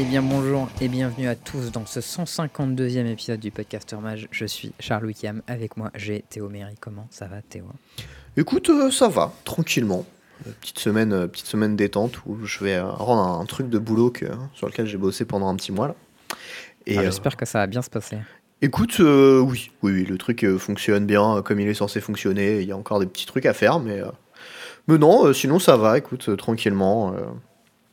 Eh bien bonjour et bienvenue à tous dans ce 152e épisode du Podcaster Mage. Je suis Charles Wickham, avec moi j'ai Théo Méry. Comment ça va Théo? Écoute, euh, ça va, tranquillement. Euh, petite semaine, euh, petite semaine détente où je vais rendre un, un truc de boulot que, sur lequel j'ai bossé pendant un petit mois là. Et Ah, J'espère que ça va bien se passer. écoute, oui, oui, oui, le truc fonctionne bien comme il est censé fonctionner. Il y a encore des petits trucs à faire, mais, mais non, sinon ça va. Écoute, tranquillement.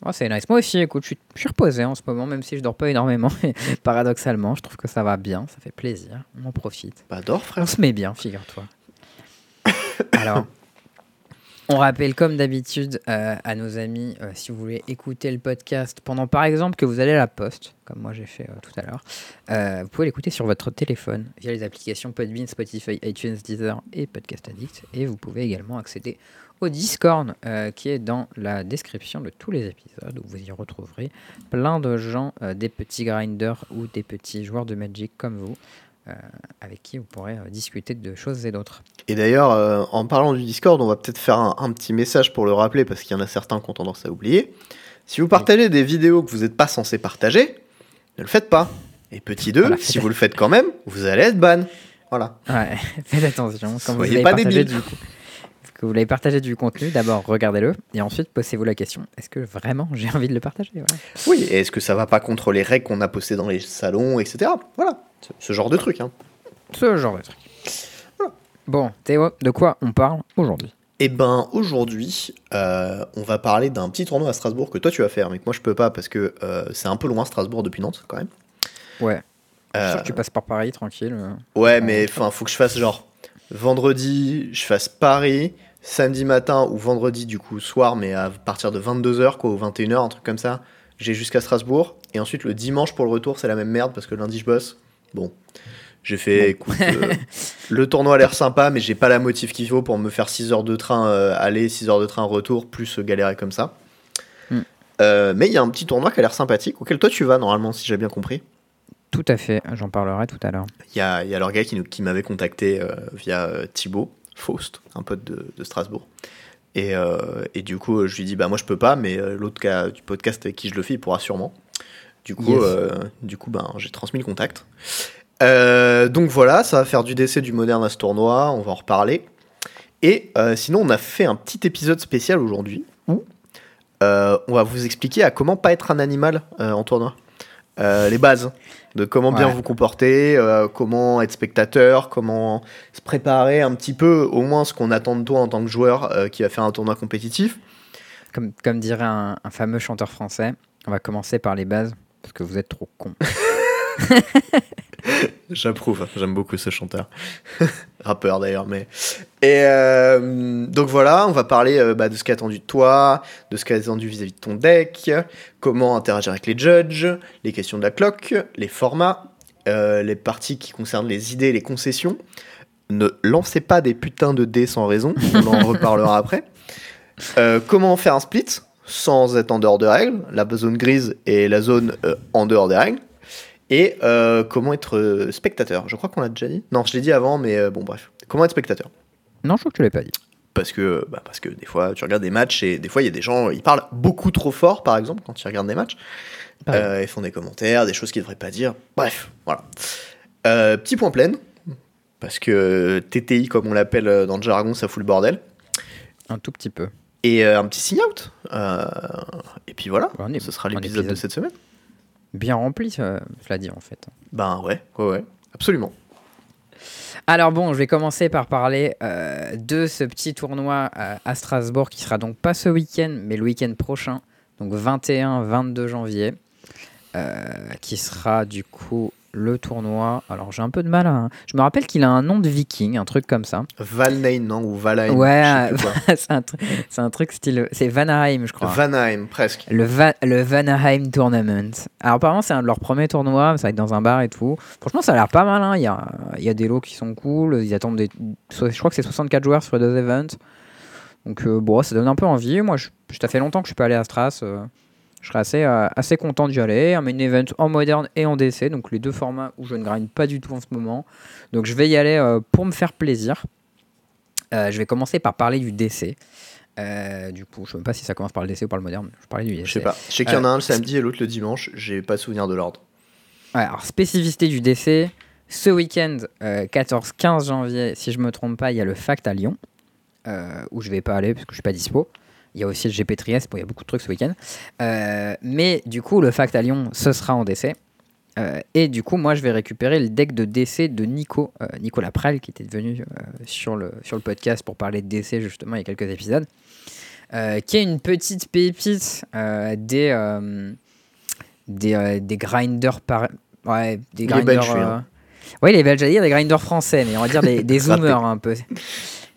Oh, c'est nice. Moi aussi, écoute, je suis, je suis reposé en ce moment, même si je dors pas énormément. Et paradoxalement, je trouve que ça va bien, ça fait plaisir, on en profite. Bah dors, On frère. se met bien, figure-toi. Alors, on rappelle comme d'habitude euh, à nos amis, euh, si vous voulez écouter le podcast pendant par exemple que vous allez à la poste, comme moi j'ai fait euh, tout à l'heure, vous pouvez l'écouter sur votre téléphone via les applications Podbean, Spotify, iTunes, Deezer et Podcast Addict. Et vous pouvez également accéder au Discord euh, qui est dans la description de tous les épisodes où vous y retrouverez plein de gens, euh, des petits grinders ou des petits joueurs de Magic comme vous. euh, avec qui vous pourrez discuter de choses et d'autres. Et d'ailleurs, en parlant du Discord, on va peut-être faire un, un petit message pour le rappeler parce qu'il y en a certains qui ont tendance à oublier. Si vous partagez des vidéos que vous n'êtes pas censé partager, ne le faites pas. Et petit 2, Voilà. si vous le faites quand même, vous allez être ban. Voilà. Ouais, faites attention. Quand vous Soyez avez pas débiles. du coup, que vous l'avez partagé du contenu, d'abord regardez-le et ensuite posez-vous la question est-ce que vraiment j'ai envie de le partager Voilà. Oui, et est-ce que ça va pas contre les règles qu'on a postées dans les salons, etc. Voilà, ce, ce genre de truc. Hein. Ce genre de truc. Bon, Théo, de quoi on parle aujourd'hui? Et ben aujourd'hui, euh, on va parler d'un petit tournoi à Strasbourg que toi tu vas faire, mais que moi je peux pas parce que euh, c'est un peu loin Strasbourg depuis Nantes quand même. Ouais. Je suis sûr Euh, que tu passes par Paris tranquille. euh. Ouais, mais enfin, faut que je fasse genre vendredi, je fasse Paris, samedi matin ou vendredi du coup soir, mais à partir de 22h quoi, ou 21h, un truc comme ça. J'ai jusqu'à Strasbourg. Et ensuite le dimanche pour le retour, c'est la même merde parce que lundi je bosse. Bon, j'ai fait, Bon. écoute, euh, le tournoi a l'air sympa, mais j'ai pas la motive qu'il faut pour me faire 6 heures de train euh, aller, 6 heures de train retour, plus galérer comme ça. Hmm. Euh, mais il y a un petit tournoi qui a l'air sympathique, auquel toi tu vas normalement, si j'ai bien compris. Tout à fait, j'en parlerai tout à l'heure. Il y a, y a leur gars qui, qui m'avait contacté via Thibaut Faust, un pote de, de Strasbourg. Et, euh, et du coup, euh, je lui dis, bah moi je peux pas, mais euh, l'autre gars du podcast avec qui je le fais, il pourra sûrement. Du coup, Yes. euh, du coup ben, j'ai transmis le contact. Euh, donc voilà, ça va faire du décès du moderne à ce tournoi, on va en reparler. Et sinon, on a fait un petit épisode spécial aujourd'hui où on va vous expliquer à comment pas être un animal en tournoi. Les bases de comment bien Ouais. vous comporter, euh, comment être spectateur, comment se préparer un petit peu, au moins ce qu'on attend de toi en tant que joueur euh, qui va faire un tournoi compétitif. Comme, comme dirait un, un fameux chanteur français, on va commencer par les bases parce que vous êtes trop cons. J'approuve, j'aime beaucoup ce chanteur. Rappeur d'ailleurs, mais. Et euh, donc voilà, on va parler euh, bah, de ce qui est attendu de toi, de ce qui est attendu vis-à-vis de ton deck, comment interagir avec les judges, les questions de la cloque, les formats, euh, les parties qui concernent les idées et les concessions. Ne lancez pas des putains de dés sans raison, on en reparlera après. Comment faire un split sans être en dehors de règles, la zone grise et la zone en dehors des règles. Et euh, comment être euh, spectateur? Je crois qu'on l'a déjà dit. Non, je l'ai dit avant, mais euh, bon, bref. Comment être spectateur? Non, je crois que tu l'as pas dit. parce que, bah, parce que des fois, tu regardes des matchs et des fois, il y a des gens, ils parlent beaucoup trop fort, par exemple, quand ils regardent des matchs. Euh, ils font des commentaires, des choses qu'ils devraient pas dire. Bref, voilà. Petit point plein, parce que TTI, comme on l'appelle dans le jargon, ça fout le bordel. Un tout petit peu. Et un petit sign out. Et puis voilà, Ouais, on est- ce sera l'épisode de cette semaine. Bien rempli, cela dit en fait. Ben ouais, ouais, ouais, absolument. Alors bon, je vais commencer par parler euh, de ce petit tournoi euh, à Strasbourg qui sera donc pas ce week-end, mais le week-end prochain, donc 21-22 janvier, euh, qui sera du coup le tournoi. Alors j'ai un peu de mal à... Je me rappelle qu'il a un nom de viking, un truc comme ça. Valheim, non Ou Valheim Ouais, c'est un, tru- un truc style... C'est Vanaheim, je crois. Vanaheim, presque. Le, Va- le Vanaheim Tournament. Alors apparemment c'est un de leurs premiers tournois, ça va être dans un bar et tout. Franchement ça a l'air pas mal, hein. il, y a, il y a des lots qui sont cool, ils attendent des... Je crois que c'est 64 joueurs sur les deux events. Donc euh, bon, ça donne un peu envie. Moi je, ça fait longtemps que je suis pas allé à Stras. euh, je serais assez, euh, assez content d'y aller. Un main event en moderne et en DC, donc les deux formats où je ne grind pas du tout en ce moment. Donc je vais y aller euh, pour me faire plaisir. Euh, je vais commencer par parler du DC. Du coup, je sais même pas si ça commence par le DC ou par le moderne. Je parlais du DC. Je sais pas. Je sais qu'il y en a un le samedi et l'autre le dimanche. J'ai pas souvenir de l'ordre. Ouais, alors, spécificité du DC, ce week-end, euh, 14-15 janvier, si je me trompe pas, il y a le Fact à Lyon, où je vais pas aller parce que je suis pas dispo. Il y a aussi le GP Trieste, bon, il y a beaucoup de trucs ce week-end. Euh, mais du coup, le Fact à Lyon, ce sera en DC. Euh, et du coup, moi, je vais récupérer le deck de DC de Nico, euh, Nicolas Prel, qui était venu euh, sur, le, sur le podcast pour parler de DC justement il y a quelques épisodes, qui est une petite pépite des, des, des grinders par... Ouais, des grinders... lui, euh, hein. Ouais, il est belge à dire des grinders français, mais on va dire des, des zoomers un peu.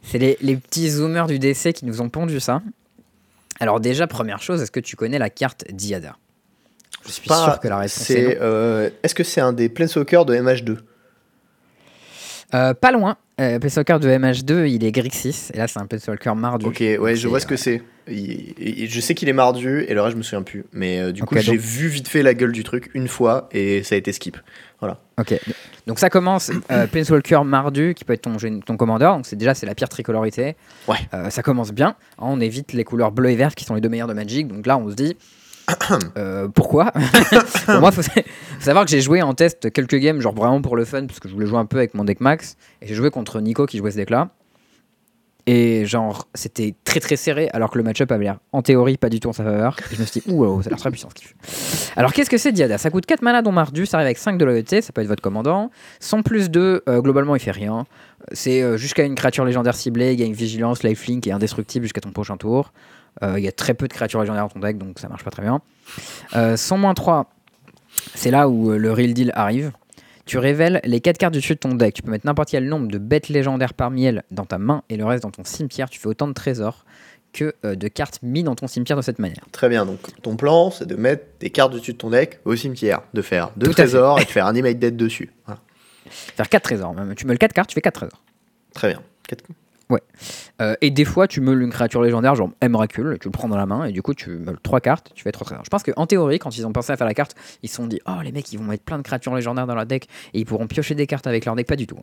C'est les, les petits zoomers du DC qui nous ont pondu ça. Alors déjà, première chose, est-ce que tu connais la carte Diada Je suis Pas- sûr que la réponse est non. C'est. euh, Est-ce que c'est un des Planeswalkers de MH2 Euh, pas loin. Euh, Planeswalker de MH2, il est Grixis. Et là, c'est un Planeswalker mardu. Ok, ouais, je vois ce que euh, c'est. Je sais qu'il est mardu et le reste, je me souviens plus. Mais euh, du coup, j'ai donc- vu vite fait la gueule du truc une fois et ça a été skip. Ok. Donc ça commence euh, Planeswalker mardu, qui peut être ton, ton commandeur. Donc c'est déjà c'est la pire tricolorité. Ouais. Euh, ça commence bien. On évite les couleurs bleu et vert qui sont les deux meilleures de Magic. Donc là, on se dit. euh, pourquoi? Pour Moi, faut savoir que j'ai joué en test quelques games, genre vraiment pour le fun, parce que je voulais jouer un peu avec mon deck max. Et j'ai joué contre Nico qui jouait ce deck-là. Et genre, c'était très très serré, alors que le match-up avait l'air en théorie pas du tout en sa faveur. Je me suis dit, ouh, wow, ça a l'air très puissant ce qu'il fait. Alors, qu'est-ce que c'est Diada? Ça coûte 4 mana dont mardu, ça arrive avec 5 de loyauté, ça peut être votre commandant. Sans plus de, euh, globalement, il fait rien. C'est euh, jusqu'à une créature légendaire ciblée, il y a une vigilance, lifelink et indestructible jusqu'à ton prochain tour. Euh, Il y a très peu de créatures légendaires dans ton deck, donc ça marche pas très bien. Euh, sans moins 3, c'est là où le real deal arrive. Tu révèles les 4 cartes du dessus de ton deck. Tu peux mettre n'importe quel nombre de bêtes légendaires parmi elles dans ta main et le reste dans ton cimetière. Tu fais autant de trésors que euh, de cartes mis dans ton cimetière de cette manière. Très bien, donc ton plan, c'est de mettre des cartes dessus de ton deck au cimetière, de faire deux Tout trésors et de faire animate dead dessus. Voilà. Faire 4 trésors. même. Tu meules 4 cartes, tu fais 4 trésors. Très bien. Quatre- Euh, et des fois, tu meules une créature légendaire, genre Emrakul, tu le prends dans la main, et du coup, tu meules trois cartes, tu fais trois trésors. Je pense qu'en théorie, quand ils ont pensé à faire la carte, ils se sont dit, oh, les mecs, ils vont mettre plein de créatures légendaires dans leur deck, et ils pourront piocher des cartes avec leur deck. Pas du tout.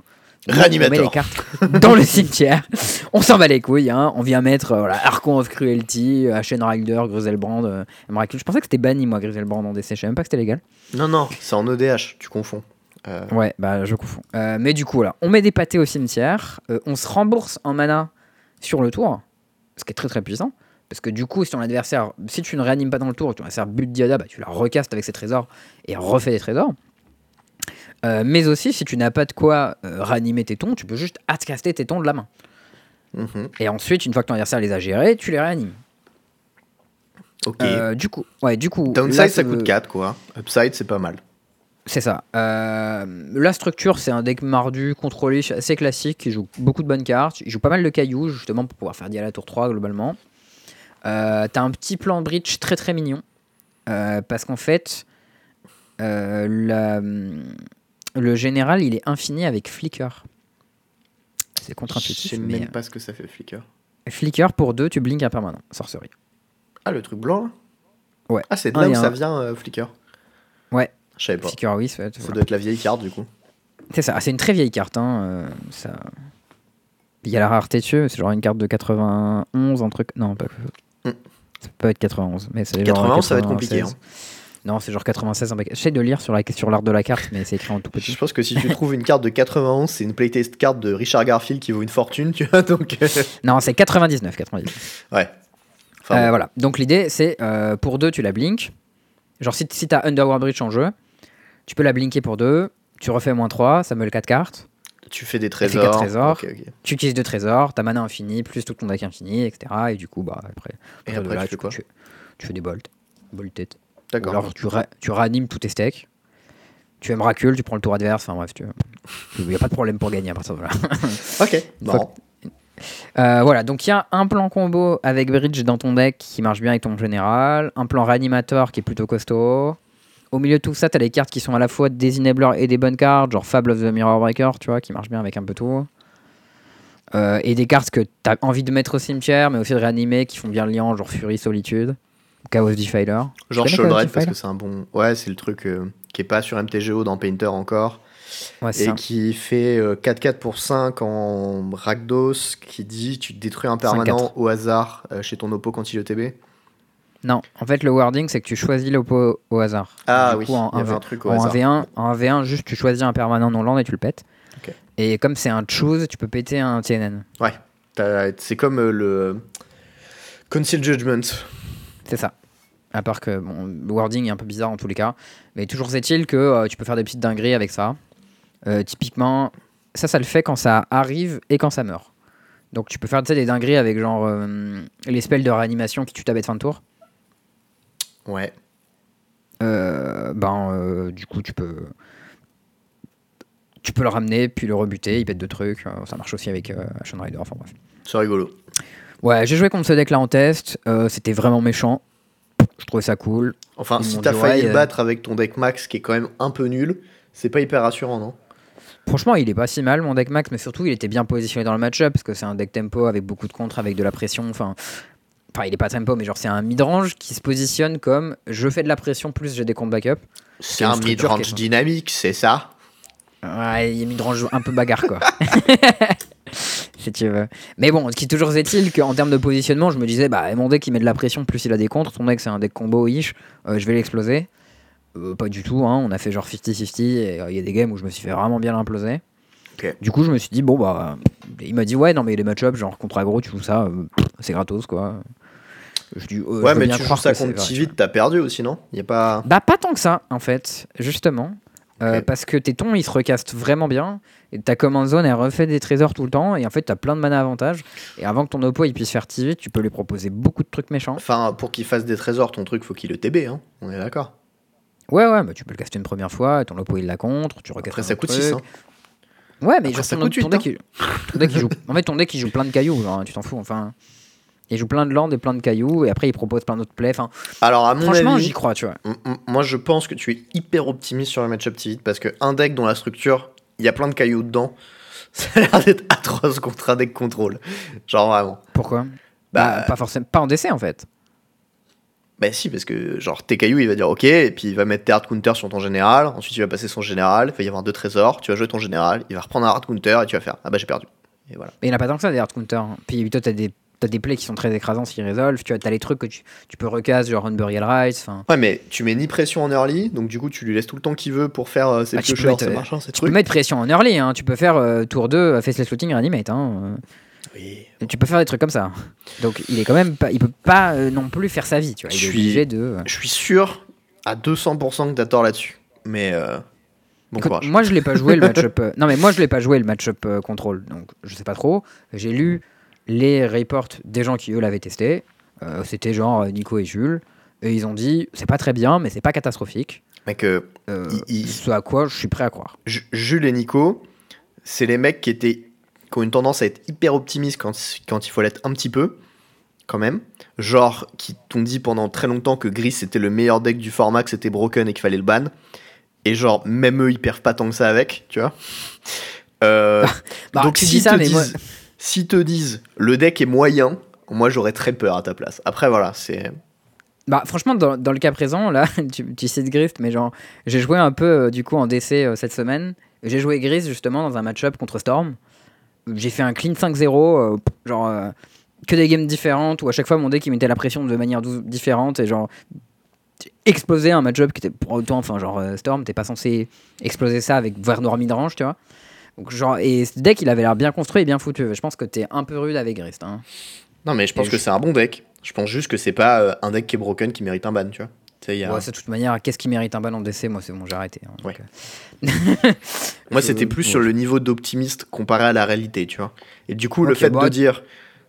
Nous, On met les cartes dans le cimetière, on s'en bat les couilles, hein. on vient mettre euh, voilà, Archon of Cruelty, Ashen Rider, Griselbrand, euh, Emrakul. Je pensais que c'était banni, moi, Griselbrand en DC, je savais même pas que c'était légal. Non, non, c'est en ODH, tu confonds. Euh, Ouais, bah je confonds. Euh, mais du coup, voilà, on met des pâtés au cimetière, euh, on se rembourse en mana sur le tour, ce qui est très très puissant. Parce que du coup, si ton adversaire, si tu ne réanimes pas dans le tour, ton adversaire but Diada, bah, tu la recastes avec ses trésors et refais des trésors. Mais aussi, si tu n'as pas de quoi réanimer tes tons, tu peux juste outcaster tes tons de la main. mhm. Et ensuite, une fois que ton adversaire les a gérés, tu les réanimes. Ok. Du coup, ouais, du coup. Downside, là, ça coûte 4, quoi. Upside, c'est pas mal. C'est ça. Euh, la structure, c'est un deck mardu, contrôlé, assez classique, qui joue beaucoup de bonnes cartes. Il joue pas mal de cailloux, justement, pour pouvoir faire Diala tour 3, globalement. Euh, T'as un petit plan bridge très très mignon. Euh, parce qu'en fait, la- le général, il est infini avec Flicker. C'est Je contre-intuitif, sais mais même pas ce que ça fait, Flicker. Flicker pour 2, tu blink impermanent. Sorcerie. Ah, le truc blanc Ouais. Ah, c'est de là où ça un- vient, Flicker Ouais. Je savais pas. Flicker, oui, c'est Ça voilà. doit être la vieille carte, du coup. C'est ça, Ah, c'est une très vieille carte. Hein, euh, ça... Il y a la rareté dessus, c'est genre une carte de 91, un truc. Non, pas. Hmm. Ça peut être 91, mais c'est genre 91, ça va être compliqué. 96. Non, c'est genre 96. un bac- J'essaie de lire sur la sur l'art de la carte, mais c'est écrit en tout Je petit. pense que si tu trouves une carte de 91, c'est une playtest carte de Richard Garfield qui vaut une fortune, tu vois, donc... euh, Non, c'est 99, 99. ouais. Enfin, Euh, bon. Voilà. Donc l'idée, c'est euh, pour deux, tu la blink. Genre si, si t'as Underworld Bridge en jeu, tu peux la blinker pour deux. Tu refais moins 3, ça meule 4 cartes. Tu fais des trésors. Tu utilises deux trésors, ta mana infinie, plus tout ton deck infini, etc. Et du coup, bah après. Et de après, là, tu fais quoi tu, tu fais des bolts. Bolted. Ou D'accord. alors tu, ra- tu réanimes tous tes stacks. Tu aimes Racule, tu prends le tour adverse. Enfin bref, il n'y a pas de problème pour gagner à partir de là. Ok, bon. Euh, voilà, donc il y a un plan combo avec Bridge dans ton deck qui marche bien avec ton général, un plan réanimateur qui est plutôt costaud. Au milieu de tout ça, tu as les cartes qui sont à la fois des enablers et des bonnes cartes, genre Fable of the Mirror Breaker, tu vois, qui marche bien avec un peu tout. Euh, et des cartes que tu as envie de mettre au cimetière, mais aussi de réanimer, qui font bien le lien, genre Fury, Solitude, Chaos Defiler. Genre Chaos parce que c'est un bon. Ouais, c'est le truc euh, qui est pas sur MTGO dans Painter encore. Ouais, c'est et ça. qui fait euh, 4-4 pour 5 en Rakdos, qui dit tu détruis un permanent 5-4. au hasard euh, chez ton oppo quand il est ETB. Non, en fait, le wording, c'est que tu choisis l'oppo au hasard. Ah Du oui, coup, en il y avait 1v, un truc au en hasard. 1v1, en 1v1, juste tu choisis un permanent non land et tu le pètes. Et comme c'est un choose, tu peux péter un TNN. T'as- C'est comme euh, le Conceal Judgment. C'est ça. À part que bon, le wording est un peu bizarre en tous les cas. Mais toujours est-il que euh, tu peux faire des petites dingueries avec ça. Euh, typiquement, ça, ça le fait quand ça arrive et quand ça meurt. Donc tu peux faire tu des dingueries avec genre les spells de réanimation qui tuent ta bête fin de tour. Ouais. Euh, ben, euh, du coup, tu peux. Tu peux le ramener, puis le rebuter, il pète deux trucs. euh, ça marche aussi avec Ashen Rider, enfin bref. C'est rigolo. Ouais, j'ai joué contre ce deck là en test. C'était vraiment méchant. Je trouvais ça cool. Enfin, Ils si t'as failli ouais, battre avec ton deck max qui est quand même un peu nul, c'est pas hyper rassurant, non? Franchement, il est pas si mal mon deck max, mais surtout il était bien positionné dans le match-up parce que c'est un deck tempo avec beaucoup de contre, avec de la pression. Enfin, enfin il est pas tempo, mais genre c'est un midrange qui se positionne comme je fais de la pression plus j'ai des comptes backup. C'est un mid-range dynamique, c'est ça? Ouais, il est midrange un peu bagarre quoi. si tu veux. Mais bon, ce qui toujours est-il qu'en termes de positionnement, je me disais, bah mon deck il met de la pression plus il a des contres, ton deck c'est un deck combo-ish, euh, je vais l'exploser. Euh, pas du tout, hein. on a fait genre 50-50 et euh, il y a des games où je me suis fait vraiment bien l'imploser. Du coup, je me suis dit, bon, bah. Il m'a dit, ouais, non, mais les match-ups, genre contre aggro, tu joues ça, c'est gratos, quoi. Je dis, euh, Ouais, je mais tu joues ça contre Tivit, t'as perdu aussi, non? Y a pas. Bah, pas tant que ça, en fait, justement. Euh. Parce que tes tons, ils se recastent vraiment bien. Et ta command zone, elle refait des trésors tout le temps. Et en fait, t'as plein de mana avantage. Et avant que ton oppo il puisse faire TV, tu peux lui proposer beaucoup de trucs méchants. Enfin, pour qu'il fasse des trésors, ton truc, faut qu'il le TB, hein On est d'accord. Ouais, ouais, bah, tu peux le caster une première fois. Ton oppo il la contre. Tu recastes Après, ça coûte truc. 6, hein. Ouais, mais Après, genre, ça ton, coûte ton huit, deck, il... ton deck, il joue. En fait, ton deck, il joue plein de cailloux. Genre, tu t'en fous. Enfin, il joue plein de landes et plein de cailloux. Et après, il propose plein d'autres plays. Enfin, Alors, à mon franchement, j'y crois, tu vois. moi, je pense que tu es hyper optimiste sur le match-up Tivit parce qu'un deck dont la structure, il y a plein de cailloux dedans, ça a l'air d'être atroce contre un deck contrôle. Genre, vraiment. Pourquoi? Bah, bah, pas forcément. Pas en DC, en fait. Bah si, parce que genre tes cailloux, il va dire ok, et puis il va mettre tes hard counter sur ton général, ensuite il va passer son général, il va y avoir deux trésors, tu vas jouer ton général, il va reprendre un hard counter et tu vas faire ah bah j'ai perdu. Et voilà. Mais il n'y en a pas tant que ça, des hard counters. Puis toi, t'as des. T'as des plays qui sont très écrasants s'ils résolvent. Tu as les trucs que tu, tu peux recast, genre Unburial Rights. Enfin, Ouais, mais tu mets ni pression en early, donc du coup tu lui laisses tout le temps qu'il veut pour faire euh, ses Ah, tu peux piocheurs, mettre, ses euh, machins, ses tu peux mettre pression en early. Hein. Tu peux faire euh, tour 2, euh, Faceless Looting, Reanimate. Hein. Oui. Tu peux faire des trucs comme ça. Donc il est quand même pas. Il peut pas euh, non plus faire sa vie. Tu vois. Il Je est suis- obligé de. Je suis sûr à 200% que t'as tort là-dessus. Mais euh, bon Écoute, courage. moi je l'ai pas joué le match-up. non mais moi je l'ai pas joué le match-up euh, contrôle, donc je sais pas trop. J'ai lu les reports des gens qui eux l'avaient testé. Euh, C'était genre euh, Nico et Jules, et ils ont dit c'est pas très bien, mais c'est pas catastrophique. Mec, euh, Il- Ce à quoi je suis prêt à croire. Ju- Jules et Nico, c'est les mecs qui étaient qui ont une tendance à être hyper optimistes quand, quand il faut l'être un petit peu, quand même. Genre, qui t'ont dit pendant très longtemps que Gris c'était le meilleur deck du format, que c'était broken et qu'il fallait le ban. Et genre, même eux, ils perdent pas tant que ça avec, tu vois. Euh, Bah, donc, dis ça, te, mais moi- disent, s'ils te disent le deck est moyen, moi j'aurais très peur à ta place. Après, voilà, c'est. Bah franchement dans, dans le cas présent là, tu, cites Grift, mais genre j'ai joué un peu euh, du coup en DC euh, cette semaine. J'ai joué Gris justement dans un match-up contre Storm. J'ai fait un clean 5-0, euh, genre que des games différentes où à chaque fois mon deck il mettait la pression de manière différente et genre j'ai explosé un match-up qui était pour autant, enfin genre Storm, t'es pas censé exploser ça avec vert noir midrange, tu vois. Donc genre et ce deck il avait l'air bien construit et bien foutu. Je pense que t'es un peu rude avec Grist. Hein. Non, mais je pense Et que je- c'est un bon deck. Je pense juste que c'est pas euh, un deck qui est broken qui mérite un ban, tu vois. Y a- Ouais, c'est de toute manière, qu'est-ce qui mérite un ban en DC Moi c'est bon, j'ai arrêté. hein, Ouais. euh. Moi, c'était plus sur le niveau d'optimiste comparé à la réalité, tu vois. Et du coup, le fait de dire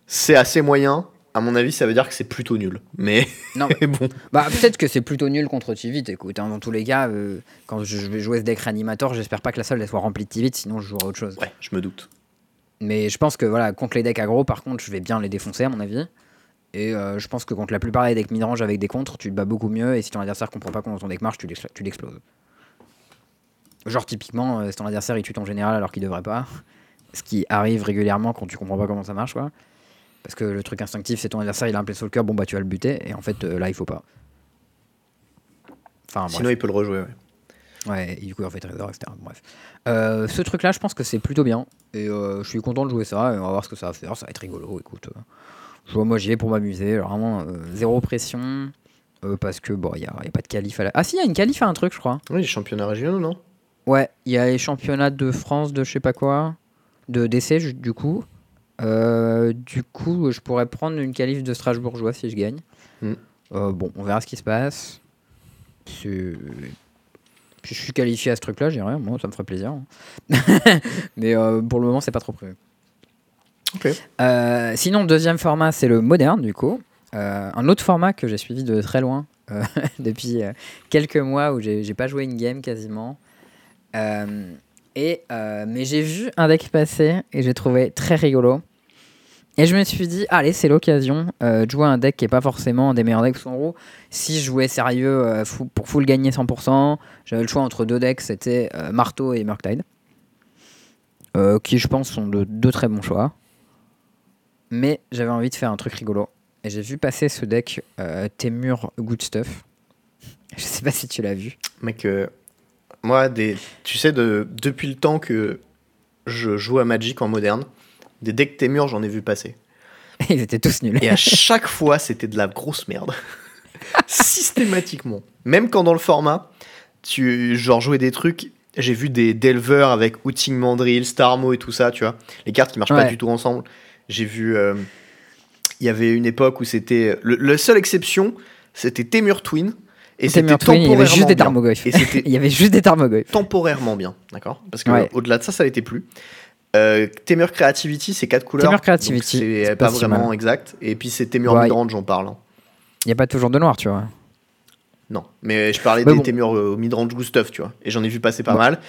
c'est assez moyen, à mon avis, ça veut dire que c'est plutôt nul. Mais Non, bon, Bah peut-être que c'est plutôt nul contre Tivit, écoute, hein, dans tous les cas, euh, quand je vais jouer ce deck réanimateur, j'espère pas que la salle elle soit remplie de Tivit, sinon je jouerai autre chose. ouais, je me doute. Mais je pense que voilà, contre les decks aggro, par contre, je vais bien les défoncer à mon avis. Et euh, je pense que contre la plupart des decks midrange avec des contres, tu te bats beaucoup mieux, et si ton adversaire comprend pas comment ton deck marche, tu l'ex- tu l'exploses. Genre typiquement, euh, si ton adversaire il tue ton général alors qu'il devrait pas, ce qui arrive régulièrement quand tu comprends pas comment ça marche, quoi. Parce que le truc instinctif, c'est ton adversaire il a un Planeswalker, bon bah tu vas le buter, et en fait euh, là il faut pas. Enfin, bref. Sinon, il peut le rejouer, ouais. Ouais, et du coup, en fait, Trésor, etc. Bref. Euh, ce truc-là, je pense que c'est plutôt bien. Et euh, je suis content de jouer ça. Et on va voir ce que ça va faire. Ça va être rigolo. Écoute, je vois, moi, j'y vais pour m'amuser. Vraiment, zéro pression. parce que, bon, il n'y a, pas de qualif à la. Ah, si, il y a une qualif à un truc, je crois. Oui, les championnats régionaux, non? Ouais, il y a les championnats de France de je sais pas quoi. De d'essai, du coup. Euh, du coup, je pourrais prendre une qualif de Strasbourgeois si je gagne. Mm. Euh, bon, on verra ce qui se passe. Si je suis qualifié à ce truc-là, j'irai. Moi, ça me ferait plaisir. Mais euh, pour le moment, c'est pas trop prévu. Ok. Euh, sinon, deuxième format, c'est le moderne, du coup. Un autre format que j'ai suivi de très loin depuis quelques mois où j'ai j'ai pas joué une game quasiment. Euh, et, euh, mais j'ai vu un deck passer et j'ai trouvé très rigolo. Et je me suis dit, allez, c'est l'occasion euh, de jouer un deck qui est pas forcément un des meilleurs decks en gros. Si je jouais sérieux euh, pour full gagner 100%, j'avais le choix entre deux decks, c'était euh, Marteau et Murktide. Euh, qui je pense sont de deux très bons choix. Mais j'avais envie de faire un truc rigolo. Et j'ai vu passer ce deck Temur Good Stuff. Je sais pas si tu l'as vu. Mec, moi, des, tu sais, de, depuis le temps que je joue à Magic en moderne, des decks Témur, j'en ai vu passer. Ils étaient tous nuls. Et à chaque fois, c'était de la grosse merde. Systématiquement. Même quand dans le format, tu genre jouais des trucs. J'ai vu des Delver avec Outing Mandrill, Starmo et tout ça, tu vois. Les cartes qui marchent pas du tout ensemble. J'ai vu. euh, Il y avait une époque où c'était. le- La seule exception, c'était Temur Twin. Et c'était Twin, il y avait temporairement juste des c'était Il y avait juste des Tarmogoyfs. temporairement bien, d'accord? Parce que Ouais. au-delà de ça, ça l'était plus. Euh, Temur Creativity, c'est quatre couleurs. Temur Creativity, c'est pas, pas si vraiment mal. exact. Et puis c'est Temur Ouais. Midrange, j'en parle. hein. Il n'y a pas toujours de noir, tu vois. Non, mais je parlais Mais des bon. Temur euh, Midrange Stuff, tu vois. Et j'en ai vu passer pas mal.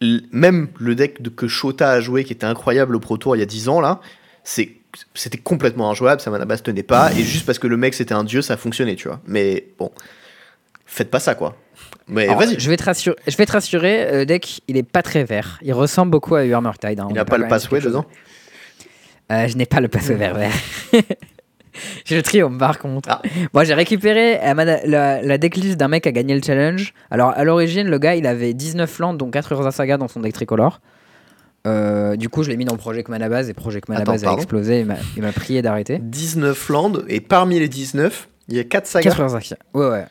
L- même le deck de, que Shota a joué, qui était incroyable au Pro Tour il y a 10 ans, là, c'est c'était complètement injouable, ça mana base tenait pas, et juste parce que le mec c'était un dieu, ça fonctionnait, tu vois. Mais bon, faites pas ça, quoi. Mais Alors, vas-y, Je vais te rassurer, je vais te rassurer euh, le deck, il est pas très vert. Il ressemble beaucoup à Murktide. hein. Il est a pas quand le passway dedans Euh, je n'ai pas le passway vert vert. J'ai le triomphe par contre. Ah. Moi j'ai récupéré euh, la, la decklist d'un mec qui a gagné le challenge. Alors à l'origine, le gars il avait 19 landes, dont 4 Urza Saga dans son deck tricolore. Euh, du coup, je l'ai mis dans Project Mana Base et Project Mana Attends, Base a explosé. Il m'a- prié d'arrêter. 19 landes, et parmi les 19, il y a 4 sagas. 4 Urza Saga. Ouais, ouais.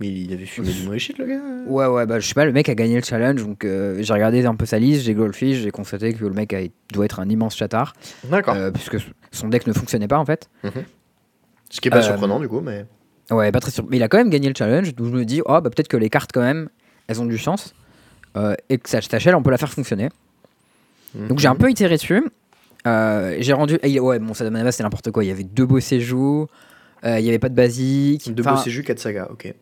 Mais il avait fumé du mauvais shit, le gars Ouais, ouais, bah je sais pas, le mec a gagné le challenge, donc euh, j'ai regardé un peu sa liste, j'ai goldfish, j'ai constaté que le mec a- doit être un immense chatard, D'accord. euh, puisque son deck ne fonctionnait pas en fait. Ce qui est pas euh, surprenant, du coup, mais. Ouais, pas très sûr. Mais il a quand même gagné le challenge, donc je me dis, oh, bah peut-être que les cartes quand même, elles ont du sens, euh, et que sa Stachel, on peut la faire fonctionner. Donc j'ai un peu itéré dessus. Euh, j'ai rendu. ouais, bon, ça c'était n'importe quoi. Il y avait deux beaux séjours, euh, il y avait pas de basique. De Enfin, beau CJU, 4 sagas, ok.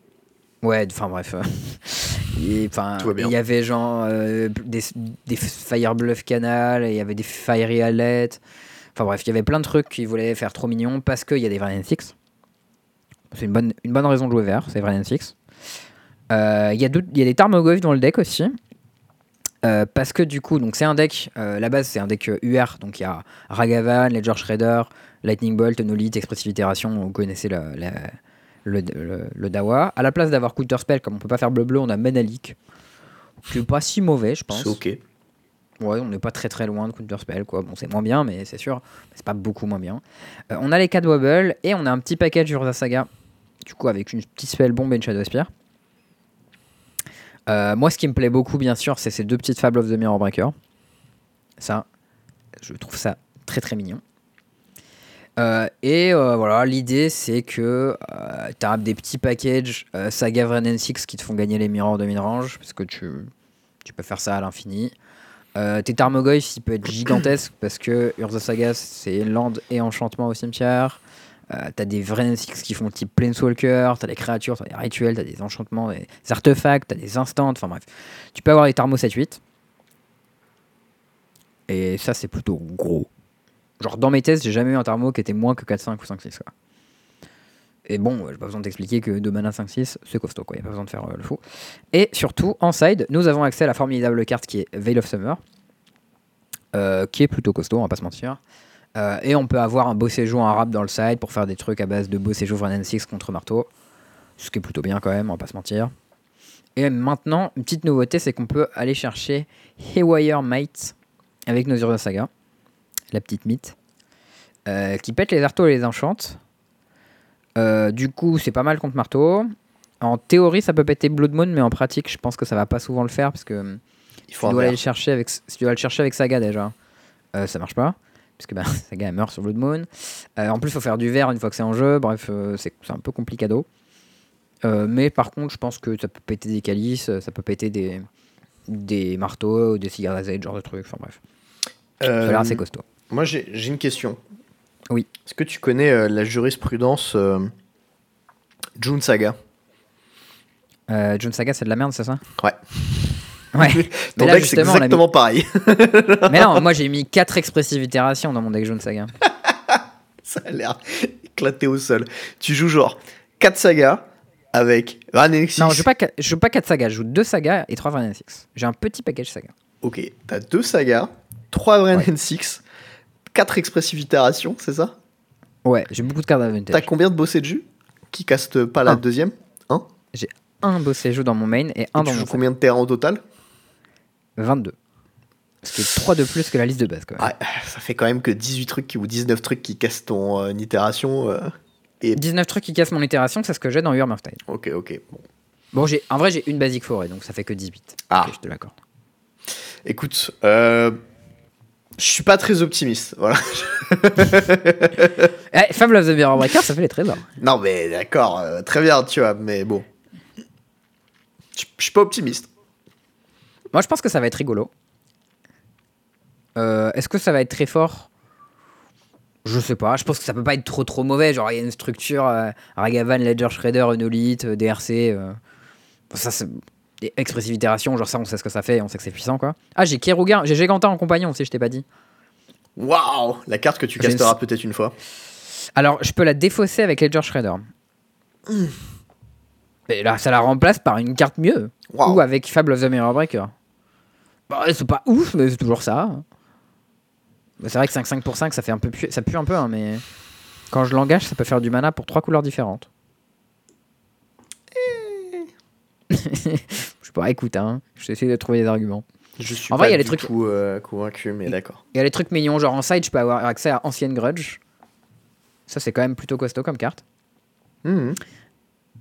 Ouais, enfin bref. euh, Enfin, il y avait genre euh, des, des Fire Bluff Canal, il y avait des Fiery Allet. Enfin bref, il y avait plein de trucs qui voulaient faire trop mignon parce qu'il y a des Variant 6. C'est une bonne, une bonne raison de jouer vert, c'est Variant 6. Euh, Il y, a d'autres- il y a des Tarmogoyf dans le deck aussi. Euh, parce que du coup, donc c'est un deck, euh, la base c'est un deck euh, UR, donc il y a Ragavan, Ledger Shredder, Lightning Bolt, Nolite, Expressive Itération, vous connaissez la- la- le, le, le Dawa. À la place d'avoir Counter Spell, comme on peut pas faire bleu-bleu, on a Menalik, qui est pas si mauvais, je pense. C'est ok. Ouais, on n'est pas très très loin de Counter Spell, quoi. Bon, c'est moins bien, mais c'est sûr, c'est pas beaucoup moins bien. Euh, on a les 4 Wobble et on a un petit package Urza Saga, du coup, avec une petite spell bombe et une Shadow Spear. Euh, moi, ce qui me plaît beaucoup, bien sûr, c'est ces deux petites Fable of the Mirror Breaker. Ça, je trouve ça très très mignon. Euh, et euh, voilà, l'idée c'est que tu as des petits packages euh, Saga Vrennen 6 qui te font gagner les mirrors de midrange, parce que tu, tu peux faire ça à l'infini. Euh, tes Tarmogoyf, il peut être gigantesque parce que Urza Saga, c'est land et enchantement au cimetière. Euh, t'as des Vrennen 6 qui font type Planeswalker, t'as des créatures, t'as des rituels, t'as des enchantements, des artefacts, t'as des instants, enfin bref. Tu peux avoir des Tarmo 7-8. Et ça, c'est plutôt gros. Genre, dans mes tests, j'ai jamais eu un Tarmo qui était moins que 4-5 ou 5-6. quoi. Et bon, j'ai pas besoin d'expliquer que 2 mana 5-6, c'est costaud, quoi. Y a pas besoin de faire euh, le fou. Et surtout, en side, nous avons accès à la formidable carte qui est Veil of Summer, euh, qui est plutôt costaud, on va pas se mentir. Euh, et on peut avoir un beau séjour rap dans le side pour faire des trucs à base de beau séjour Vrennen 6 contre marteau. Ce qui est plutôt bien quand même, on va pas se mentir. Et maintenant, une petite nouveauté, c'est qu'on peut aller chercher Haywire Might avec Nozuria Saga, la petite mythe, euh, qui pète les arteaux et les enchante. Euh, du coup, c'est pas mal contre marteau. En théorie, ça peut péter Blood Moon, mais en pratique, je pense que ça va pas souvent le faire parce que Il faut dois aller chercher avec, si tu dois le chercher avec Saga déjà, euh, ça marche pas. Parce que bah, Saga meurt sur Blood Moon. En plus, il faut faire du verre une fois que c'est en jeu. Bref, c'est c'est un peu complicado. Mais par contre, je pense que ça peut péter des calices, ça peut péter des, des marteaux, des cigares ce genre de trucs. Enfin bref, Euh, assez costaud. Moi, j'ai une question. Oui. Est-ce que tu connais euh, la jurisprudence euh, June Saga? Euh, Jun Saga, c'est de la merde, c'est ça? Ouais. Ouais. Ton deck, c'est a mis- exactement pareil. Mais non, moi j'ai mis 4 expressives itérations dans mon deck Jun Saga. Ça a l'air éclaté au sol. Tu joues genre 4 sagas avec Ranexis. Non, je joue pas, qua- je joue pas 4 sagas, je joue 2 sagas et 3 Variant 6. J'ai un petit package saga. Ok, t'as 2 sagas, 3 Brain 6, 4 expressives itérations, c'est ça? Ouais, j'ai beaucoup de cartes T'as d'avantage. combien de bossés de jus? Qui caste pas la Un. deuxième? Hein Un bossé joue dans mon main et un tu dans joues mon combien de terrains au total? 22. Ce qui est 3 de plus que la liste de base quand même. Ouais, ça fait quand même que 18 trucs ou 19 trucs qui cassent ton euh, itération. euh, et... 19 trucs qui cassent mon itération, c'est ce que j'ai dans Urmurtide. Ok, ok. Bon. Bon, j'ai, en vrai, j'ai une basique forêt, donc ça fait que 18. Ah. Ok, je te l'accorde. Écoute, euh, je suis pas très optimiste. Voilà. Eh, Fable of the Mirror Breaker, ça fait les trésors. non, mais d'accord, euh, très bien, tu vois, mais bon. Je je suis pas optimiste. Moi, je pense que ça va être rigolo. Euh, est-ce que ça va être très fort? Je sais pas. Je pense que ça peut pas être trop trop mauvais. Genre, il y a une structure euh, Ragavan, Ledger Shredder, Unolith, euh, DRC. ça, c'est. Expressive itération, genre ça, on sait ce que ça fait, on sait que c'est puissant quoi. Ah, j'ai Keruga, j'ai Giganta en compagnon aussi, je t'ai pas dit. Waouh La carte que tu une- casteras peut-être une fois. Alors, je peux la défausser avec Ledger Shredder. Et là, ça la remplace par une carte mieux. Ou avec Fable of the Mirror Breaker. Bah, c'est pas ouf, mais c'est toujours ça. Bah, c'est vrai que 5-5 pour 5, ça fait un peu pu- ça pue un peu, hein, mais quand je l'engage, ça peut faire du mana pour trois couleurs différentes. je sais pas, écoute, hein, je vais essayer de trouver des arguments. Je suis En pas vrai, il y a du des trucs- tout euh, convaincu, mais d'accord. Il y a des trucs mignons, genre en side, je peux avoir accès à Ancienne Grudge. Ça, c'est quand même plutôt costaud comme carte. Mhm.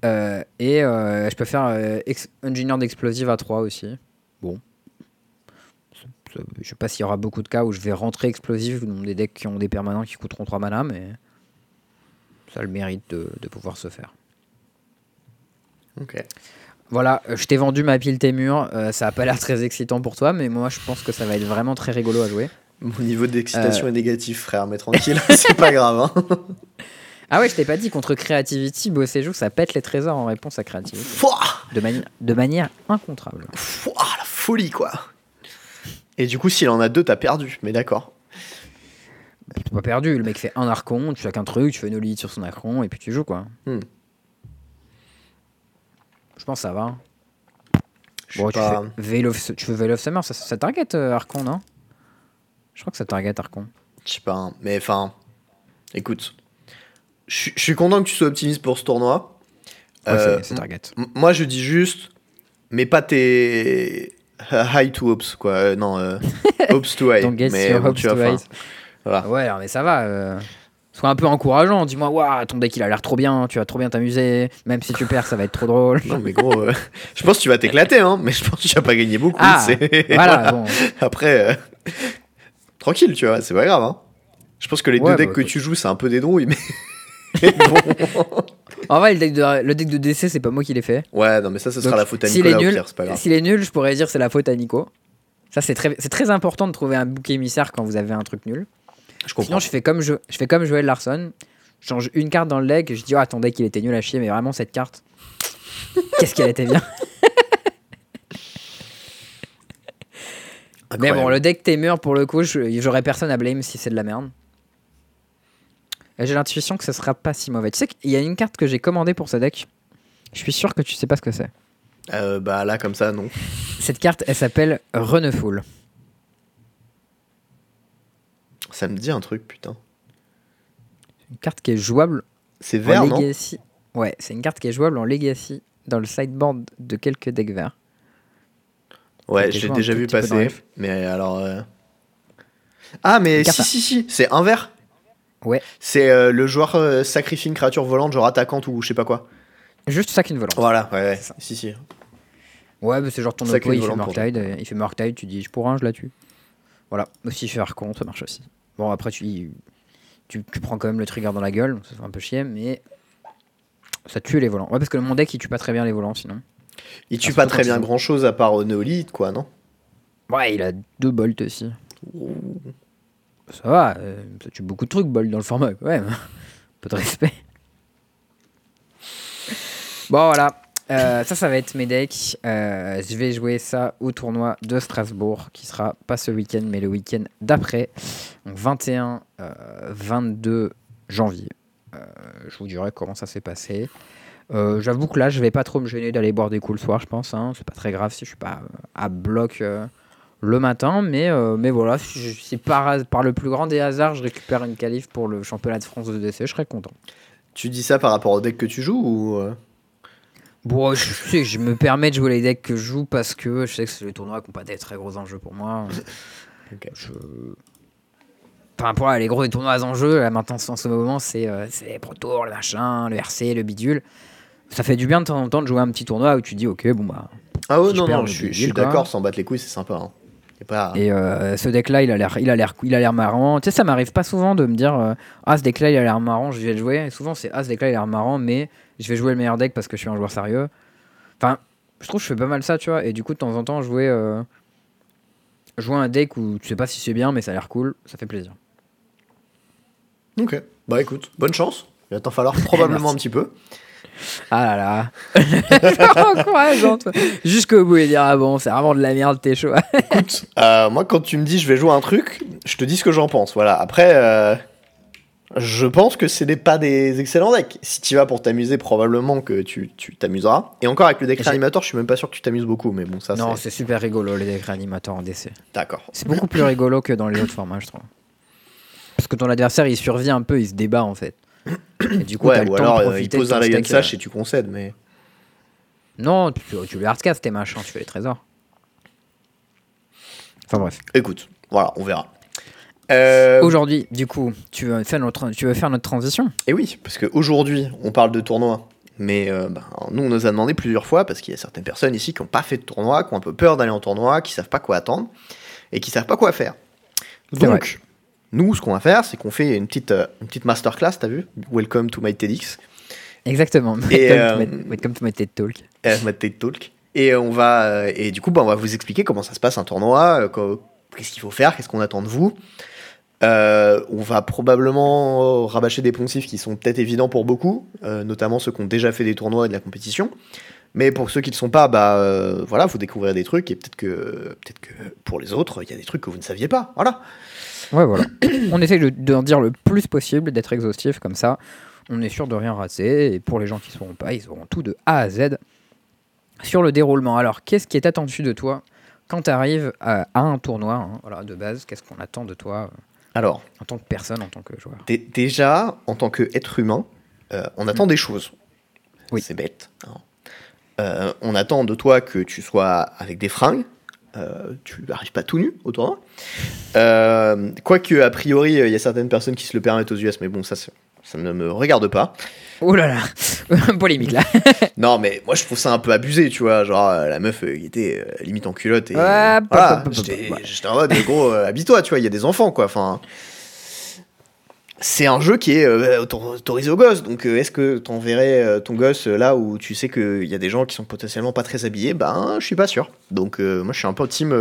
Euh, et euh, je peux faire euh, Engineer d'explosive à 3 aussi. Bon. Je sais pas s'il y aura beaucoup de cas où je vais rentrer explosif dans des decks qui ont des permanents qui coûteront 3 mana, mais ça a le mérite de, de pouvoir se faire. Ok. Voilà, euh, je t'ai vendu ma pile Témur. euh, ça a pas l'air très excitant pour toi, mais moi je pense que ça va être vraiment très rigolo à jouer. Mon niveau d'excitation Euh. est négatif, frère, mais tranquille, c'est pas grave. Hein. Ah ouais, je t'ai pas dit contre Creativity, Bossé joue, ça pète les trésors en réponse à Creativity. Fouah De, mani- de manière incontrable. Fouah, la folie, quoi. Et du coup, s'il en a deux, t'as perdu, mais d'accord. T'es pas perdu, le mec fait un archon, tu fais qu'un truc, tu fais une olite sur son archon et puis tu joues quoi. Hmm. Je pense que ça va. Bon, tu, pas. fais Veil of, tu fais Veil of Summer, ça, ça target euh, Archon, non? Je crois que ça target Archon. Je sais pas, hein. mais enfin, écoute, je suis- content que tu sois optimiste pour ce tournoi. Ouais, Euh, c'est- target. Moi, je dis juste, mais pas tes high to hopes, quoi. Euh, non, hopes to high. Mais bon, hopes tu vois, voilà. Ouais, alors, mais ça va. Sois un peu encourageant. Dis-moi, waouh, ton deck il a l'air trop bien, tu vas trop bien t'amuser. Même si tu perds, ça va être trop drôle. Non, mais gros, euh, je pense que tu vas t'éclater, hein, mais je pense que tu vas pas gagner beaucoup. Ah, voilà, bon. Après, euh, tranquille, tu vois, c'est pas grave. Hein. Je pense que les Ouais, deux decks bah, que tu joues, c'est un peu des drouilles, mais. mais bon. En vrai, le deck de, le deck de DC, c'est pas moi qui l'ai fait. Ouais, non, mais ça, ce sera Donc, la faute à s'il Nicolas est nul, pire, c'est pas grave. S'il est nul, je pourrais dire c'est la faute à Nico. Ça, c'est très, c'est très important de trouver un bouc émissaire quand vous avez un truc nul. Je comprends. Sinon, je fais comme, je, je fais comme Joël Larson. Je change une carte dans le deck je dis, oh, ton deck il était nul à chier, mais vraiment cette carte, qu'est-ce qu'elle était bien. Mais bon, le deck Tamer, pour le coup, j'aurais personne à blame si c'est de la merde. J'ai l'intuition que ce sera pas si mauvais. Tu sais qu'il y a une carte que j'ai commandée pour ce deck. Je suis sûr que tu sais pas ce que c'est. Euh, bah là, comme ça, non. Cette carte, elle s'appelle Runeful. Ça me dit un truc, putain. Une carte qui est jouable C'est en vert, non Legacy. Ouais, c'est une carte qui est jouable en Legacy dans le sideboard de quelques decks verts. Ouais, j'ai déjà vu passer. Mais alors. euh, Ah, mais si, si, si, c'est un vert. Ouais. C'est euh, le joueur euh, sacrifie une créature volante, genre attaquante ou je sais pas quoi. Juste ça qu'une volante. Voilà, ouais, ouais. Si, si. Ouais, bah, c'est genre ton oppo, qu'une il fait Murktide, il fait Murktide, tu dis je pour un, je la tue. Voilà. Aussi faire Archon, ça marche aussi. Bon, après, tu, tu, tu prends quand même le trigger dans la gueule, ça fait un peu chier, mais ça tue les volants. Ouais, parce que mon deck il tue pas très bien les volants sinon. Il tue pas très bien grand chose à part euh, Neolith, quoi, non? Ouais, il a deux bolts aussi. Ça va, euh, ça tue beaucoup de trucs, bolt dans le format, quand même. Un peu de respect. Bon, voilà. Euh, ça, ça va être mes decks. Euh, je vais jouer ça au tournoi de Strasbourg, qui sera pas ce week-end, mais le week-end d'après. Donc 21, euh, 22 janvier. Je vous dirai comment ça s'est passé. J'avoue que là, je vais pas trop me gêner d'aller boire des coups le soir, je pense. Hein. C'est pas très grave si je suis pas à bloc le matin, mais, mais voilà, si, par le plus grand des hasards, je récupère une qualif pour le championnat de France de DC, je serais content. Tu dis ça par rapport au deck que tu joues ou. Bon, je sais, je me permets de jouer les decks que je joue parce que je sais que c'est les tournois qui n'ont pas des très gros enjeux pour moi. Ok. Je... Enfin, pour là, les gros tournois enjeux, là, maintenant, en ce moment, c'est euh, les Pro Tour, le machin, le RC, le bidule. Ça fait du bien de temps en temps de jouer un petit tournoi où tu dis, ok, bon bah. Ah ouais, Si non, je perds non, je suis, je d'accord, sans battre les couilles, c'est sympa. Hein. Pas... Et euh, ce deck-là, il a l'air, il a l'air, il a l'air marrant. Tu sais, ça m'arrive pas souvent de me dire, euh, ah, ce deck-là, il a l'air marrant, je vais le jouer. Et souvent, c'est, ah, ce deck-là, il a l'air marrant, mais je vais jouer le meilleur deck parce que je suis un joueur sérieux. Enfin, je trouve que je fais pas mal ça, tu vois. Et du coup, de temps en temps, jouer, euh, jouer un deck où tu sais pas si c'est bien, mais ça a l'air cool, ça fait plaisir. Ok, bah écoute, bonne chance. Il va t'en falloir probablement Merci. un petit peu. Ah là là. Encourageant, toi. Jusqu'au bout et dire, ah bon, c'est vraiment de la merde, t'es chaud. Écoute, euh, moi quand tu me dis je vais jouer un truc, je te dis ce que j'en pense. Voilà. Après, euh, je pense que c'est des, pas des excellents decks. Si tu vas pour t'amuser, probablement que tu tu t'amuseras. Et encore avec le deck réanimateur, je suis même pas sûr que tu t'amuses beaucoup. Mais bon, ça non, c'est super rigolo, les decks réanimateurs en DC. d'accord. C'est beaucoup plus rigolo que dans les autres formats, je trouve. Parce que ton adversaire, il survit un peu, il se débat en fait. Et du coup, Ouais, le ou temps alors de euh, il pose un Lion Sash euh. et tu concèdes. Mais Non, tu, tu les hardcast tes machins, tu fais les trésors. Enfin bref. écoute, voilà, on verra. Euh, Aujourd'hui, du coup, tu veux faire notre, tu veux faire notre transition? Et oui, parce qu'aujourd'hui, on parle de tournoi. Mais euh, ben, nous, on nous a demandé plusieurs fois, parce qu'il y a certaines personnes ici qui n'ont pas fait de tournoi, qui ont un peu peur d'aller en tournoi, qui savent pas quoi attendre, et qui savent pas quoi faire. Donc, nous, ce qu'on va faire, c'est qu'on fait une petite, euh, une petite masterclass, t'as vu? Welcome to my TEDx, Exactement. Et, Welcome, to my, welcome to my TED Talk. TED Talk. Et on va, et du coup, ben, on va vous expliquer comment ça se passe un tournoi, qu'est-ce qu'il faut faire, qu'est-ce qu'on attend de vous. Euh, on va probablement rabâcher des poncifs qui sont peut-être évidents pour beaucoup, euh, notamment ceux qui ont déjà fait des tournois et de la compétition. Mais pour ceux qui ne le sont pas, bah euh, voilà, vous découvrirez des trucs et peut-être que, peut-être que pour les autres, il y a des trucs que vous ne saviez pas. Voilà. Ouais, voilà. on essaie de- d'en dire le plus possible, d'être exhaustif, comme ça, on est sûr de rien rater. Et pour les gens qui ne sauront pas, ils auront tout de A à Z sur le déroulement. Alors, qu'est-ce qui est attendu de toi quand tu arrives à, un tournoi hein, de base? Qu'est-ce qu'on attend de toi? euh, Alors, en tant que personne, en tant que joueur dé- déjà, en tant qu'être humain, euh, on attend des choses. Oui. C'est bête. hein. Euh, on attend de toi que tu sois avec des fringues. Euh, tu n'arrives pas tout nu au tournoi. Quoique, a priori, il y a certaines personnes qui se le permettent aux US, mais bon, ça, c'est- ça ne me regarde pas. Oh là là Polémique là Non, mais moi, je trouve ça un peu abusé, tu vois. Genre, euh, la meuf euh, qui était euh, limite en culotte. Et, Ouais, voilà, j'étais ouais. en mode, gros, euh, habille-toi, tu vois, il y a des enfants, quoi. Enfin. C'est un jeu qui est euh, autor- autorisé aux gosses, donc est-ce que t'enverrais ton gosse là où tu sais qu'il y a des gens qui sont potentiellement pas très habillés? Ben, je suis pas sûr. Donc moi je suis un peu team,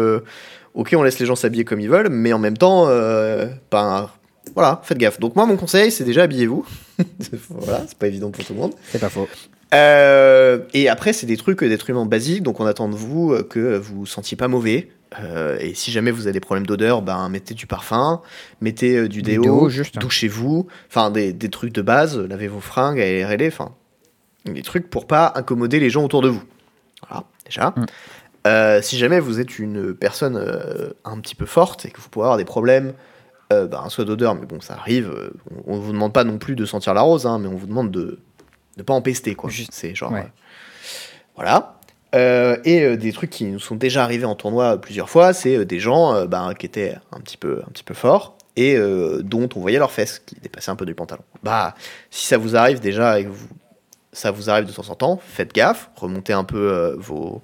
ok on laisse les gens s'habiller comme ils veulent, mais en même temps, euh, ben voilà, faites gaffe. Donc moi mon conseil c'est déjà habillez-vous. voilà, c'est pas évident pour tout le monde. C'est pas faux. Euh, et après, c'est des trucs d'être humain basiques, donc on attend de vous euh, que vous vous sentiez pas mauvais. Euh, et si jamais vous avez des problèmes d'odeur, ben mettez du parfum, mettez euh, du déo, déo, juste. douchez-vous, enfin des, des trucs de base, lavez vos fringues, aérez-les, enfin des trucs pour pas incommoder les gens autour de vous. Voilà, déjà. Mm. Si jamais vous êtes une personne un petit peu forte et que vous pouvez avoir des problèmes, euh, ben, soit d'odeur, mais bon, ça arrive. euh, on, on vous demande pas non plus de sentir la rose, hein, mais on vous demande de ne pas empester, quoi. C'est genre. ouais. euh, Voilà. Euh, et euh, des trucs qui nous sont déjà arrivés en tournoi plusieurs fois, c'est euh, des gens ben, qui étaient un petit peu, un petit peu forts et dont on voyait leurs fesses qui dépassaient un peu du pantalon. Bah, si ça vous arrive déjà et que vous, ça vous arrive de temps en temps, faites gaffe, remontez un peu vos,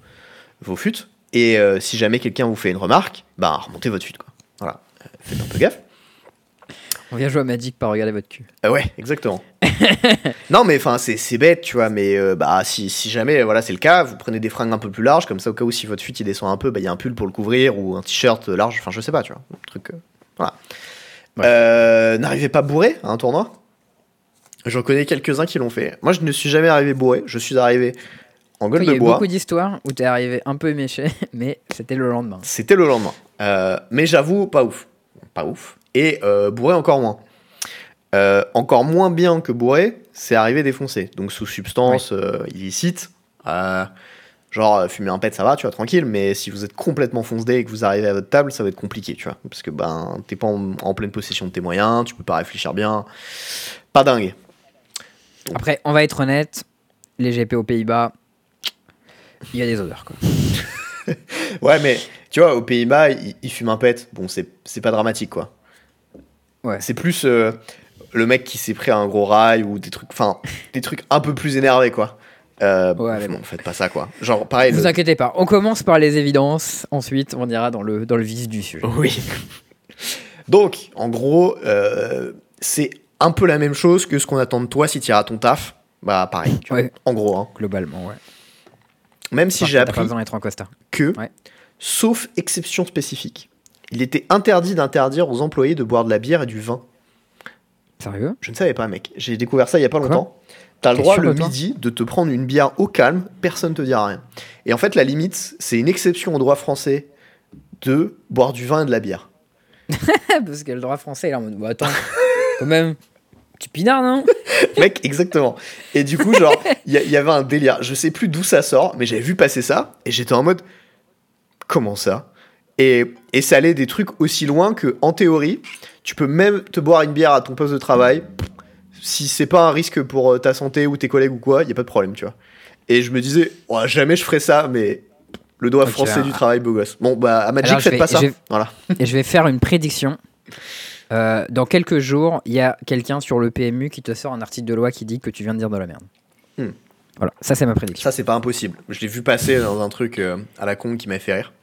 vos futes. Et si jamais quelqu'un vous fait une remarque, bah, remontez votre fute. Quoi. Voilà, faites un peu gaffe. On vient jouer à Magic par regarder votre cul. Euh, ouais, exactement. non, mais enfin, c'est bête, tu vois, mais euh, bah, si, si jamais voilà, c'est le cas, vous prenez des fringues un peu plus larges, comme ça, au cas où si votre fuite il descend un peu, bah, il y a un pull pour le couvrir ou un t-shirt large, enfin, je sais pas, tu vois. Un truc. euh, voilà. Ouais. N'arrivez pas bourré à un tournoi J'en connais quelques-uns qui l'ont fait. Moi, je ne suis jamais arrivé bourré, je suis arrivé en gueule Il y a de eu bois. beaucoup d'histoires où t'es arrivé un peu éméché, mais c'était le lendemain. C'était le lendemain. Mais j'avoue, pas ouf. Pas ouf. Et euh, bourré encore moins. Euh, encore moins bien que bourré, c'est arrivé défoncé. Donc sous substance euh, illicite. euh, genre fumer un pet, ça va, tu vois, tranquille. Mais si vous êtes complètement foncé et que vous arrivez à votre table, ça va être compliqué, tu vois. Parce que ben, t'es pas en, en pleine possession de tes moyens, tu peux pas réfléchir bien. Pas dingue. Après, on va être honnête, les GP aux Pays-Bas, il y a des odeurs. Quoi. Ouais, mais tu vois, aux Pays-Bas, ils, ils fument un pet. Bon, c'est pas dramatique, quoi. Ouais. C'est plus euh, le mec qui s'est pris un gros rail ou des trucs, enfin, des trucs un peu plus énervés, quoi. Euh, Ouais, mais bon, faites pas ça, quoi. Genre, pareil. vous le- inquiétez pas, on commence par les évidences, ensuite on ira dans le, dans le vif du sujet. Oui. Donc, en gros, euh, c'est un peu la même chose que ce qu'on attend de toi si tu iras à ton taf. Bah, pareil. tu vois. Ouais. En gros, hein. Globalement, ouais. Même si j'ai t'as pas appris besoin d'être en costard. que, Ouais. sauf exception spécifique, il était interdit d'interdire aux employés de boire de la bière et du vin. Sérieux? Je ne savais pas, mec. J'ai découvert ça il y a pas longtemps. T'as le droit le midi de te prendre une bière au calme, personne te dira rien. Et en fait, la limite, c'est une exception au droit français de boire du vin et de la bière. Parce que le droit français, il est en mode, bah, attends, quand même, tu pinard, non? Mec, exactement. Et du coup, genre, il y, a- il y avait un délire. Je sais plus d'où ça sort, mais j'avais vu passer ça et j'étais en mode, comment ça? Et, et ça allait des trucs aussi loin que, en théorie, tu peux même te boire une bière à ton poste de travail. Si c'est pas un risque pour euh, ta santé ou tes collègues ou quoi, il y a pas de problème, tu vois. Et je me disais, Ouais, jamais je ferais ça, mais le Ok, français alors- du travail, beau gosse. Bon, bah, à Magic, Alors, faites vais- pas ça. je Voilà. Et je vais faire une prédiction. Euh, dans quelques jours, il y a quelqu'un sur le PMU qui te sort un article de loi qui dit que tu viens de dire de la merde. Hmm. Voilà, ça c'est ma prédiction. Ça, c'est pas impossible. Je l'ai vu passer dans un truc euh, à la con qui m'a fait rire.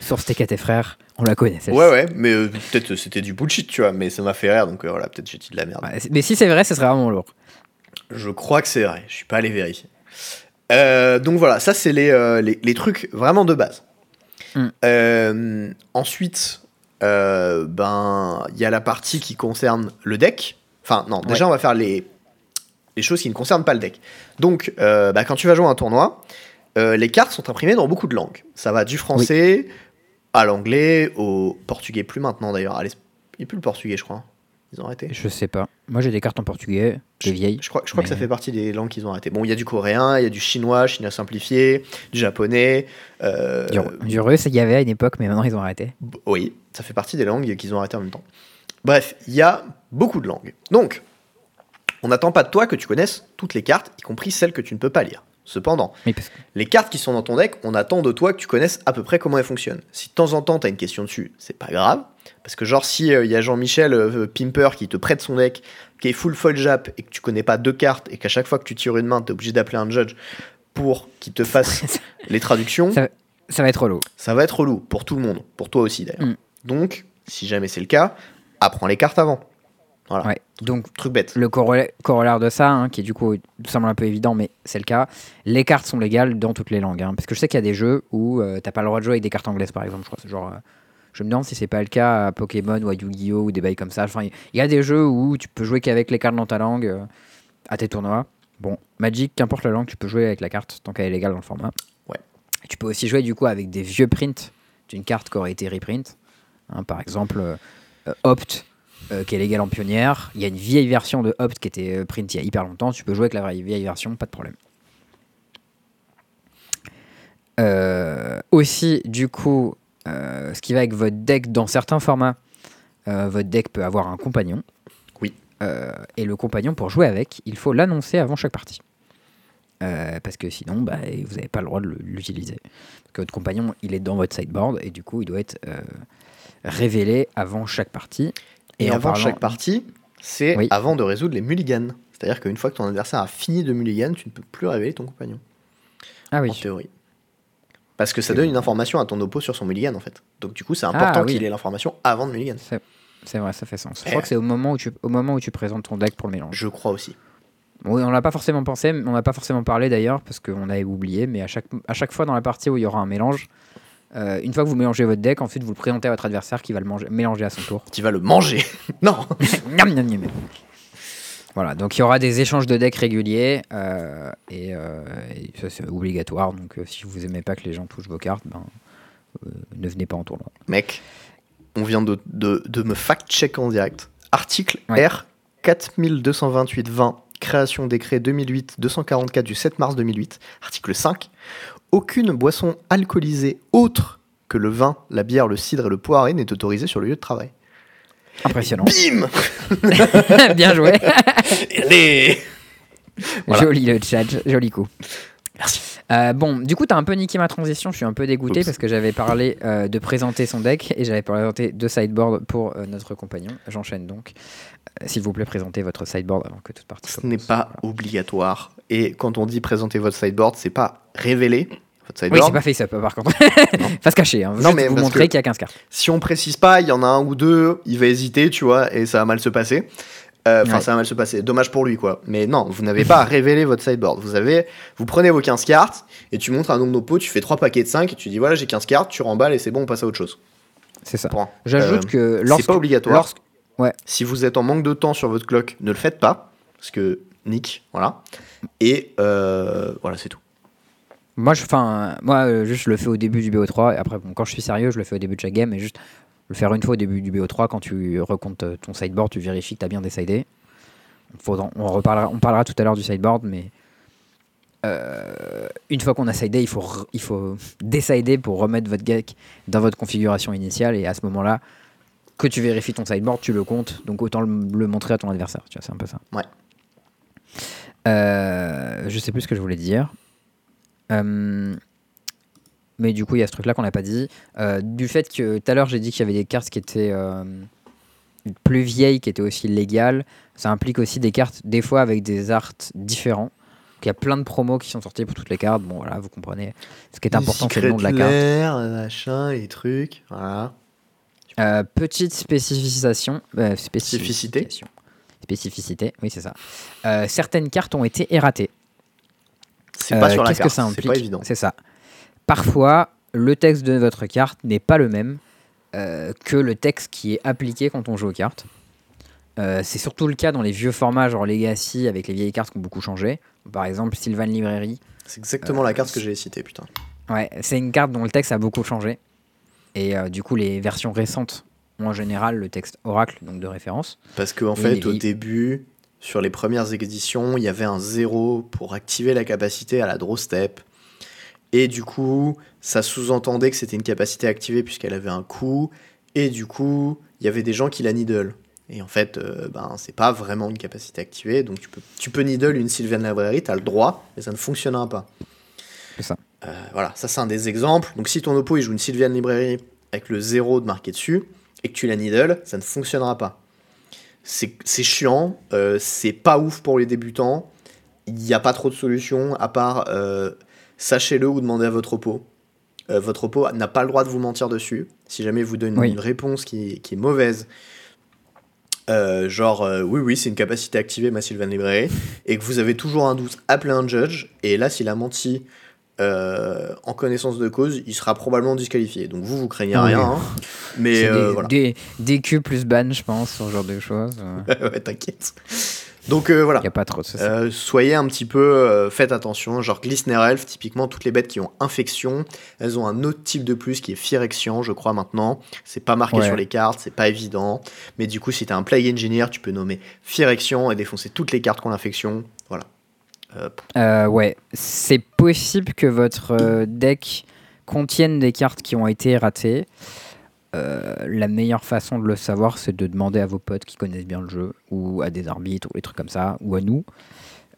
Sur Steak à tes frères, on la connaît. Ouais, ouais, mais euh, peut-être euh, c'était du bullshit, tu vois, mais ça m'a fait rire, donc euh, voilà, peut-être j'ai dit de la merde. Ouais, mais si c'est vrai, ce serait vraiment lourd. Je crois que c'est vrai, je suis pas allé vérifier. Euh, donc voilà, ça c'est les, les, les trucs vraiment de base. Mm. Euh, ensuite, ben il y a la partie qui concerne le deck. Enfin non, déjà on va faire les, les choses qui ne concernent pas le deck. Donc bah, quand tu vas jouer un tournoi, euh, les cartes sont imprimées dans beaucoup de langues. Ça va du français à l'anglais, au portugais, plus maintenant d'ailleurs. Il n'y a plus le portugais, je crois. Ils ont arrêté. Je sais pas. Moi j'ai des cartes en portugais, des vieilles. Je crois, je crois que ça fait partie des langues qu'ils ont arrêté. Bon, il y a du coréen, il y a du chinois, chinois simplifié, du japonais. euh, Du, russe, il y avait à une époque, mais maintenant ils ont arrêté. oui, ça fait partie des langues qu'ils ont arrêtées en même temps. Bref, il y a beaucoup de langues. Donc, on n'attend pas de toi que tu connaisses toutes les cartes, y compris celles que tu ne peux pas lire. Cependant, parce les cartes qui sont dans ton deck, on attend de toi que tu connaisses à peu près comment elles fonctionnent. Si de temps en temps tu as une question dessus, c'est pas grave. Parce que genre si il y a Jean-Michel euh, Pimper qui te prête son deck, qui est full foil jap et que tu connais pas deux cartes et qu'à chaque fois que tu tires une main, tu es obligé d'appeler un judge pour qu'il te fasse les traductions, Ça- ça va être relou. ça va être relou pour tout le monde, pour toi aussi d'ailleurs. Mm. Donc, si jamais c'est le cas, apprends les cartes avant. Voilà, Ouais. Donc truc bête. le corolla- corollaire de ça, hein, qui du coup semble un peu évident, mais c'est le cas, les cartes sont légales dans toutes les langues. hein. parce que je sais qu'il y a des jeux où euh, t'as pas le droit de jouer avec des cartes anglaises, par exemple. Je, crois, C'est genre, euh, je me demande si c'est pas le cas à Pokémon ou à Yu-Gi-Oh! ou des bails comme ça. Enfin, il y a des jeux où tu peux jouer qu'avec les cartes dans ta langue euh, à tes tournois. Bon, Magic, qu'importe la langue, tu peux jouer avec la carte tant qu'elle est légale dans le format. Ouais. Et tu peux aussi jouer du coup avec des vieux prints d'une carte qui aurait été reprint. Hein, par exemple, Opt, euh, qui est légal en pionnière. Il y a une vieille version de Opt qui était euh, print il y a hyper longtemps. Tu peux jouer avec la vieille version, pas de problème. Euh, aussi, du coup, euh, ce qui va avec votre deck dans certains formats, votre deck peut avoir un compagnon. Oui. Et le compagnon, pour jouer avec, il faut l'annoncer avant chaque partie. parce que sinon, bah, vous n'avez pas le droit de l'utiliser. Parce que votre compagnon, il est dans votre sideboard et du coup, il doit être révélé avant chaque partie. Et, en avant parlant- chaque partie, c'est Oui. avant de résoudre les mulligans. C'est-à-dire qu'une fois que ton adversaire a fini de mulligan, tu ne peux plus révéler ton compagnon, Ah oui. en théorie. Parce que ça donne une information à ton oppo sur son mulligan, en fait. Donc du coup, c'est Ah, important oui. qu'il ait l'information avant de mulligan. C'est- vrai, ça fait sens. Je Eh crois que c'est au moment où tu au moment où tu présentes ton deck pour le mélange. Je crois aussi. Oui, on l'a pas forcément pensé, on n'a pas forcément parlé d'ailleurs parce qu'on avait oublié, mais à chaque à chaque fois dans la partie où il y aura un mélange, euh, une fois que vous mélangez votre deck, ensuite vous le présentez à votre adversaire qui va le manger, mélanger à son tour. Tu vas le manger. non Miam, miam, miam. Voilà, donc il y aura des échanges de decks réguliers euh, et, euh, et ça c'est obligatoire. Donc si vous aimez pas que les gens touchent vos cartes, ben, ne venez pas en tournoi. Mec, on vient de, de, de me fact-check en direct. Article Ouais. R 4228-20, création décret 2008-244 du 7 mars 2008. Article 5. Aucune boisson alcoolisée autre que le vin, la bière, le cidre et le poiré n'est autorisée sur le lieu de travail. Impressionnant. Bim Bien joué. Allez Voilà. Joli le chat, joli coup. Merci. Euh, bon, du coup, t'as un peu niqué ma transition. Je suis un peu dégoûté Oups. parce que j'avais parlé euh, de présenter son deck et j'avais présenté deux sideboards pour euh, notre compagnon. J'enchaîne donc. S'il vous plaît, présentez votre sideboard avant que toute partie. Ce n'est pas Voilà. obligatoire. Et quand on dit présenter votre sideboard, c'est pas révéler Oui, c'est pas face up par contre. Pas se cacher. Hein. Non, mais vous montrer qu'il y a 15 cartes. si on précise pas, il y en a un ou deux, il va hésiter, tu vois, et ça va mal se passer. Euh, Enfin, Ouais. ça va mal se passer. Dommage pour lui, quoi. Mais non, vous n'avez pas à révéler votre sideboard. Vous avez, vous prenez vos 15 cartes et tu montres un nombre d'oppos, tu fais trois paquets de 5 et tu dis voilà, j'ai 15 cartes, tu remballes et c'est bon, on passe à autre chose. C'est ça. J'ajoute Euh, que c'est lorsque, pas obligatoire. lorsque- Si vous êtes en manque de temps sur votre clock, ne le faites pas. Parce que Nick, voilà. Et euh, voilà, c'est tout. Moi, je, moi, euh, juste, je le fais au début du BO3. Et après, bon, quand je suis sérieux, je le fais au début de chaque game. Et juste le faire une fois au début du BO3, quand tu recomptes euh, ton sideboard, tu vérifies que tu as bien décidé. Faudra- on, reparlera, on parlera tout à l'heure du sideboard, mais euh, une fois qu'on a sidé, il faut, il faut décider pour remettre votre deck dans votre configuration initiale. Et à ce moment-là, que tu vérifies ton sideboard, tu le comptes. Donc autant le, le montrer à ton adversaire. Tu vois, c'est un peu ça. Ouais. Euh, je sais plus ce que je voulais dire. Euh, mais du coup, il y a ce truc-là qu'on n'a pas dit. Euh, du fait que tout à l'heure, j'ai dit qu'il y avait des cartes qui étaient euh, plus vieilles, qui étaient aussi légales. Ça implique aussi des cartes, des fois avec des arts différents. Il y a plein de promos qui sont sortis pour toutes les cartes. Bon, voilà, vous comprenez. Ce qui est important, c'est le nom de la carte. Machin, les trucs. Voilà. Euh, petite spécification. euh, Spécificité. Spécificité, oui, c'est ça. Euh, certaines cartes ont été erratées. C'est pas Euh, sur la Qu'est-ce que ça C'est implique pas évident. C'est ça. Parfois, le texte de votre carte n'est pas le même euh, que le texte qui est appliqué quand on joue aux cartes. Euh, c'est surtout le cas dans les vieux formats, genre Legacy, avec les vieilles cartes qui ont beaucoup changé. Par exemple, Sylvan Library. C'est exactement la carte que j'ai citée, putain. Ouais, c'est une carte dont le texte a beaucoup changé. Et euh, du coup, les versions récentes ont en général le texte Oracle, donc de référence. Parce qu'en fait, au début, sur les premières éditions, il y avait un zéro pour activer la capacité à la draw step. Et du coup, ça sous-entendait que c'était une capacité activée puisqu'elle avait un coût. Et du coup, il y avait des gens qui la needle. Et en fait, euh, ben, c'est pas vraiment une capacité activée. Donc tu peux, tu peux needle une Sylvan Library, t'as le droit, mais ça ne fonctionnera pas. C'est ça. Euh, voilà, ça c'est un des exemples. Donc si ton oppo il joue une Sylvan Library avec le 0 de marqué dessus et que tu la needle, ça ne fonctionnera pas. C'est chiant, euh, c'est pas ouf pour les débutants. Il n'y a pas trop de solutions à part euh, sachez-le ou demandez à votre oppo. Euh, votre oppo n'a pas le droit de vous mentir dessus. Si jamais il vous donne Oui. une réponse qui, qui est mauvaise, euh, genre oui oui c'est une capacité activée ma Sylvan Library et que vous avez toujours un doute, appelez un judge et là s'il a menti euh, en connaissance de cause, il sera probablement disqualifié. Donc vous vous craignez rien, hein. mais euh, des, voilà. des, des Q plus ban, je pense, ce genre de choses. Il ouais, t'inquiète. Donc euh, voilà. n'y a pas trop de soucis. Soyez un petit peu, faites attention. Genre Glistener Elf, typiquement, toutes les bêtes qui ont infection, elles ont un autre type de plus qui est Phyrexian, je crois maintenant. C'est pas marqué Ouais. sur les cartes, c'est pas évident. Mais du coup, si t'es un Plague Engineer, tu peux nommer Phyrexian et défoncer toutes les cartes qui ont l'infection. Voilà. Euh, ouais, c'est possible que votre euh, deck contienne des cartes qui ont été ratées. Euh, la meilleure façon de le savoir, c'est de demander à vos potes qui connaissent bien le jeu, ou à des arbitres, ou des trucs comme ça, ou à nous.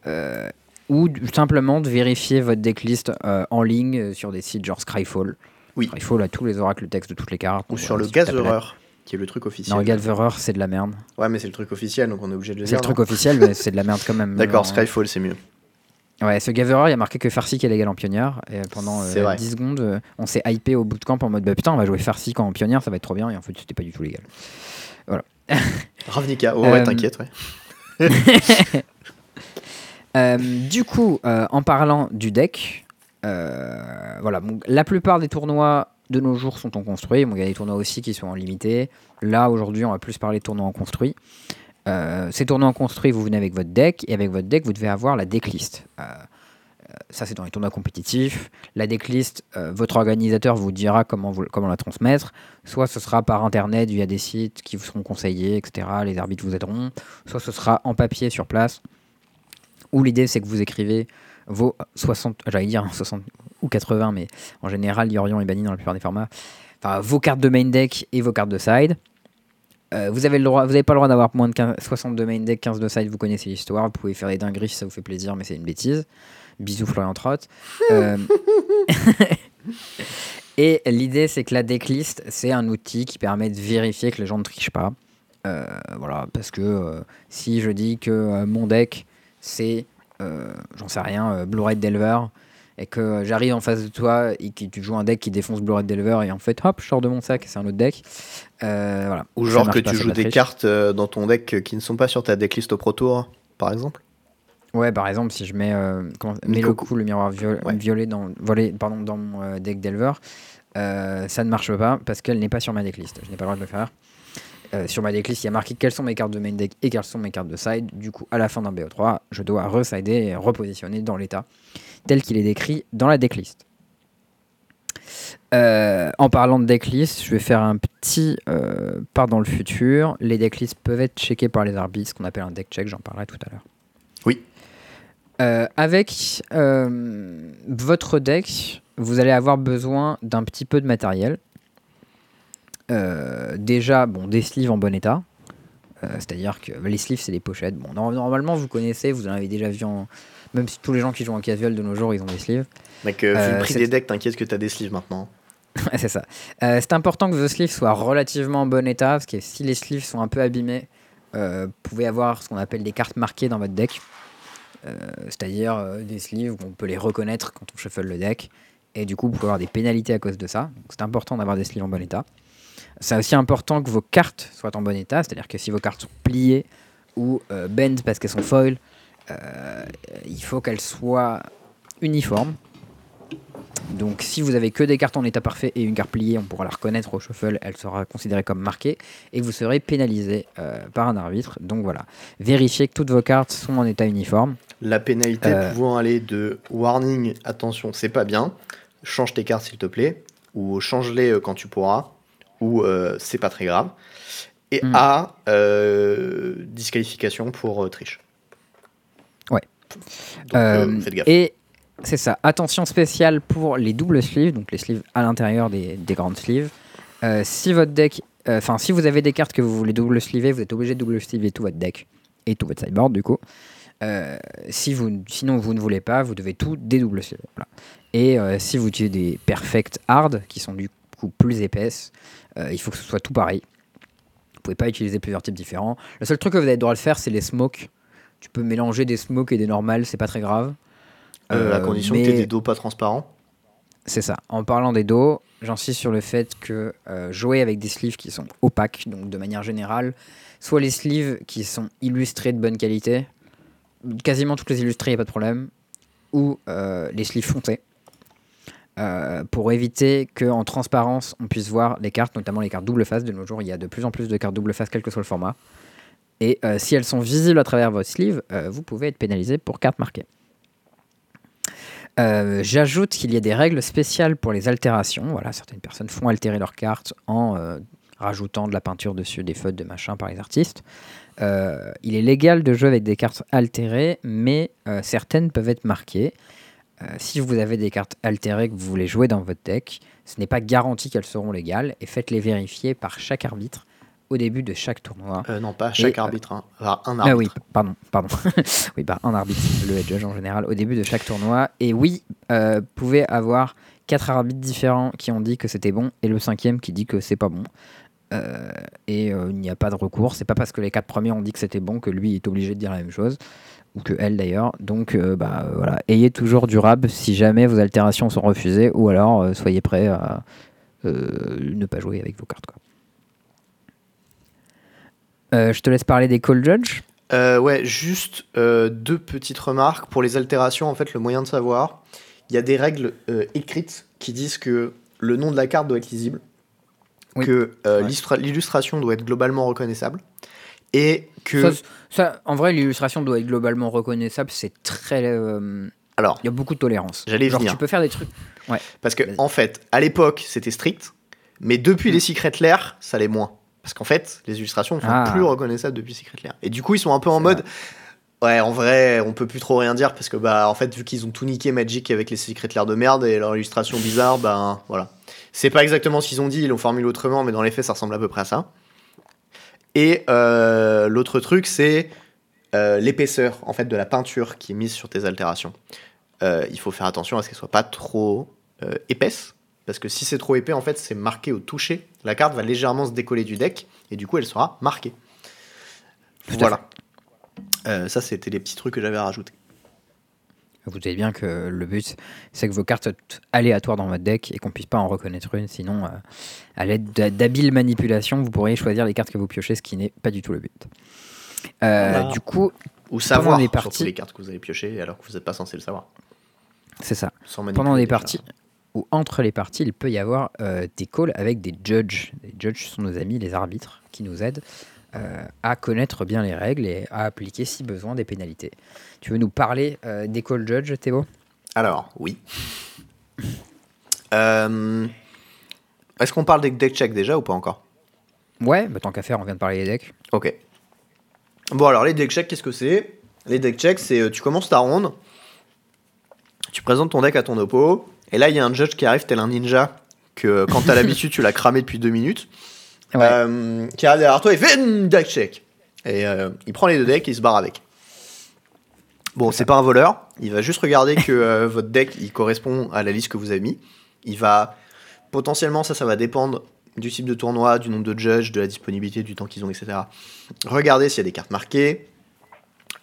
Euh, ou simplement de vérifier votre decklist en ligne sur des sites genre Scryfall. Oui. Scryfall a tous les oracles texte de toutes les cartes. Ou sur voilà, le Gatherer, qui est le truc officiel. Non, Gatherer, c'est de la merde. Ouais, mais c'est le truc officiel, donc on est obligé de le C'est dire. le truc officiel, mais c'est de la merde quand même. D'accord, Skyfall, c'est mieux. Ouais, ce Gatherer, il y a marqué que Farsi qui est légal en pionnière. Et pendant euh, C'est vrai. 10 secondes, euh, on s'est hypé au bootcamp en mode bah putain, on va jouer Farsi en pionnière, ça va être trop bien. Et en fait, c'était pas du tout légal. Ravnica, oh ouais, Euh, t'inquiète, ouais. Euh, du coup, euh, en parlant du deck, euh, voilà, bon, la plupart des tournois de nos jours sont en construit. Bon, il y a des tournois aussi qui sont en limité. Là, aujourd'hui, on va plus parler de tournois en construit. Euh, ces tournois en construit, vous venez avec votre deck, et avec votre deck, vous devez avoir la decklist. Euh, euh, ça, c'est dans les tournois compétitifs. La decklist, euh, votre organisateur vous dira comment la transmettre. Soit ce sera par internet via des sites qui vous seront conseillés, etc. Les arbitres vous aideront. Soit ce sera en papier sur place où l'idée c'est que vous écrivez vos 60, j'allais dire 60 ou 80, mais en général, Yorion est banni dans la plupart des formats. Enfin, vos cartes de main deck et vos cartes de side. Euh, vous avez le droit, vous n'avez pas le droit d'avoir moins de 15 60 de main deck, 15 de side, vous connaissez l'histoire, vous pouvez faire des dingueries si ça vous fait plaisir, mais c'est une bêtise. Bisous Florian Trott. Euh, et l'idée c'est que la decklist, c'est un outil qui permet de vérifier que les gens ne trichent pas. Euh, voilà, parce que si je dis que mon deck c'est, j'en sais rien, euh, Blue Red Delver, et que j'arrive en face de toi et que tu joues un deck qui défonce Blue Red Delver, et en fait, hop, je sors de mon sac c'est un autre deck. Euh, voilà. Ou genre que pas, tu joues des cartes euh, dans ton deck qui ne sont pas sur ta decklist au Pro Tour, par exemple. Ouais, par exemple, si je mets euh, Mikoku. Meloku, le miroir Ouais. violet dans, volé, pardon, dans mon deck Delver, euh, ça ne marche pas parce qu'elle n'est pas sur ma decklist. Je n'ai pas le droit de le faire. Euh, sur ma decklist, il y a marqué quelles sont mes cartes de main deck et quelles sont mes cartes de side. Du coup, à la fin d'un BO3, je dois resider et repositionner dans l'état tel qu'il est décrit dans la decklist. Euh, en parlant de decklist, je vais faire un petit euh, part dans le futur. Les decklists peuvent être checkées par les arbitres, ce qu'on appelle un deck check, j'en parlerai tout à l'heure. Oui. Euh, avec euh, votre deck, vous allez avoir besoin d'un petit peu de matériel. Déjà, bon, des sleeves en bon état. C'est-à-dire que les sleeves, c'est des pochettes. Bon, nor- normalement, vous connaissez, vous en avez déjà vu en. Même si tous les gens qui jouent en casual de nos jours, ils ont des sleeves. Mec, euh, vu Euh, le prix c'est- des decks, t'inquiète que t'as des sleeves maintenant. C'est ça. Euh, c'est important que vos sleeves soient relativement en bon état, parce que si les sleeves sont un peu abîmés, euh, vous pouvez avoir ce qu'on appelle des cartes marquées dans votre deck. Euh, C'est-à-dire euh, des sleeves où on peut les reconnaître quand on shuffle le deck. Et du coup, vous pouvez avoir des pénalités à cause de ça. Donc c'est important d'avoir des sleeves en bon état. C'est aussi important que vos cartes soient en bon état, c'est-à-dire que si vos cartes sont pliées ou euh, bend parce qu'elles sont foil, euh, il faut qu'elles soient uniformes. Donc si vous avez que des cartes en état parfait et une carte pliée, on pourra la reconnaître au shuffle, elle sera considérée comme marquée et vous serez pénalisé euh, par un arbitre. Donc voilà, vérifiez que toutes vos cartes sont en état uniforme. La pénalité Euh. pouvant aller de warning, attention, c'est pas bien, change tes cartes s'il te plaît, ou change-les euh, quand tu pourras, ou euh, c'est pas très grave, et à euh, disqualification pour euh, triche. Donc euh, Euh, faites gaffe. et c'est ça, attention spéciale pour les doubles sleeves, donc les sleeves à l'intérieur des, des grandes sleeves. Euh, si votre deck, euh, enfin si vous avez des cartes que vous voulez double sleever, vous êtes obligé de double sleever tout votre deck et tout votre sideboard du coup. Euh, si vous, sinon vous ne voulez pas, vous devez tout dédouble sleever. Voilà. Et si vous utilisez des perfect hard qui sont du coup plus épaisses, il faut que ce soit tout pareil. Vous pouvez pas utiliser plusieurs types différents. Le seul truc que vous avez le droit de faire, c'est les smokes. Tu peux mélanger des smokes et des normales, c'est pas très grave. Euh, à Euh, condition mais- que tu aies des dos pas transparents. C'est ça. En parlant des dos, j'insiste sur le fait que euh, jouer avec des sleeves qui sont opaques, donc de manière générale, soit les sleeves qui sont illustrés de bonne qualité, quasiment toutes les illustrées, il a pas de problème, ou euh, les sleeves fontés, euh, pour éviter qu'en transparence, on puisse voir les cartes, notamment les cartes double face. De nos jours, il y a de plus en plus de cartes double face, quel que soit le format. Et euh, si elles sont visibles à travers votre sleeve, euh, vous pouvez être pénalisé pour cartes marquées. Euh, J'ajoute qu'il y a des règles spéciales pour les altérations. Voilà, certaines personnes font altérer leurs cartes en rajoutant de la peinture dessus, des feutres de machin par les artistes. Il est légal de jouer avec des cartes altérées, mais certaines peuvent être marquées. Si vous avez des cartes altérées que vous voulez jouer dans votre deck, ce n'est pas garanti qu'elles seront légales et faites-les vérifier par chaque arbitre au début de chaque tournoi. Euh, non, pas chaque Et, euh, arbitre, hein. Enfin, un Ah arbitre. oui, pardon, pardon. oui, bah, un arbitre, le head judge en général, au début de chaque tournoi. Et oui, euh, pouvait avoir quatre arbitres différents qui ont dit que c'était bon et le cinquième qui dit que c'est pas bon. Euh, et euh, il n'y a pas de recours. C'est pas parce que les quatre premiers ont dit que c'était bon que lui est obligé de dire la même chose. Ou que elle d'ailleurs. Donc bah, voilà, ayez toujours du rab si jamais vos altérations sont refusées. Ou alors soyez prêts à ne pas jouer avec vos cartes. Quoi. Euh, je te laisse parler des call judge. Euh, ouais, juste euh, deux petites remarques. Pour les altérations, en fait, le moyen de savoir, il y a des règles euh, écrites qui disent que le nom de la carte doit être lisible, Oui. que Ouais. l'illustra- l'illustration doit être globalement reconnaissable, et que... Ça, ça, en vrai, l'illustration doit être globalement reconnaissable. C'est très. Alors, Il y a beaucoup de tolérance. J'allais venir. tu peux faire des trucs. parce que, en fait, à l'époque, c'était strict, mais depuis Mm. les Secret Lair, ça l'est moins. Parce qu'en fait, les illustrations ne sont Ah. plus reconnaissables depuis Secret Lair. Et du coup, ils sont un peu en mode... Ouais, en vrai, on peut plus trop rien dire parce que, bah, en fait, vu qu'ils ont tout niqué Magic avec les Secret Lair de merde et leur illustration bizarre, ben voilà. C'est pas exactement ce qu'ils ont dit, ils l'ont formulé autrement, mais dans les faits, ça ressemble à peu près à ça. Et euh, l'autre truc, c'est euh, l'épaisseur, en fait, de la peinture qui est mise sur tes altérations. Euh, il faut faire attention à ce qu'elle soit pas trop épaisse, parce que si c'est trop épais, en fait, c'est marqué au toucher. La carte va légèrement se décoller du deck, et du coup, elle sera marquée. Tout Voilà. Euh, ça, c'était les petits trucs que j'avais à rajouter. Vous savez bien que le but, c'est que vos cartes soient aléatoires dans votre deck et qu'on puisse pas en reconnaître une. Sinon, euh, à l'aide d'habiles manipulations, vous pourriez choisir les cartes que vous piochez, ce qui n'est pas du tout le but. Euh, Voilà. Du coup, Ou savoir les surtout parties- les cartes que vous avez piochées, alors que vous n'êtes pas censé le savoir. c'est ça. Sans Pendant des parties entre les parties, il peut y avoir euh, des calls avec des judges. Les judges sont nos amis, les arbitres, qui nous aident euh, à connaître bien les règles et à appliquer, si besoin, des pénalités. Tu veux nous parler euh, des call judges, Théo? Alors, oui. Est-ce qu'on parle des deck check déjà ou pas encore? Ouais, bah, tant qu'à faire, on vient de parler des decks. Ok. Bon, alors les deck check, qu'est-ce que c'est? Les deck check, c'est tu commences ta ronde, tu présentes ton deck à ton oppo, et là il y a un judge qui arrive tel un ninja, que euh, quand t'as l'habitude tu l'as cramé depuis deux minutes, Ouais. euh, qui arrive derrière toi et fait un deck check. Et euh, il prend les deux decks et il se barre avec. Bon, c'est pas un voleur, il va juste regarder que euh, votre deck il correspond à la liste que vous avez mis. Il va potentiellement, ça, ça va dépendre du type de tournoi, du nombre de judges, de la disponibilité, du temps qu'ils ont, etc. Regardez s'il y a des cartes marquées,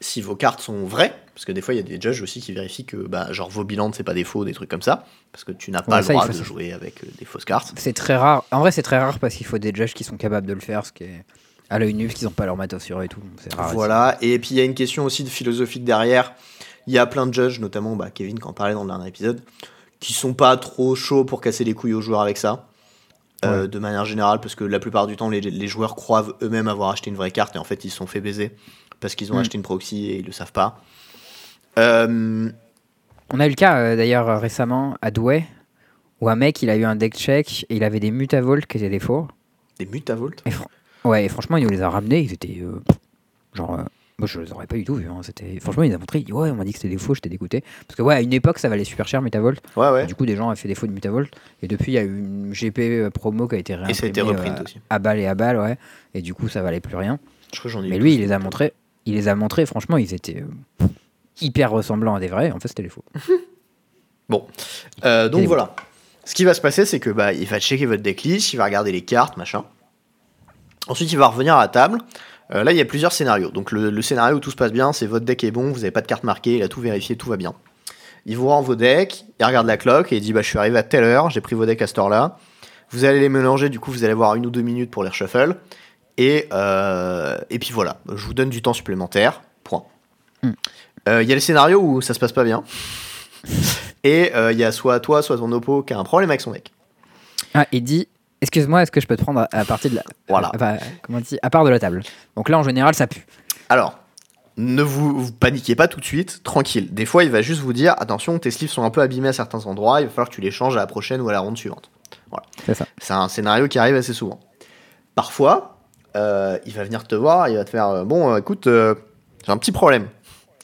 si vos cartes sont vraies, parce que des fois il y a des judges aussi qui vérifient que bah, genre vos bilans c'est pas des faux, des trucs comme ça, parce que tu n'as pas Ouais, le ça, droit de ça. jouer avec euh, des fausses cartes. C'est très rare. En vrai, c'est très rare parce qu'il faut des judges qui sont capables de le faire, ce qui est à l'œil nu, parce qu'ils n'ont pas leur matos sur et tout. C'est rare. Voilà, et puis il y a une question aussi de philosophique derrière. Il y a plein de judges, notamment bah, Kevin qui en parlait dans le dernier épisode, qui sont pas trop chauds pour casser les couilles aux joueurs avec ça. euh, Ouais. de manière générale, parce que la plupart du temps, les, les joueurs croient eux-mêmes avoir acheté une vraie carte et en fait, ils se sont fait baiser parce qu'ils ont Mm. acheté une proxy et ils le savent pas. Euh, On a eu le cas euh, d'ailleurs euh, récemment à Douai où un mec il a eu un deck check et il avait des mutavolt qui étaient des faux. des mutavolt Et fran- ouais, et franchement, il nous les a ramenés. Ils étaient euh, genre. euh, moi, je les aurais pas du tout vus. hein, C'était... Franchement, il nous a montré. Il dit, ouais, on m'a dit que c'était des faux, j'étais dégoûté. Parce que, ouais, à une époque, ça valait super cher, Mutavolt. Ouais, ouais. Et Du coup, des gens ont fait des faux de Mutavolt. Et depuis, il y a eu une GP promo qui a été Et ça a été réimprimée reprint euh, aussi. à balle et à balle, ouais. Et du coup, ça valait plus rien. Je crois que j'en ai Mais lui, il les a montrés. Il les a montrés. Franchement, ils étaient euh, hyper ressemblants à des vrais. En fait, c'était les faux. Bon, Euh, donc voilà. Ce qui va se passer, c'est que bah, il va checker votre decklist, il va regarder les cartes, machin. Ensuite, il va revenir à la table. Euh, là, il y a plusieurs scénarios. Donc, le, le scénario où tout se passe bien, c'est votre deck est bon, vous n'avez pas de carte marquée, il a tout vérifié, tout va bien. Il vous rend vos decks, il regarde la clock et il dit bah, Je suis arrivé à telle heure, j'ai pris vos decks à cette heure-là. Vous allez les mélanger, du coup, vous allez avoir une ou deux minutes pour les reshuffle. Et, euh, et puis voilà, je vous donne du temps supplémentaire. Point. Hmm. Euh, Il y a le scénario où ça se passe pas bien. Et euh, il y a soit toi, soit ton oppo qui a un problème avec son deck. Ah, il dit Excuse-moi, est-ce que je peux te prendre à, partir de la. Voilà. Enfin, comment on dit À part de la table. Donc là, en général, ça pue. Alors, ne vous, vous paniquez pas tout de suite, tranquille. Des fois, il va juste vous dire attention, tes sleeves sont un peu abîmés à certains endroits, il va falloir que tu les changes à la prochaine ou à la ronde suivante. C'est ça. C'est un scénario qui arrive assez souvent. Parfois, euh, il va venir te voir, il va te faire euh, bon, euh, écoute, euh, j'ai un petit problème.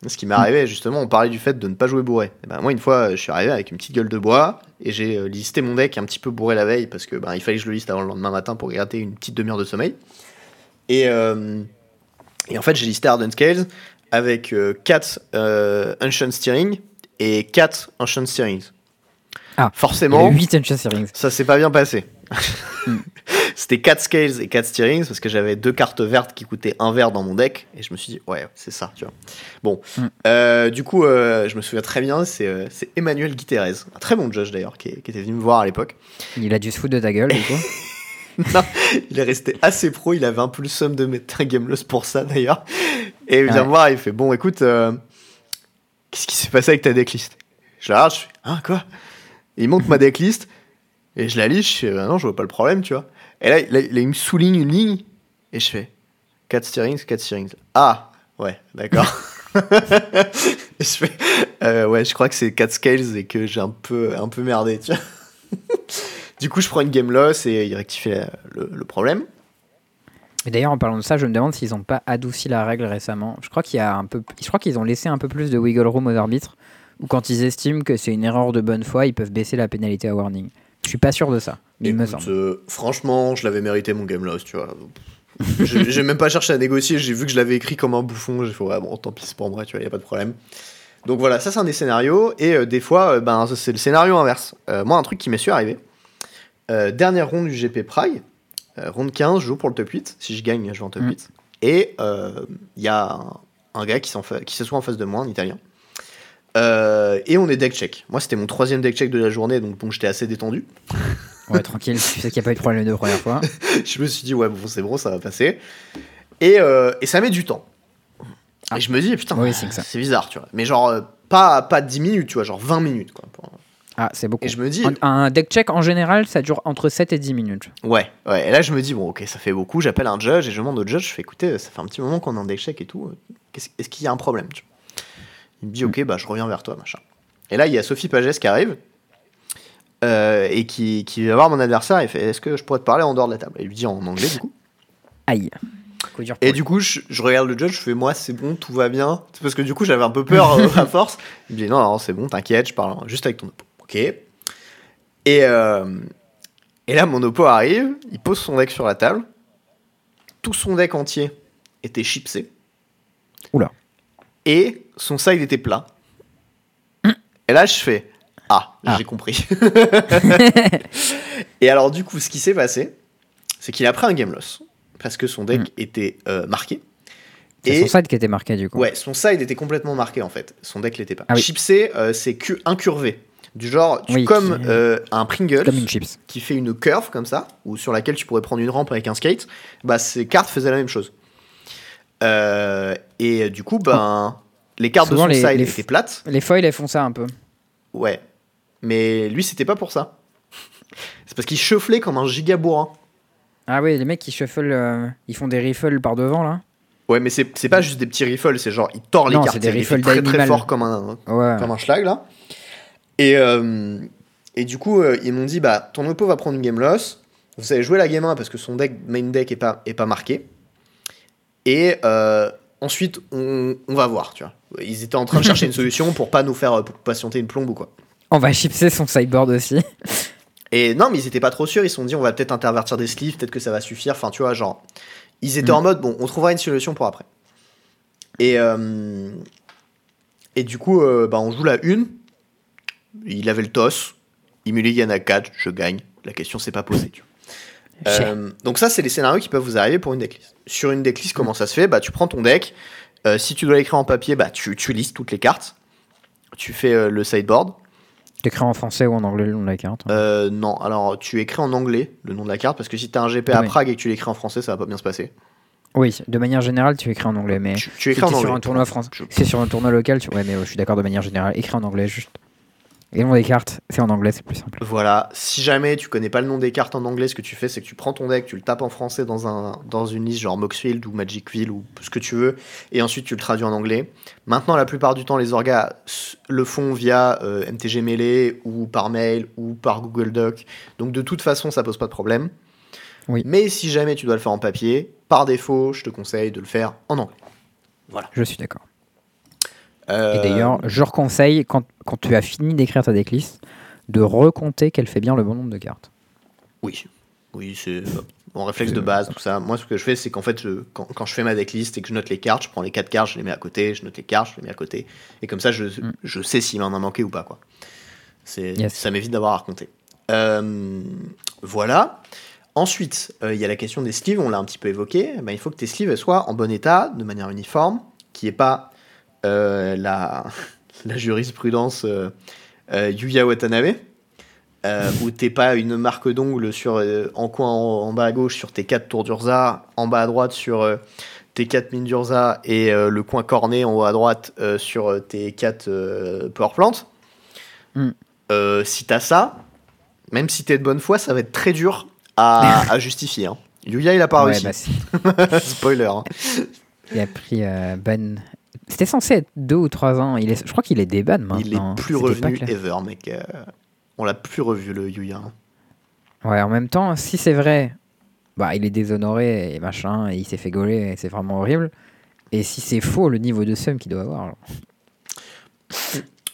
Ce qui m'est arrivé, justement, on parlait du fait de ne pas jouer bourré. Et ben, moi, une fois, je suis arrivé avec une petite gueule de bois et j'ai euh, listé mon deck un petit peu bourré la veille parce que ben, il fallait que je le liste avant le lendemain matin pour gratter une petite demi-heure de sommeil. Et, euh, et en fait, j'ai listé Hardened Scales avec 4 euh, Ancient Steering et 4 Ancient Steerings. Ah, Forcément, 8 Ancient Series. ça s'est pas bien passé. C'était 4 scales et 4 steerings parce que j'avais deux cartes vertes qui coûtaient un vert dans mon deck et je me suis dit ouais c'est ça tu vois. Bon Mm. Euh, du coup euh, je me souviens très bien c'est euh, Emmanuel Guiterres, un très bon judge d'ailleurs qui, qui était venu me voir à l'époque. Il a dû se foutre de ta gueule, du coup. Non, il est resté assez pro, il avait un peu le somme de mettre un gameless pour ça d'ailleurs. Et il vient Ouais. me voir et il fait Bon, écoute, euh, qu'est-ce qui s'est passé avec ta decklist? Je la regarde, je fais Hein, quoi? Il monte ma decklist et je la lis, je fais Bah Non, je vois pas le problème, tu vois. Et là, il, me souligne une ligne et je fais 4 steerings, 4 steerings. Ah, ouais, d'accord. et je fais euh, Ouais, je crois que c'est 4 scales et que j'ai un peu, un peu merdé, tu vois. Du coup, je prends une game loss et il rectifie le, le problème. Et d'ailleurs, en parlant de ça, je me demande s'ils n'ont pas adouci la règle récemment. Je crois qu'il y a un peu, je crois qu'ils ont laissé un peu plus de wiggle room aux arbitres, ou quand ils estiment que c'est une erreur de bonne foi, ils peuvent baisser la pénalité à warning. Je suis pas sûr de ça, me semble. euh, franchement, je l'avais mérité mon game loss, tu vois. J'ai même pas cherché à négocier, j'ai vu que je l'avais écrit comme un bouffon, j'ai fait ouais, bon, tant pis, c'est pour moi, tu vois, y a pas de problème. Donc voilà, ça c'est un des scénarios, et euh, des fois, euh, ben, c'est le scénario inverse. Euh, moi, un truc qui m'est su arrivé, dernière ronde du GP Pride, ronde 15, je joue pour le top 8, si je gagne, je vais en top Mm. 8. Et il y a un, un gars qui fa- s'assoit en face de moi, un italien. Euh, et on est deck check. Moi, c'était mon troisième deck check de la journée, donc bon, j'étais assez détendu. Ouais, tranquille, tu sais qu'il n'y a pas eu de problème de première fois. je me suis dit, ouais, bon, c'est bon, ça va passer. Et, euh, et ça met du temps. Ah. Et je me dis, putain, Oui, c'est bizarre, tu vois. Mais genre, euh, pas, pas 10 minutes, tu vois, genre 20 minutes, quoi. pour- Ah, c'est beaucoup. Et je me dis, Un, un deck check en général, ça dure entre 7 et 10 minutes. ouais, ouais. Et là, je me dis, bon, ok, ça fait beaucoup. J'appelle un judge et je demande au judge, je fais, écoutez, ça fait un petit moment qu'on est en deck check et tout. Est-ce qu'il y a un problème tu vois Il me dit, ok, bah, je reviens vers toi, machin. Et là, il y a Sophie Pagès qui arrive. euh, et qui, qui va voir mon adversaire et fait Est-ce que je pourrais te parler en dehors de la table? Et il lui dit en anglais, du coup. Aïe. Et du coup, je, je regarde le judge, je fais moi, c'est bon, tout va bien. C'est parce que du coup, j'avais un peu peur euh, à force. Il me dit non, non, c'est bon, t'inquiète, je parle juste avec ton oppo. Ok. Et, euh, et là, mon oppo arrive, il pose son deck sur la table. Tout son deck entier était chipsé. Oula. Et son side était plat. Et là, je fais Ah, Ah. j'ai compris. et alors, du coup, ce qui s'est passé, c'est qu'il a pris un game loss. Parce que son deck Mm. était euh, marqué. C'est son side qui était marqué du coup. Ouais, son side était complètement marqué en fait. Son deck l'était pas. Ah oui. Chipsé, euh, c'est cu- incurvé. Du genre, tu- Oui, comme qui- euh, un Pringles Comme une chips. qui fait une curve comme ça, ou sur laquelle tu pourrais prendre une rampe avec un skate, bah ces cartes faisaient la même chose. Euh, et euh, du coup, ben, les cartes Souvent, de son les- side étaient plates. Les foils, elles font ça un peu. Ouais. Mais lui, c'était pas pour ça. C'est parce qu'il chaufflait comme un giga bourrin. Ah oui, les mecs qui shuffle, euh, ils font des riffles par devant là. Ouais, mais c'est pas juste des petits riffles, c'est genre, il tord les Non, cartes. c'est des riffles très très fort comme un, Ouais. comme un schlag là. Et, euh, et du coup, ils m'ont dit bah, ton oppo va prendre une game loss. Vous allez jouer la game 1 parce que son deck, main deck est pas, est pas marqué. Et euh, ensuite, on, on va voir, tu vois. Ils étaient en train de chercher une solution pour pas nous faire euh, pour patienter une plombe ou quoi. On va chipser son sideboard aussi. Et non, mais ils étaient pas trop sûrs. Ils se sont dit on va peut-être intervertir des sleeves, peut-être que ça va suffire. Enfin, tu vois, genre. Ils étaient Mm. en mode bon, on trouvera une solution pour après. Et, euh, et du coup, euh, bah, on joue la une. Il avait le toss. Il mulligan à 4, je gagne. La question s'est pas posée. Tu vois. Euh, donc ça, c'est les scénarios qui peuvent vous arriver pour une decklist. Sur une decklist, comment ça se fait? Bah, tu prends ton deck. Euh, si tu dois l'écrire en papier, bah, tu, tu listes toutes les cartes. Tu fais euh, le sideboard. T'écris en français ou en anglais le nom de la carte. Euh, non, alors tu écris en anglais le nom de la carte parce que si t'as un GP à Oui. Prague et que tu l'écris en français, ça va pas bien se passer. Oui, de manière générale, tu écris en anglais, mais Tu, tu si écris en t'es anglais. sur un tournoi français, Je- c'est sur un tournoi local, tu... ouais, mais euh, je suis d'accord de manière générale, écris en anglais juste. Et le nom des cartes, c'est en anglais, c'est plus simple. Voilà, si jamais tu connais pas le nom des cartes en anglais, ce que tu fais, c'est que tu prends ton deck, tu le tapes en français dans, un, dans une liste genre Moxfield ou Magicville ou ce que tu veux, et ensuite tu le traduis en anglais. Maintenant, la plupart du temps, les orgas le font via euh, MTG Melee ou par mail ou par Google Doc, donc de toute façon, ça pose pas de problème. Oui. Mais si jamais tu dois le faire en papier, par défaut, je te conseille de le faire en anglais. Je suis d'accord. Euh, Et d'ailleurs, je reconseille, quand, quand tu as fini d'écrire ta decklist, de recompter qu'elle fait bien le bon nombre de cartes. Oui, oui, c'est. Mon réflexe de base, tout ça. Moi, ce que je fais, c'est qu'en fait, je, quand, quand, je fais ma decklist et que je note les cartes, je prends les quatre cartes, je les mets à côté, je note les cartes, je les mets à côté. Et comme ça, je, mm. je sais s'il en a manqué ou pas. Quoi. Yes. Ça m'évite d'avoir à raconter. Euh, voilà. Ensuite, il y a la question des sleeves, on l'a un petit peu évoqué. Ben, il faut que tes sleeves soient en bon état, de manière uniforme, qui est pas la, la jurisprudence Yuya Watanabe euh, où t'es pas une marque d'ongles sur euh, en coin en, bas à gauche sur tes 4 tours d'Urza, en bas à droite sur euh, tes 4 mines d'Urza et euh, le coin corné en haut à droite sur tes 4 power plants. Mm. si t'as ça, même si t'es de bonne foi, ça va être très dur à, à justifier. Hein. Yuya, il a pas réussi. Bah, Spoiler. Hein. Il a pris Ben. C'était censé être 2 ou 3 ans. Il est... Je crois qu'il est déban maintenant. Il est plus revenu ever, mec. On l'a plus revu, le Yuya. Ouais, en même temps, si c'est vrai, bah, il est déshonoré et machin, et il s'est fait gauler, et c'est vraiment horrible. Et si c'est faux, le niveau de seum qu'il doit avoir.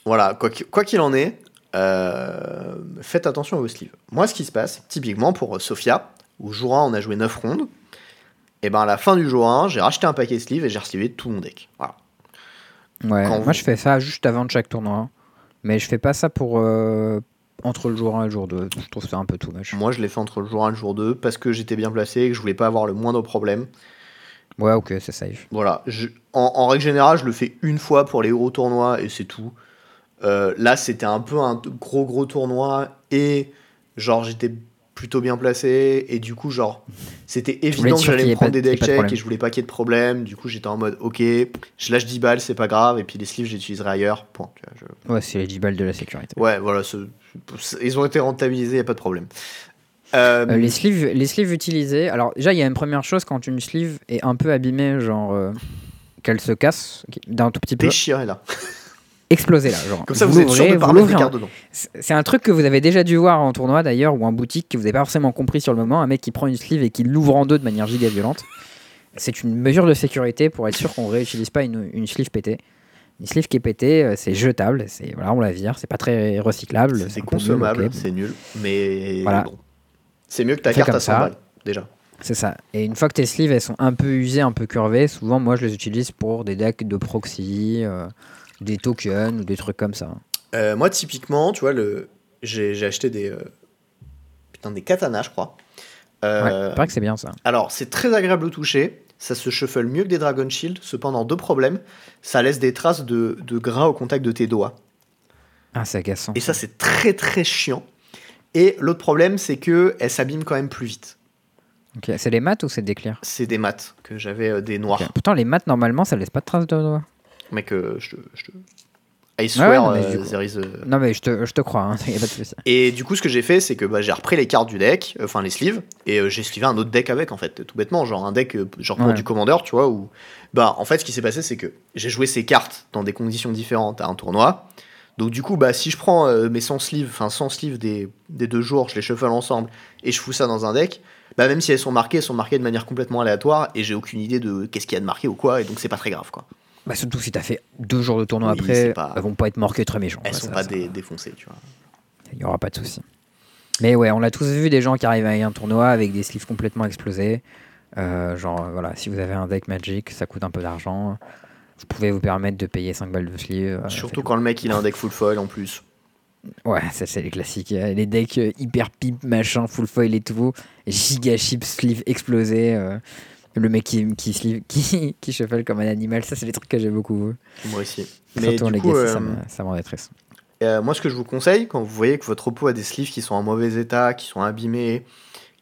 Voilà, quoi qu'il en est, euh, faites attention à vos sleeves. Moi, ce qui se passe, typiquement pour Sofia, où jour 1, on a joué 9 rondes, et ben à la fin du jour 1, j'ai racheté un paquet de sleeves et j'ai resleevé tout mon deck. Voilà. Ouais, moi je fais ça juste avant de chaque tournoi. Mais je fais pas ça pour, euh, entre le jour 1 et le jour 2. Je trouve ça un peu tout moche. Moi, je l'ai fait entre le jour 1 et le jour 2 parce que j'étais bien placé et que je voulais pas avoir le moindre problème. Ouais, ok, c'est safe. Voilà. en, règle générale, je le fais une fois pour les gros tournois et c'est tout. Euh, là, c'était un peu un gros gros tournoi et genre j'étais plutôt bien placé. Et du coup genre c'était évident que j'allais me prendre des deck checks et je voulais pas qu'il y ait de problème. Du coup j'étais en mode ok je lâche 10 balles c'est pas grave. Et puis les sleeves j'utiliserai ailleurs. Point. Ouais c'est les 10 balles de la sécurité. Ouais voilà ils ont été rentabilisés y a pas de problème. Euh, euh, les sleeves les sleeves utilisés alors déjà il y a une première chose quand une sleeve est un peu abîmée genre euh, qu'elle se casse d'un tout petit peu. Déchirée là exploser là. Genre, Comme ça, vous, êtes sûr de pas dedans. C'est un truc que vous avez déjà dû voir en tournoi d'ailleurs ou en boutique que vous n'avez pas forcément compris sur le moment. Un mec qui prend une sleeve et qui l'ouvre en deux de manière giga violente. C'est une mesure de sécurité pour être sûr qu'on réutilise pas une, une sleeve pétée. Une sleeve qui est pétée, euh, c'est jetable, c'est voilà, on la vire, c'est pas très recyclable. C'est consommable, c'est nul, mais voilà. bon. c'est mieux que ta carte à 100 balles déjà. C'est ça. Et une fois que tes sleeves elles sont un peu usées, un peu curvées, souvent moi je les utilise pour des decks de proxy. Euh, des tokens ou des trucs comme ça euh, Moi, typiquement, tu vois, le... j'ai acheté des, euh, putain, des katanas, je crois. Euh, ouais, que c'est bien ça. Alors, c'est très agréable au toucher. Ça se shuffle mieux que des Dragon Shield. Cependant, deux problèmes. Ça laisse des traces de, de gras au contact de tes doigts. Ah, c'est agaçant. Et ça, c'est très très chiant. Et l'autre problème, c'est que elle s'abîme quand même plus vite. Ok, c'est des maths ou c'est des clears? C'est des maths que j'avais des noirs. Pourtant, les maths normalement, ça laisse pas de traces de doigts. Mec, euh, je te. Je. I swear, euh, euh, Non, mais je te, je te crois, hein, y a pas de. Et du coup, ce que j'ai fait, c'est que bah, j'ai repris les cartes du deck, enfin les sleeves, et j'ai sleevé un autre deck avec, en fait, tout bêtement, genre un deck, genre pour du commandeur, tu vois, où. Bah, en fait, ce qui s'est passé, c'est que j'ai joué ces cartes dans des conditions différentes à un tournoi. Donc, du coup, bah, si je prends mes 100 sleeves, enfin 100 sleeves des, des deux jours, je les shuffle ensemble, et je fous ça dans un deck, bah, même si elles sont marquées, elles sont marquées de manière complètement aléatoire, et j'ai aucune idée de qu'est-ce qu'il y a de marqué ou quoi, et donc c'est pas très grave, quoi. Bah, surtout si tu as fait deux jours de tournoi après, elles vont pas être marquées très méchants. Elles sont pas défoncées, tu vois. Il y aura pas de souci. Mais ouais, on l'a tous vu des gens qui arrivent à un tournoi avec des sleeves complètement explosés. Euh, genre, voilà, si vous avez un deck Magic, ça coûte un peu d'argent. Vous pouvez vous permettre de payer 5 balles de sleeve. Euh, surtout quand le mec il a un deck full foil en plus. Ouais, ça c'est les classiques. Les decks euh, hyper pip, machin, full foil et tout. Giga chip sleeve explosé le mec qui, qui, qui, qui shuffle comme un animal, ça c'est des trucs que j'aime beaucoup. Moi aussi. Mais Surtout en coup, euh, ça, me, m'en euh, moi, ce que je vous conseille, quand vous voyez que votre repos a des sleeves qui sont en mauvais état, qui sont abîmés,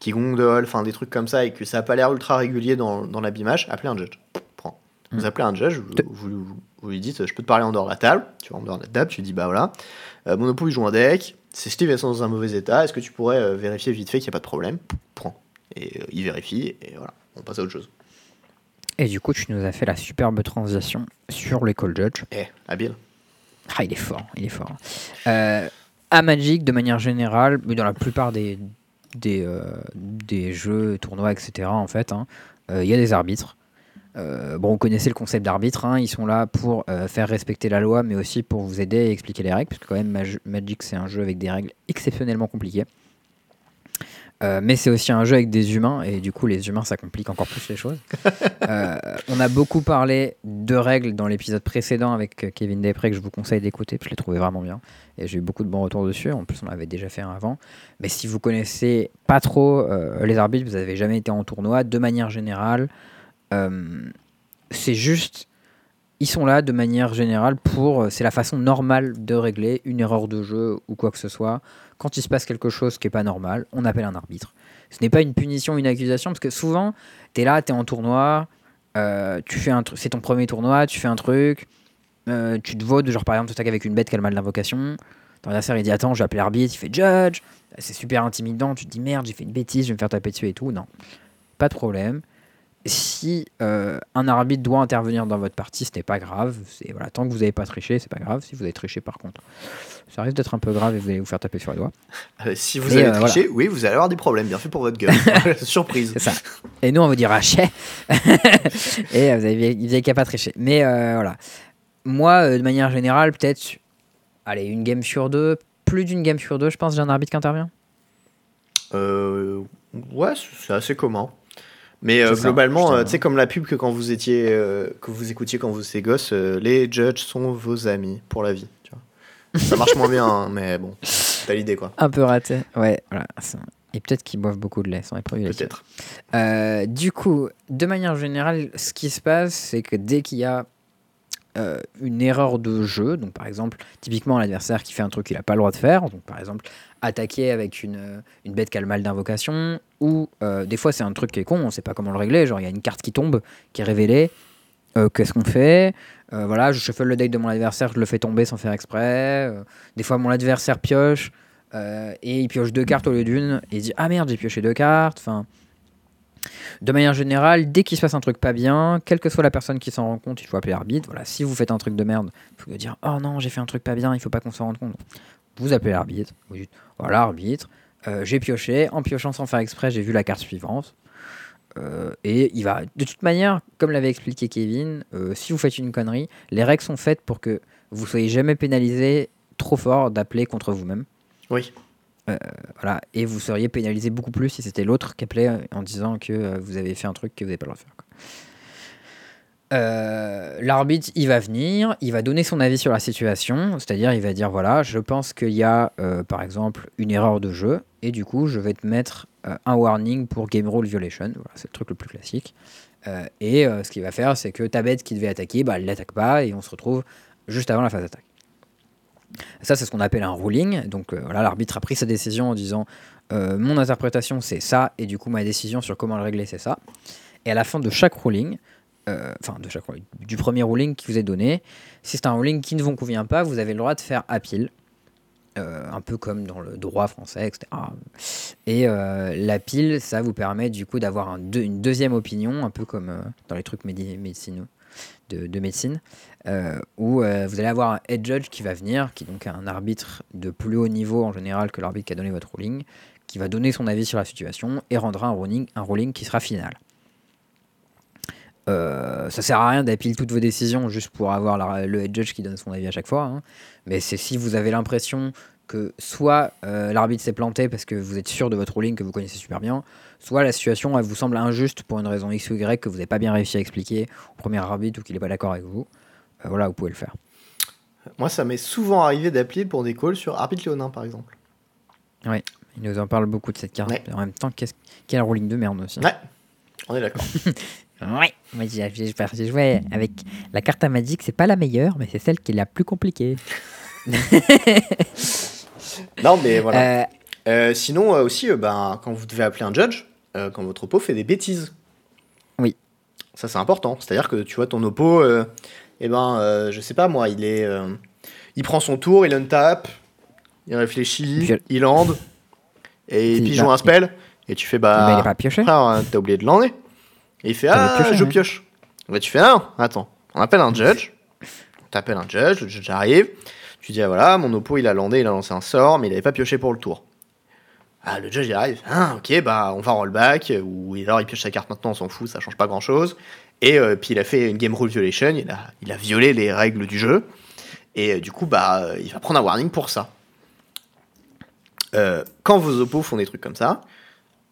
qui gondolent, enfin des trucs comme ça, et que ça n'a pas l'air ultra régulier dans, dans l'abîmage, appelez un judge. Prends. Vous mm. appelez un judge, vous, vous, lui dites Je peux te parler en dehors de la table. Tu vas en dehors de la table, tu lui dis Bah voilà, euh, mon oppo il joue un deck, ses sleeves elles sont dans un mauvais état, est-ce que tu pourrais vérifier vite fait qu'il n'y a pas de problème? Prends. Et il vérifie, et voilà, on passe à autre chose. Et du coup, tu nous as fait la superbe transition sur les Call Judge. Eh, habile. Ah, il est fort, il est fort. Euh, à Magic, de manière générale, mais dans la plupart des, des, euh, des jeux, tournois, etc., en fait, hein, euh, il y a des arbitres. bon, vous connaissez le concept d'arbitre, hein, ils sont là pour faire respecter la loi, mais aussi pour vous aider et expliquer les règles, parce que quand même Magic c'est un jeu avec des règles exceptionnellement compliquées. Euh, mais c'est aussi un jeu avec des humains, et du coup, les humains, ça complique encore plus les choses. Euh, on a beaucoup parlé de règles dans l'épisode précédent avec euh, Kevin Després, que je vous conseille d'écouter, je l'ai trouvé vraiment bien. Et j'ai eu beaucoup de bons retours dessus. En plus, on l'avait déjà fait un avant. Mais si vous connaissez pas trop euh, les arbitres, vous n'avez jamais été en tournoi, de manière générale, c'est juste. Ils sont là de manière générale pour. C'est la façon normale de régler une erreur de jeu ou quoi que ce soit. Quand il se passe quelque chose qui est pas normal, on appelle un arbitre. Ce n'est pas une punition, une accusation, parce que souvent, tu es là, tu es en tournoi, euh, tu fais un c'est ton premier tournoi, tu fais un truc, euh, tu te votes, genre par exemple, tu attaques avec une bête qui a le mal d'invocation. Ton adversaire il dit Attends, je vais appeler l'arbitre, il fait Judge. C'est super intimidant, tu te dis Merde, j'ai fait une bêtise, je vais me faire taper dessus et tout. Non, pas de problème. Si euh, un arbitre doit intervenir dans votre partie, ce n'est pas grave. C'est voilà, tant que vous n'avez pas triché, c'est pas grave. Si vous avez triché, par contre, ça risque d'être un peu grave et vous allez vous faire taper sur les doigts. Euh, si vous avez euh, triché, oui, vous allez avoir des problèmes. Bien fait pour votre gueule. Surprise. Ça. Et nous, on vous dira chais. et vous avez, vous avez qu'à pas tricher. Mais voilà. Moi, de manière générale, peut-être, allez, une game sur deux, plus d'une game sur deux, je pense, j'ai un arbitre qui intervient. Euh, ouais, c'est assez commun. Mais euh, globalement, euh, tu sais, comme la pub que quand vous étiez, euh, que vous écoutiez quand vous étiez gosse, euh, les judges sont vos amis pour la vie. Tu vois. Ça marche moins bien, hein, mais bon, t'as l'idée quoi. Un peu raté. Ouais, voilà. Et peut-être qu'ils boivent beaucoup de lait sans les produits laitiers. Peut-être. Euh, du coup, de manière générale, ce qui se passe, c'est que dès qu'il y a euh, une erreur de jeu, donc par exemple, typiquement l'adversaire qui fait un truc qu'il n'a pas le droit de faire, donc par exemple attaquer avec une, euh, une bête qui a le mal d'invocation, ou euh, des fois c'est un truc qui est con, on ne sait pas comment le régler, genre il y a une carte qui tombe, qui est révélée, qu'est-ce qu'on fait? Voilà, je shuffle le deck de mon adversaire, je le fais tomber sans faire exprès, des fois mon adversaire pioche, et il pioche deux cartes au lieu d'une, et il dit ah merde j'ai pioché deux cartes, enfin... De manière générale, dès qu'il se passe un truc pas bien, quelle que soit la personne qui s'en rend compte, il faut appeler l'arbitre. Voilà, si vous faites un truc de merde, il faut dire Oh non, j'ai fait un truc pas bien, il faut pas qu'on s'en rende compte. Vous appelez l'arbitre. Vous dites Voilà, arbitre, euh, j'ai pioché. En piochant sans faire exprès, j'ai vu la carte suivante. Euh, et il va. De toute manière, comme l'avait expliqué Kevin, euh, si vous faites une connerie, les règles sont faites pour que vous soyez jamais pénalisé trop fort d'appeler contre vous-même. Oui. Voilà, et vous seriez pénalisé beaucoup plus si c'était l'autre qui appelait euh, en disant que euh, vous avez fait un truc que vous n'avez pas le droit de faire. Euh, L'arbitre, il va venir, il va donner son avis sur la situation, c'est-à-dire il va dire voilà, je pense qu'il y a euh, par exemple une erreur de jeu, et du coup je vais te mettre euh, un warning pour game rule violation, voilà, c'est le truc le plus classique. Euh, et euh, ce qu'il va faire, c'est que ta bête qui devait attaquer, bah, elle l'attaque pas, et on se retrouve juste avant la phase d'attaque. Ça, c'est ce qu'on appelle un ruling. Donc euh, l'arbitre a pris sa décision en disant euh, mon interprétation c'est ça, et du coup ma décision sur comment le régler c'est ça. Et à la fin de chaque ruling, euh, enfin de chaque du premier ruling qui vous est donné, si c'est un ruling qui ne vous convient pas, vous avez le droit de faire appeal. Un peu comme dans le droit français, etc. Et la pile, ça vous permet du coup d'avoir une deuxième opinion, un peu comme dans les trucs médi- médicinaux de, de médecine, euh, où euh, vous allez avoir un head judge qui va venir, qui est donc un arbitre de plus haut niveau en général que l'arbitre qui a donné votre ruling, qui va donner son avis sur la situation et rendra un ruling, un ruling qui sera final. Euh, ça sert à rien d'appeler toutes vos décisions juste pour avoir le head judge qui donne son avis à chaque fois. hein. Mais c'est si vous avez l'impression que soit l'arbitre s'est planté parce que vous êtes sûr de votre ruling que vous connaissez super bien, soit la situation elle vous semble injuste pour une raison X ou Y que vous n'avez pas bien réussi à expliquer au premier arbitre ou qu'il n'est pas d'accord avec vous. Euh, voilà, vous pouvez le faire. Moi, ça m'est souvent arrivé d'appeler pour des calls sur Arbitre Léonin, par exemple. Il nous en parle beaucoup de cette carte. Ouais. En même temps, qu'est-ce quel ruling de merde aussi. Ouais, on est d'accord. Ouais, moi j'ai j'ai- j'ai joué avec la carte à Magic, c'est pas la meilleure, mais c'est celle qui est la plus compliquée. non, mais voilà. Euh, Euh, sinon, euh, aussi, euh, ben, quand vous devez appeler un judge, quand votre oppo fait des bêtises. Oui. Ça, c'est important. C'est-à-dire que tu vois, ton oppo, eh ben, je sais pas moi, il est. il prend son tour, il untape, il réfléchit, il land, et Il puis il joue un spell, et tu fais bah. bah, il est pas pioché. euh, t'as oublié de lander. Et il fait Ah, pioché, je ouais. pioche. Bah, tu fais Ah, attends, on appelle un judge. On t'appelle un judge, le judge arrive. Tu dis Ah, voilà, mon oppo il a landé, il a lancé un sort, mais il avait pas pioché pour le tour. Ah, le judge il arrive. Ah, ok, bah on va rollback. Ou alors il pioche sa carte maintenant, on s'en fout, ça change pas grand chose. Et euh, puis il a fait une game rule violation, il a, il a violé les règles du jeu. Et euh, du coup, bah euh, il va prendre un warning pour ça. Euh, quand vos oppos font des trucs comme ça,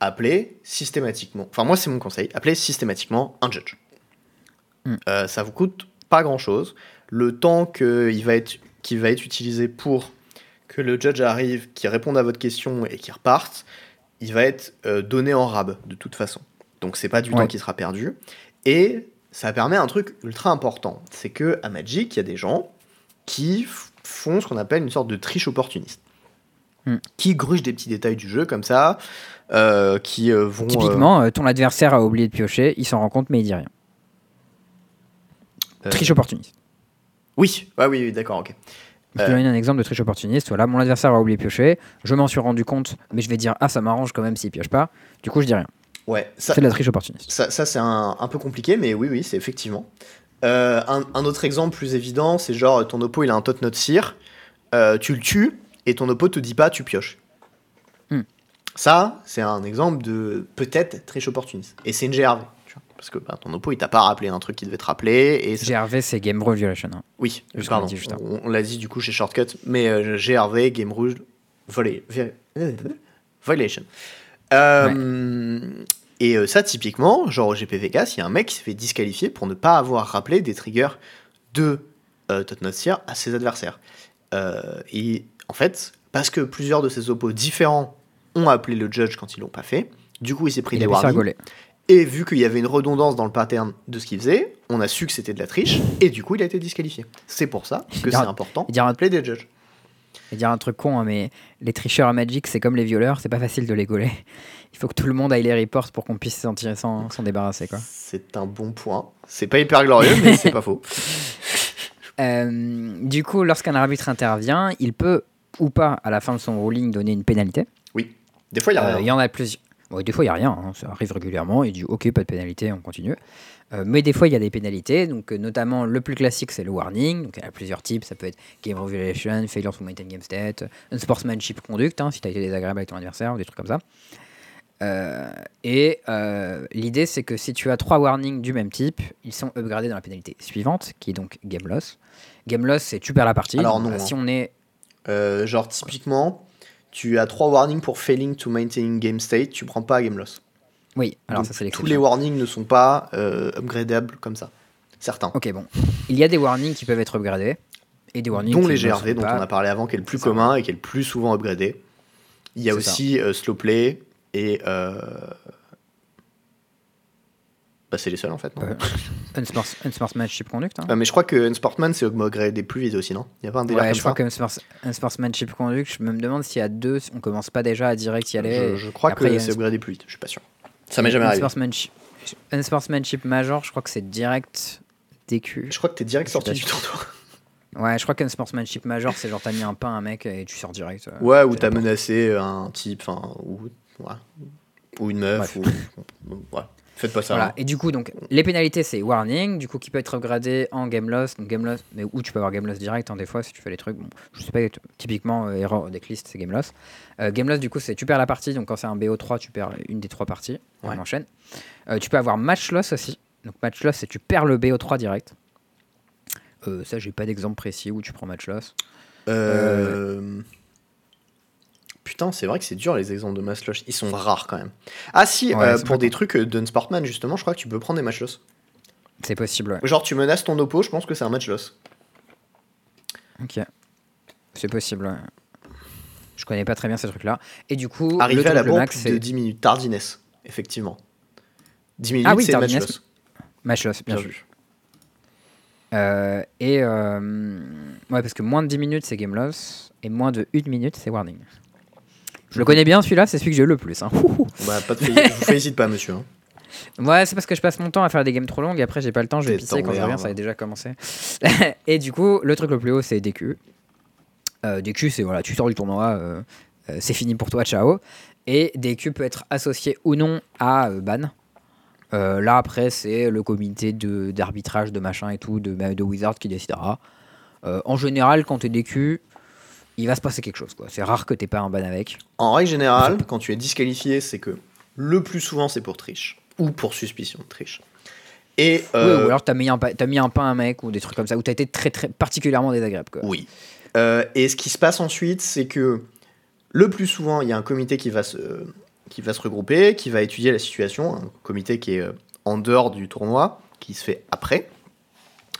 appelez systématiquement. Enfin, moi, c'est mon conseil. Appelez systématiquement un judge. Mm. Ça vous coûte pas grand chose. Le temps qu'il va, être, va être utilisé pour que le judge arrive, qu'il réponde à votre question et qu'il reparte, il va être euh, donné en rab de toute façon. Donc, c'est pas du Ouais. temps qui sera perdu. Et ça permet un truc ultra important. C'est que à Magic, il y a des gens qui font ce qu'on appelle une sorte de triche opportuniste. Hmm. Qui grugent des petits détails du jeu comme ça, euh, qui euh, vont. Typiquement, ton adversaire a oublié de piocher, il s'en rend compte, mais il dit rien. Triche opportuniste. Oui, ouais, oui, oui, d'accord, ok. Je Euh. te donne un exemple de triche opportuniste. Voilà, mon adversaire a oublié de piocher, je m'en suis rendu compte, mais je vais dire ah ça m'arrange quand même s'il pioche pas. Du coup, je dis rien. Ouais, ça, C'est de la triche opportuniste. ça, ça, c'est un, un peu compliqué, mais oui, oui, c'est effectivement. Euh, un, un autre exemple plus évident, c'est genre ton oppo il a un tot note cire, euh, tu le tues et ton oppo te dit pas tu pioches. Hmm. Ça, c'est un exemple de peut-être triche opportuniste. Et c'est une GRV, parce que bah, ton oppo il t'a pas rappelé un truc qui devait te rappeler. Et ça- GRV, c'est Game Rule Violation. hein. Oui, pardon, dit juste on, on l'a dit du coup chez Shortcut, mais euh, GRV, Game vi- Violation. Euh, Et euh, ça, typiquement, genre au GP Vegas, il y a un mec qui s'est fait disqualifier pour ne pas avoir rappelé des triggers de euh, Tottenham à ses adversaires. Euh, et en fait, parce que plusieurs de ses oppos différents ont appelé le judge quand ils l'ont pas fait, du coup il s'est pris Il des warnings. Et vu qu'il y avait une redondance dans le pattern de ce qu'il faisait, on a su que c'était de la triche, et du coup il a été disqualifié. C'est pour ça que c'est important dire un- d'appeler des judges. Et dire un truc con, hein, mais les tricheurs à Magic, c'est comme les violeurs, c'est pas facile de les gauler. Il faut que tout le monde aille les reports pour qu'on puisse s'en tirer- s'en s'en débarrasser. Quoi. C'est un bon point. C'est pas hyper glorieux, mais c'est pas faux. Euh, du coup, lorsqu'un arbitre intervient, il peut ou pas, à la fin de son ruling, donner une pénalité. Des fois, il y a Euh. Il y en a plusieurs. Bon, des fois, il n'y a rien. hein, Ça arrive régulièrement. Il dit OK, pas de pénalité, on continue. Euh, mais des fois, il y a des pénalités. Donc, euh, notamment, le plus classique, c'est le warning. Donc, il y a plusieurs types. Ça peut être game rule violation, failure to maintain game state, unsportsmanship conduct, hein, si tu as été désagréable avec ton adversaire ou des trucs comme ça. Euh, et l'idée, c'est que si tu as trois warnings du même type, ils sont upgradés dans la pénalité suivante, qui est donc game loss. Game loss, c'est tu perds la partie. Alors non, bah, hein. Si on est. Genre, typiquement, tu as trois warnings pour failing to maintain game state, tu prends pas game loss. Oui, alors Donc, ça, c'est tous les warnings ne sont pas euh, upgradables comme ça. Certains. Ok, bon. Il y a des warnings qui peuvent être upgradés. Et des warnings dont qui les GRV dont pas. on a parlé avant, qui est le plus C'est ça. commun et qui est le plus souvent upgradé. Il y a aussi euh, slow play et. euh, Bah, c'est les seuls en fait, non Euh, Unsport, unsportsmanship conduct. Hein. Euh, Mais je crois que Unsportman c'est upgradé plus vite aussi, non? Il y a pas un délire ouais, comme je crois ça que unsports- unsportsmanship conduct, je me demande s'il y a deux, on commence pas déjà à direct y aller. je, je crois Après, que c'est un- upgradé plus vite, je suis pas sûr. Ça m'est jamais arrivé. Unsportsmanship, major, je crois que c'est direct DQ. Je crois que t'es direct sorti du tournoi. Ouais, je crois qu'unsportsmanship major, c'est genre t'as mis un pain à un mec et tu sors direct. euh, Ouais, ou t'as menacé un type, enfin, ou, ouais. ou une meuf, ou. Ouais. Faites pas ça. Voilà. hein. Et du coup, donc, les pénalités, c'est warning, du coup, qui peut être upgradé en game loss, donc game loss, mais où tu peux avoir game loss direct, hein, des fois, si tu fais les trucs. Bon, je sais pas, typiquement, euh, erreur decklist, c'est game loss. Euh, game loss, du coup, c'est tu perds la partie, donc quand c'est un BO3, tu perds une des trois parties, on Ouais. enchaîne. Euh, tu peux avoir match loss aussi. Donc, match loss, c'est tu perds le BO3 direct. Euh, ça, j'ai pas d'exemple précis où tu prends match loss. Euh... Putain, c'est vrai que c'est dur les exemples de match loss. Ils sont rares quand même. Ah si, Ouais, euh, pour des trucs euh, d'Unsportman, justement, je crois que tu peux prendre des match loss. C'est possible, ouais. Genre, tu menaces ton oppo, je pense que c'est un match loss. Ok. C'est possible, ouais. Je connais pas très bien ces trucs-là. Et du coup, Arriver le à la max, plus de c'est 10 minutes. Tardiness, effectivement. 10 minutes, Ah oui, c'est match tardiness. loss. match loss, bien Bien vu. Euh, et euh, ouais, parce que moins de 10 minutes c'est game loss et moins de 1 minute c'est warning. Je le connais bien celui-là, c'est celui que j'ai le plus. hein. Bah, pas de félici- je vous félicite pas, monsieur. hein. Ouais, c'est parce que je passe mon temps à faire des games trop longues et après j'ai pas le temps, je vais T'es pisser quand je t'emmerdes. reviens, ça a déjà commencé. et du coup, le truc le plus haut c'est DQ. Euh, DQ c'est voilà, tu sors du tournoi, euh, euh, c'est fini pour toi, ciao. Et DQ peut être associé ou non à euh, ban. Euh, là après c'est le comité de- d'arbitrage de, machin et tout de, de Wizard qui décidera. Euh, en général, quand t'es DQ, il va se passer quelque chose. C'est rare que t'aies pas un ban avec. En règle générale, quand tu es disqualifié, c'est que le plus souvent c'est pour triche ou pour suspicion de triche. Et Oui, euh, ou alors t'as mis, un t'as mis un pain à un mec ou des trucs comme ça, où t'as été très, très particulièrement désagréable. Quoi. oui. Euh, et ce qui se passe ensuite, c'est que le plus souvent, il y a un comité qui va se qui va se regrouper, qui va étudier la situation, un comité qui est euh, en dehors du tournoi, qui se fait après.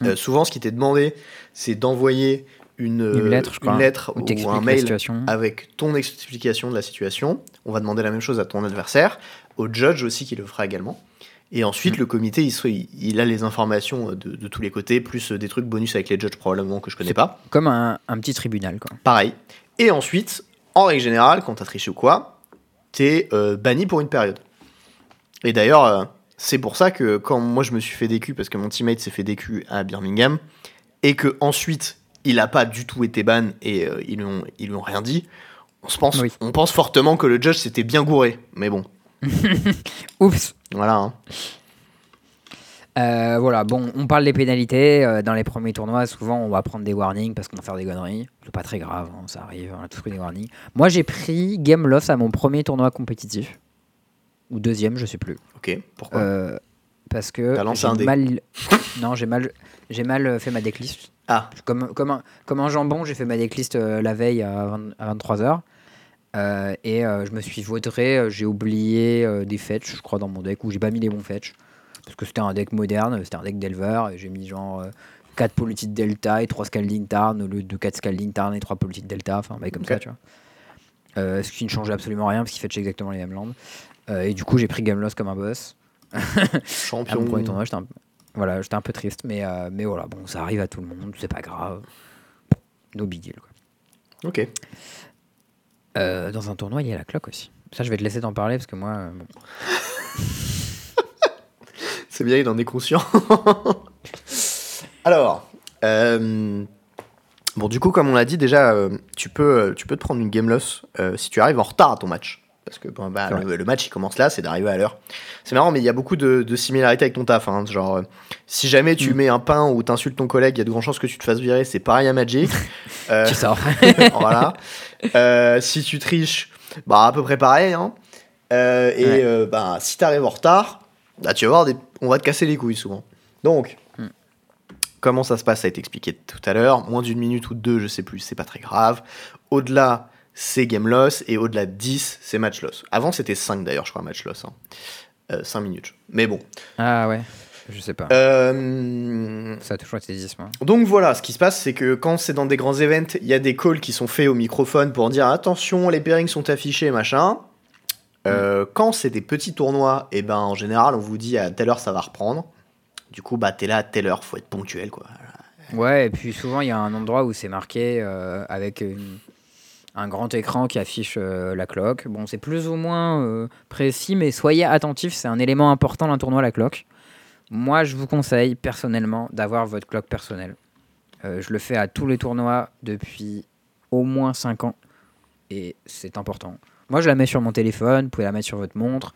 Mm. Euh, souvent, ce qui t'est demandé, c'est d'envoyer une, Une euh, lettre, je crois, une lettre ou un mail avec ton explication de la situation. On va demander la même chose à ton adversaire, au judge aussi qui le fera également. Et ensuite, Mm. le comité, il, a les informations de, de tous les côtés, plus euh, des trucs bonus avec les judges probablement que je connais pas. Comme un, un petit tribunal, quoi. Pareil. Et ensuite, en règle générale, quand t'as triché ou quoi, t'es euh, banni pour une période. Et d'ailleurs, euh, c'est pour ça que quand moi je me suis fait DQ, parce que mon teammate s'est fait DQ à Birmingham, et que ensuite il a pas du tout été ban et euh, ils, lui ont, ils lui ont rien dit, on, se pense, Oui. on pense fortement que le judge s'était bien gouré. Mais bon, Oups. voilà. hein. Euh, voilà, bon, on parle des pénalités. euh, dans les premiers tournois, souvent, on va prendre des warnings parce qu'on va faire des conneries. C'est pas très grave, hein, ça arrive, on a tous pris des warnings. Moi, j'ai pris Game Loss à mon premier tournoi compétitif. Ou deuxième, je sais plus. Ok, pourquoi? Euh, parce que. J'ai mal... non, j'ai mal, j'ai mal euh, fait ma decklist. Ah, Comme, comme, un, comme un jambon, j'ai fait ma decklist euh, la veille à, 23h. et euh, je me suis vautré, euh, j'ai oublié euh, des fetch, je crois, dans mon deck, ou j'ai pas mis les bons fetch. Parce que c'était un deck moderne, c'était un deck d'éleveur, et j'ai mis genre 4 Polluted Delta et 3 Scalding Tarn, au lieu de 4 Scalding Tarn et 3 Polluted Delta, enfin, bah, comme ça, tu vois. Ce qui ne change absolument rien, parce qu'il fetch exactement les mêmes landes. Et du coup, j'ai pris Game Loss comme un boss. Champion. mon premier tournoi, j'étais un, voilà, j'étais un peu triste, mais, euh, mais voilà, bon, ça arrive à tout le monde, c'est pas grave. No big deal. Quoi. Ok. Euh, dans un tournoi, il y a la cloque aussi. Ça, je vais te laisser t'en parler parce que moi, euh, bon. C'est bien, il en est conscient. Alors, euh, bon, du coup, comme on l'a dit déjà, euh, tu, peux, euh, tu peux te prendre une game loss euh, si tu arrives en retard à ton match. Parce que bon, bah, le, le match, il commence là, c'est d'arriver à l'heure. C'est marrant, mais il y a beaucoup de, de similarités avec ton taf. hein. genre, euh, si jamais tu Mm. mets un pain ou t'insultes ton collègue, il y a de grandes chances que tu te fasses virer. C'est pareil à Magic. Euh, tu sors. voilà. Euh, si tu triches, bah à peu près pareil. hein. Euh, et Ouais. bah, si t'arrives en retard, bah, tu vas voir, des... on va te casser les couilles souvent. Donc, Hmm. comment ça se passe? Ça a été expliqué tout à l'heure. Moins d'une minute ou deux, je sais plus, c'est pas très grave. Au-delà, c'est game loss. Et au-delà de 10, c'est match loss. Avant, c'était 5 d'ailleurs, je crois, match loss. Hein. 5 minutes. Mais bon. ah ouais, je sais pas. Euh, Ça a toujours été 10 moi. donc voilà, ce qui se passe, c'est que quand c'est dans des grands events, il y a des calls qui sont faits au microphone pour dire attention, les pairings sont affichés, machin. Euh, Quand c'est des petits tournois, et ben en général, on vous dit à telle heure ça va reprendre. Du coup, bah t'es là à telle heure, faut être ponctuel quoi. Ouais, et puis souvent, il y a un endroit où c'est marqué euh, avec une- un grand écran qui affiche euh, la cloque. Bon, c'est plus ou moins euh, précis, mais soyez attentifs, c'est un élément important d'un tournoi, la cloque. Moi, je vous conseille personnellement d'avoir votre cloque personnelle. Euh, je le fais à tous les tournois depuis au moins 5 ans et c'est important. Moi, je la mets sur mon téléphone, vous pouvez la mettre sur votre montre,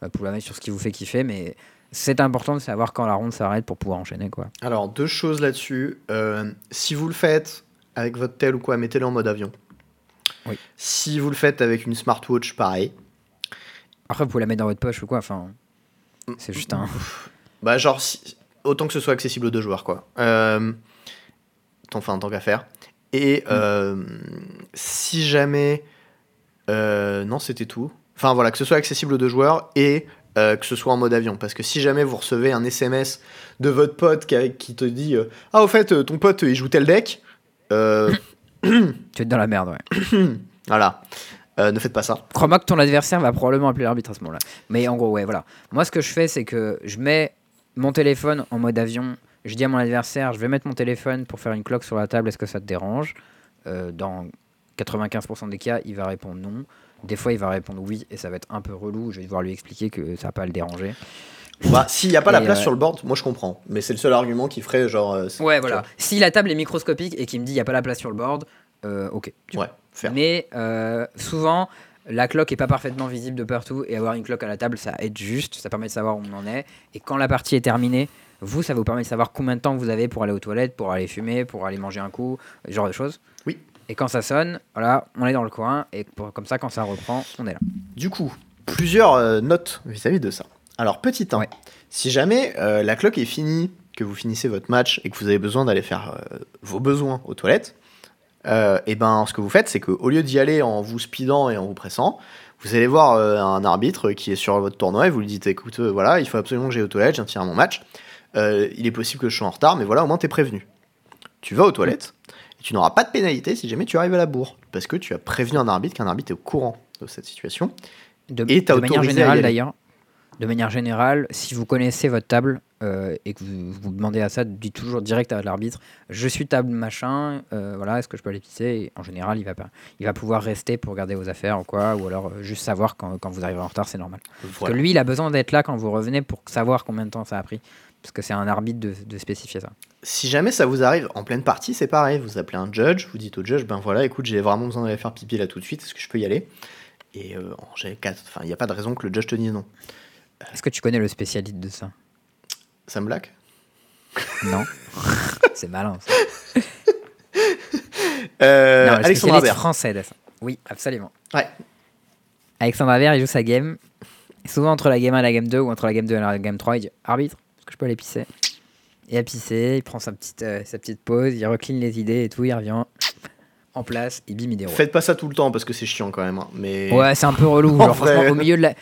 vous pouvez la mettre sur ce qui vous fait kiffer, mais c'est important de savoir quand la ronde s'arrête pour pouvoir enchaîner. Alors, deux choses là-dessus. Si vous le faites avec votre tel ou quoi, mettez-le en mode avion. Oui. Si vous le faites avec une smartwatch, pareil. Après, vous pouvez la mettre dans votre poche ou quoi. Enfin, c'est juste un. Bah, genre, si- autant que ce soit accessible aux deux joueurs, quoi. Euh, enfin, tant qu'à faire. Et euh, si jamais. euh, non, c'était tout. Enfin, voilà, que ce soit accessible aux deux joueurs et euh, que ce soit en mode avion. Parce que si jamais vous recevez un SMS de votre pote qui, qui te dit euh, Ah, au fait, euh, ton pote, il joue tel deck. Tu es dans la merde, ouais. voilà. Euh, ne faites pas ça. Crois-moi que ton adversaire va probablement appeler l'arbitre à ce moment-là. Mais en gros, ouais, voilà. Moi, ce que je fais, c'est que je mets mon téléphone en mode avion. Je dis à mon adversaire, je vais mettre mon téléphone pour faire une cloque sur la table, est-ce que ça te dérange? Euh, Dans 95% des cas, il va répondre non. Des fois, il va répondre oui, et ça va être un peu relou. Je vais devoir lui expliquer que ça va pas le déranger. Bah, S'il n'y a pas la place euh, sur le board, moi je comprends. Mais c'est le seul argument qui ferait genre. euh, Ouais, voilà. Si la table est microscopique et qu'il me dit il n'y a pas la place sur le board, euh, ok. tu Ouais, faire. Mais souvent, la cloque est pas parfaitement visible de partout et avoir une cloque à la table, ça aide juste, ça permet de savoir où on en est. Et quand la partie est terminée, vous, ça vous permet de savoir combien de temps vous avez pour aller aux toilettes, pour aller fumer, pour aller manger un coup, ce genre de choses. Oui. Et quand ça sonne, voilà, on est dans le coin et pour- comme ça, quand ça reprend, on est là. Du coup, plusieurs notes vis-à-vis de ça. Alors, petit 1, Ouais. si jamais euh, la cloque est finie, que vous finissez votre match et que vous avez besoin d'aller faire euh, vos besoins aux toilettes, et ben ce que vous faites, c'est qu'au lieu d'y aller en vous speedant et en vous pressant, Vous allez voir euh, un arbitre qui est sur votre tournoi et vous lui dites écoute, euh, voilà, il faut absolument que j'aille aux toilettes, j'ai un mon match. Euh, il est possible que je sois en retard, mais voilà, au moins t'es prévenu. Tu vas aux toilettes et tu n'auras pas de pénalité si jamais tu arrives à la bourre. Parce que tu as prévenu un arbitre qu'un arbitre est au courant de cette situation. De, Et t'as de manière à générale d'ailleurs, de manière générale, si vous connaissez votre table euh, et que vous, vous demandez à ça, dites toujours direct à l'arbitre Je suis table machin, euh, voilà, est-ce que je peux aller pisser? Et En général, il va, pas, il va pouvoir rester pour garder vos affaires ou quoi, ou alors euh, juste savoir quand, quand vous arrivez en retard, c'est normal. Parce que lui, il a besoin d'être là quand vous revenez pour savoir combien de temps ça a pris. Parce que c'est un arbitre de, de spécifier ça. Si jamais ça vous arrive en pleine partie, c'est pareil. Vous appelez un judge, vous dites au judge, ben voilà, écoute, j'ai vraiment besoin d'aller faire pipi là tout de suite, est-ce que je peux y aller? Et euh, en G4, enfin, il n'y a pas de raison que le judge te dise non. Est-ce que tu connais le spécialiste de ça? Sam Black? Non C'est malin. Ça. euh, non, le Alexandre spécialiste français de ça. Oui, absolument. Ouais. Alexandre Habert, il joue sa game. Et souvent entre la game 1 et la game 2 ou entre la game 2 et la game 3, il dit Arbitre, est-ce que je peux aller pisser? Il a pissé, il prend sa petite, euh, sa petite pause, il recline les idées et tout, il revient en place, il bim, il déroule. Faites pas ça tout le temps parce que c'est chiant quand même. hein, Mais... Ouais, c'est un peu relou. En Genre, vrai. franchement, au milieu, de la...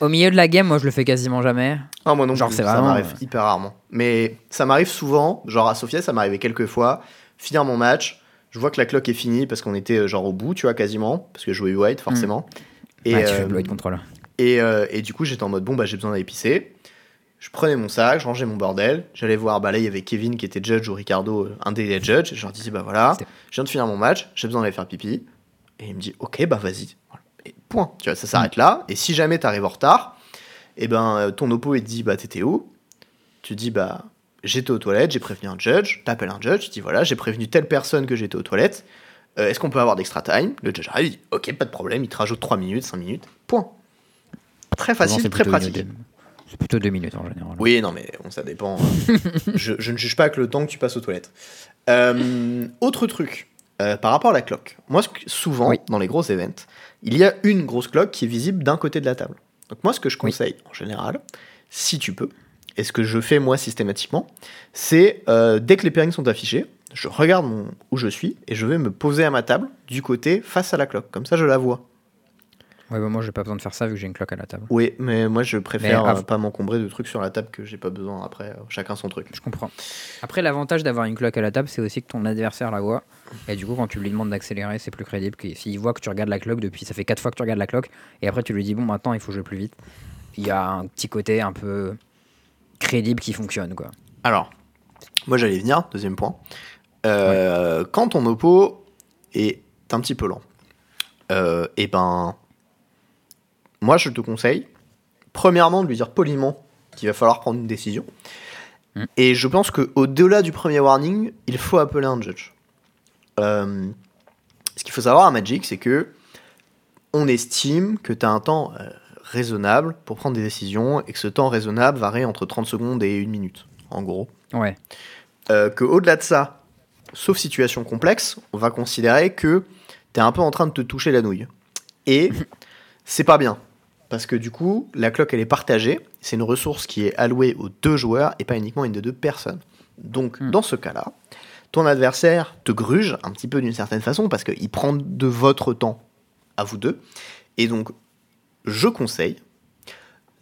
au milieu de la game, moi je le fais quasiment jamais. Ah, moi non Genre, plus, c'est ça m'arrive euh, hyper rarement. Mais ça m'arrive souvent, genre à Sofia, ça m'arrivait quelques fois, finir mon match, je vois que la cloque est finie parce qu'on était euh, genre au bout, tu vois, quasiment, parce que je jouais white forcément. Et, Hmm. ouais, tu euh, fais Blood Control. et, euh, et du coup, j'étais en mode, bon, bah j'ai besoin d'aller pisser. Je prenais mon sac, je rangeais mon bordel, j'allais voir, bah là il y avait Kevin qui était judge ou Ricardo, euh, un des judges, et je leur disais, bah voilà, je viens de finir mon match, j'ai besoin d'aller faire pipi. Et il me dit, ok, bah vas-y. Point, tu vois, ça s'arrête là. Et si jamais t'arrives en retard, et ben euh, ton oppo il te dit, bah t'étais où? Tu dis, bah j'étais aux toilettes, j'ai prévenu un judge, t'appelles un judge, tu dis, voilà, j'ai prévenu telle personne que j'étais aux toilettes, Euh, est-ce qu'on peut avoir d'extra time? Le judge arrive, il dit, ok, pas de problème, il te rajoute 3 minutes, 5 minutes, point. Très facile, c'est très pratique. C'est plutôt deux minutes en général. Oui, non, mais bon, ça dépend. hein. je, je ne juge pas que le temps que tu passes aux toilettes. Euh, autre truc, euh, par rapport à la cloque. Moi, souvent, Oui. dans les gros events, il y a une grosse cloque qui est visible d'un côté de la table. Donc moi, ce que je Oui. conseille, en général, si tu peux, et ce que je fais moi systématiquement, c'est euh, dès que les pairings sont affichés, je regarde mon- où je suis et je vais me poser à ma table du côté face à la cloque. Comme ça, je la vois. Ouais, bah, moi j'ai pas besoin de faire ça vu que j'ai une cloque à la table. Oui, mais moi, je préfère Mais euh, pas m'encombrer de trucs sur la table que j'ai pas besoin. Après, euh, chacun son truc. Je comprends. Après, l'avantage d'avoir une cloque à la table, c'est aussi que ton adversaire la voit. Et du coup, quand tu lui demandes d'accélérer, c'est plus crédible que s'il voit que tu regardes la cloque depuis. Ça fait 4 fois que tu regardes la cloque. Et après, tu lui dis, bon, maintenant, il faut jouer plus vite. Il y a un petit côté un peu crédible qui fonctionne, quoi. Alors, moi j'allais venir, deuxième point. Euh, Quand ton oppo est un petit peu lent, euh, et ben, moi je te conseille, premièrement, de lui dire poliment qu'il va falloir prendre une décision. Mm. Et je pense qu'au-delà du premier warning, il faut appeler un judge. Euh, ce qu'il faut savoir à Magic, c'est que on estime que tu as un temps euh, raisonnable pour prendre des décisions et que ce temps raisonnable varie entre 30 secondes et une minute, en gros. Ouais. Euh, que au-delà de ça, sauf situation complexe, on va considérer que tu es un peu en train de te toucher la nouille. Et c'est pas bien. Parce que du coup, la cloque, elle est partagée. C'est une ressource qui est allouée aux deux joueurs et pas uniquement à une des deux personnes. Donc, Hmm. dans ce cas-là, ton adversaire te gruge un petit peu d'une certaine façon parce qu'il prend de votre temps à vous deux. Et donc, je conseille,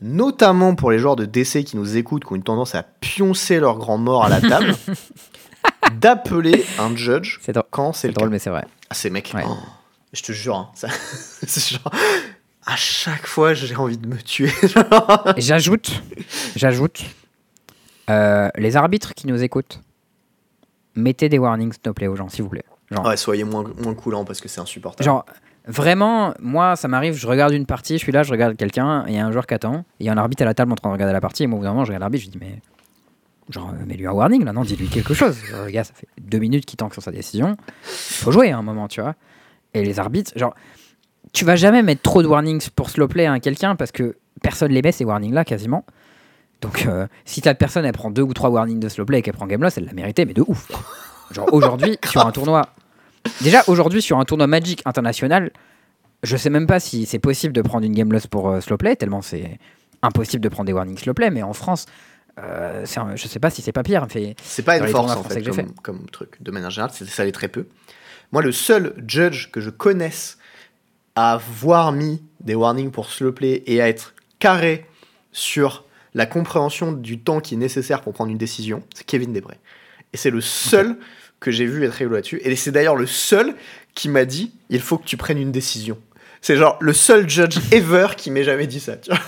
notamment pour les joueurs de DC qui nous écoutent, qui ont une tendance à pioncer leur grand mort à la table, d'appeler un judge quand c'est le drôle cas. mais c'est vrai. Ah, ces mecs, Ouais. oh, je te jure, hein, ça, genre, à chaque fois, j'ai envie de me tuer. J'ajoute, j'ajoute, euh, les arbitres qui nous écoutent, mettez des warnings no play aux gens, s'il vous plaît. Genre, ouais, soyez moins, moins coulant parce que c'est insupportable. Genre, vraiment, moi, ça m'arrive, je regarde une partie, je suis là, je regarde quelqu'un, et il y a un joueur qui attend, et il y a un arbitre à la table en train de regarder la partie, et moi, au bout d'un moment, je regarde l'arbitre, je dis, mais. Genre, euh, mets-lui un warning, là, non, dis-lui quelque chose. Le gars, ça fait deux minutes qu'il tanque sur sa décision. Faut jouer à un moment, tu vois. Et les arbitres, genre, tu vas jamais mettre trop de warnings pour slow play à quelqu'un, parce que personne les met, ces warnings-là, quasiment. Donc, euh, si ta personne, elle prend deux ou trois warnings de slow play et qu'elle prend game loss, elle l'a mérité, mais de ouf. Genre, aujourd'hui, sur un tournoi. Déjà, aujourd'hui, sur un tournoi Magic international, je sais même pas si c'est possible de prendre une game loss pour euh, slow play, tellement c'est impossible de prendre des warnings slow play, mais en France, euh, un- je sais pas si c'est pas pire. Fait, C'est pas une force en fait comme, truc. De manière générale, c'est- ça l'est très peu. Moi, le seul judge que je connaisse à avoir mis des warnings pour slow play et à être carré sur la compréhension du temps qui est nécessaire pour prendre une décision, c'est Kevin Debray. Et c'est le seul que j'ai vu être réglo là-dessus. Et c'est d'ailleurs le seul qui m'a dit il faut que tu prennes une décision. C'est genre le seul judge ever qui m'ait jamais dit ça. Tu vois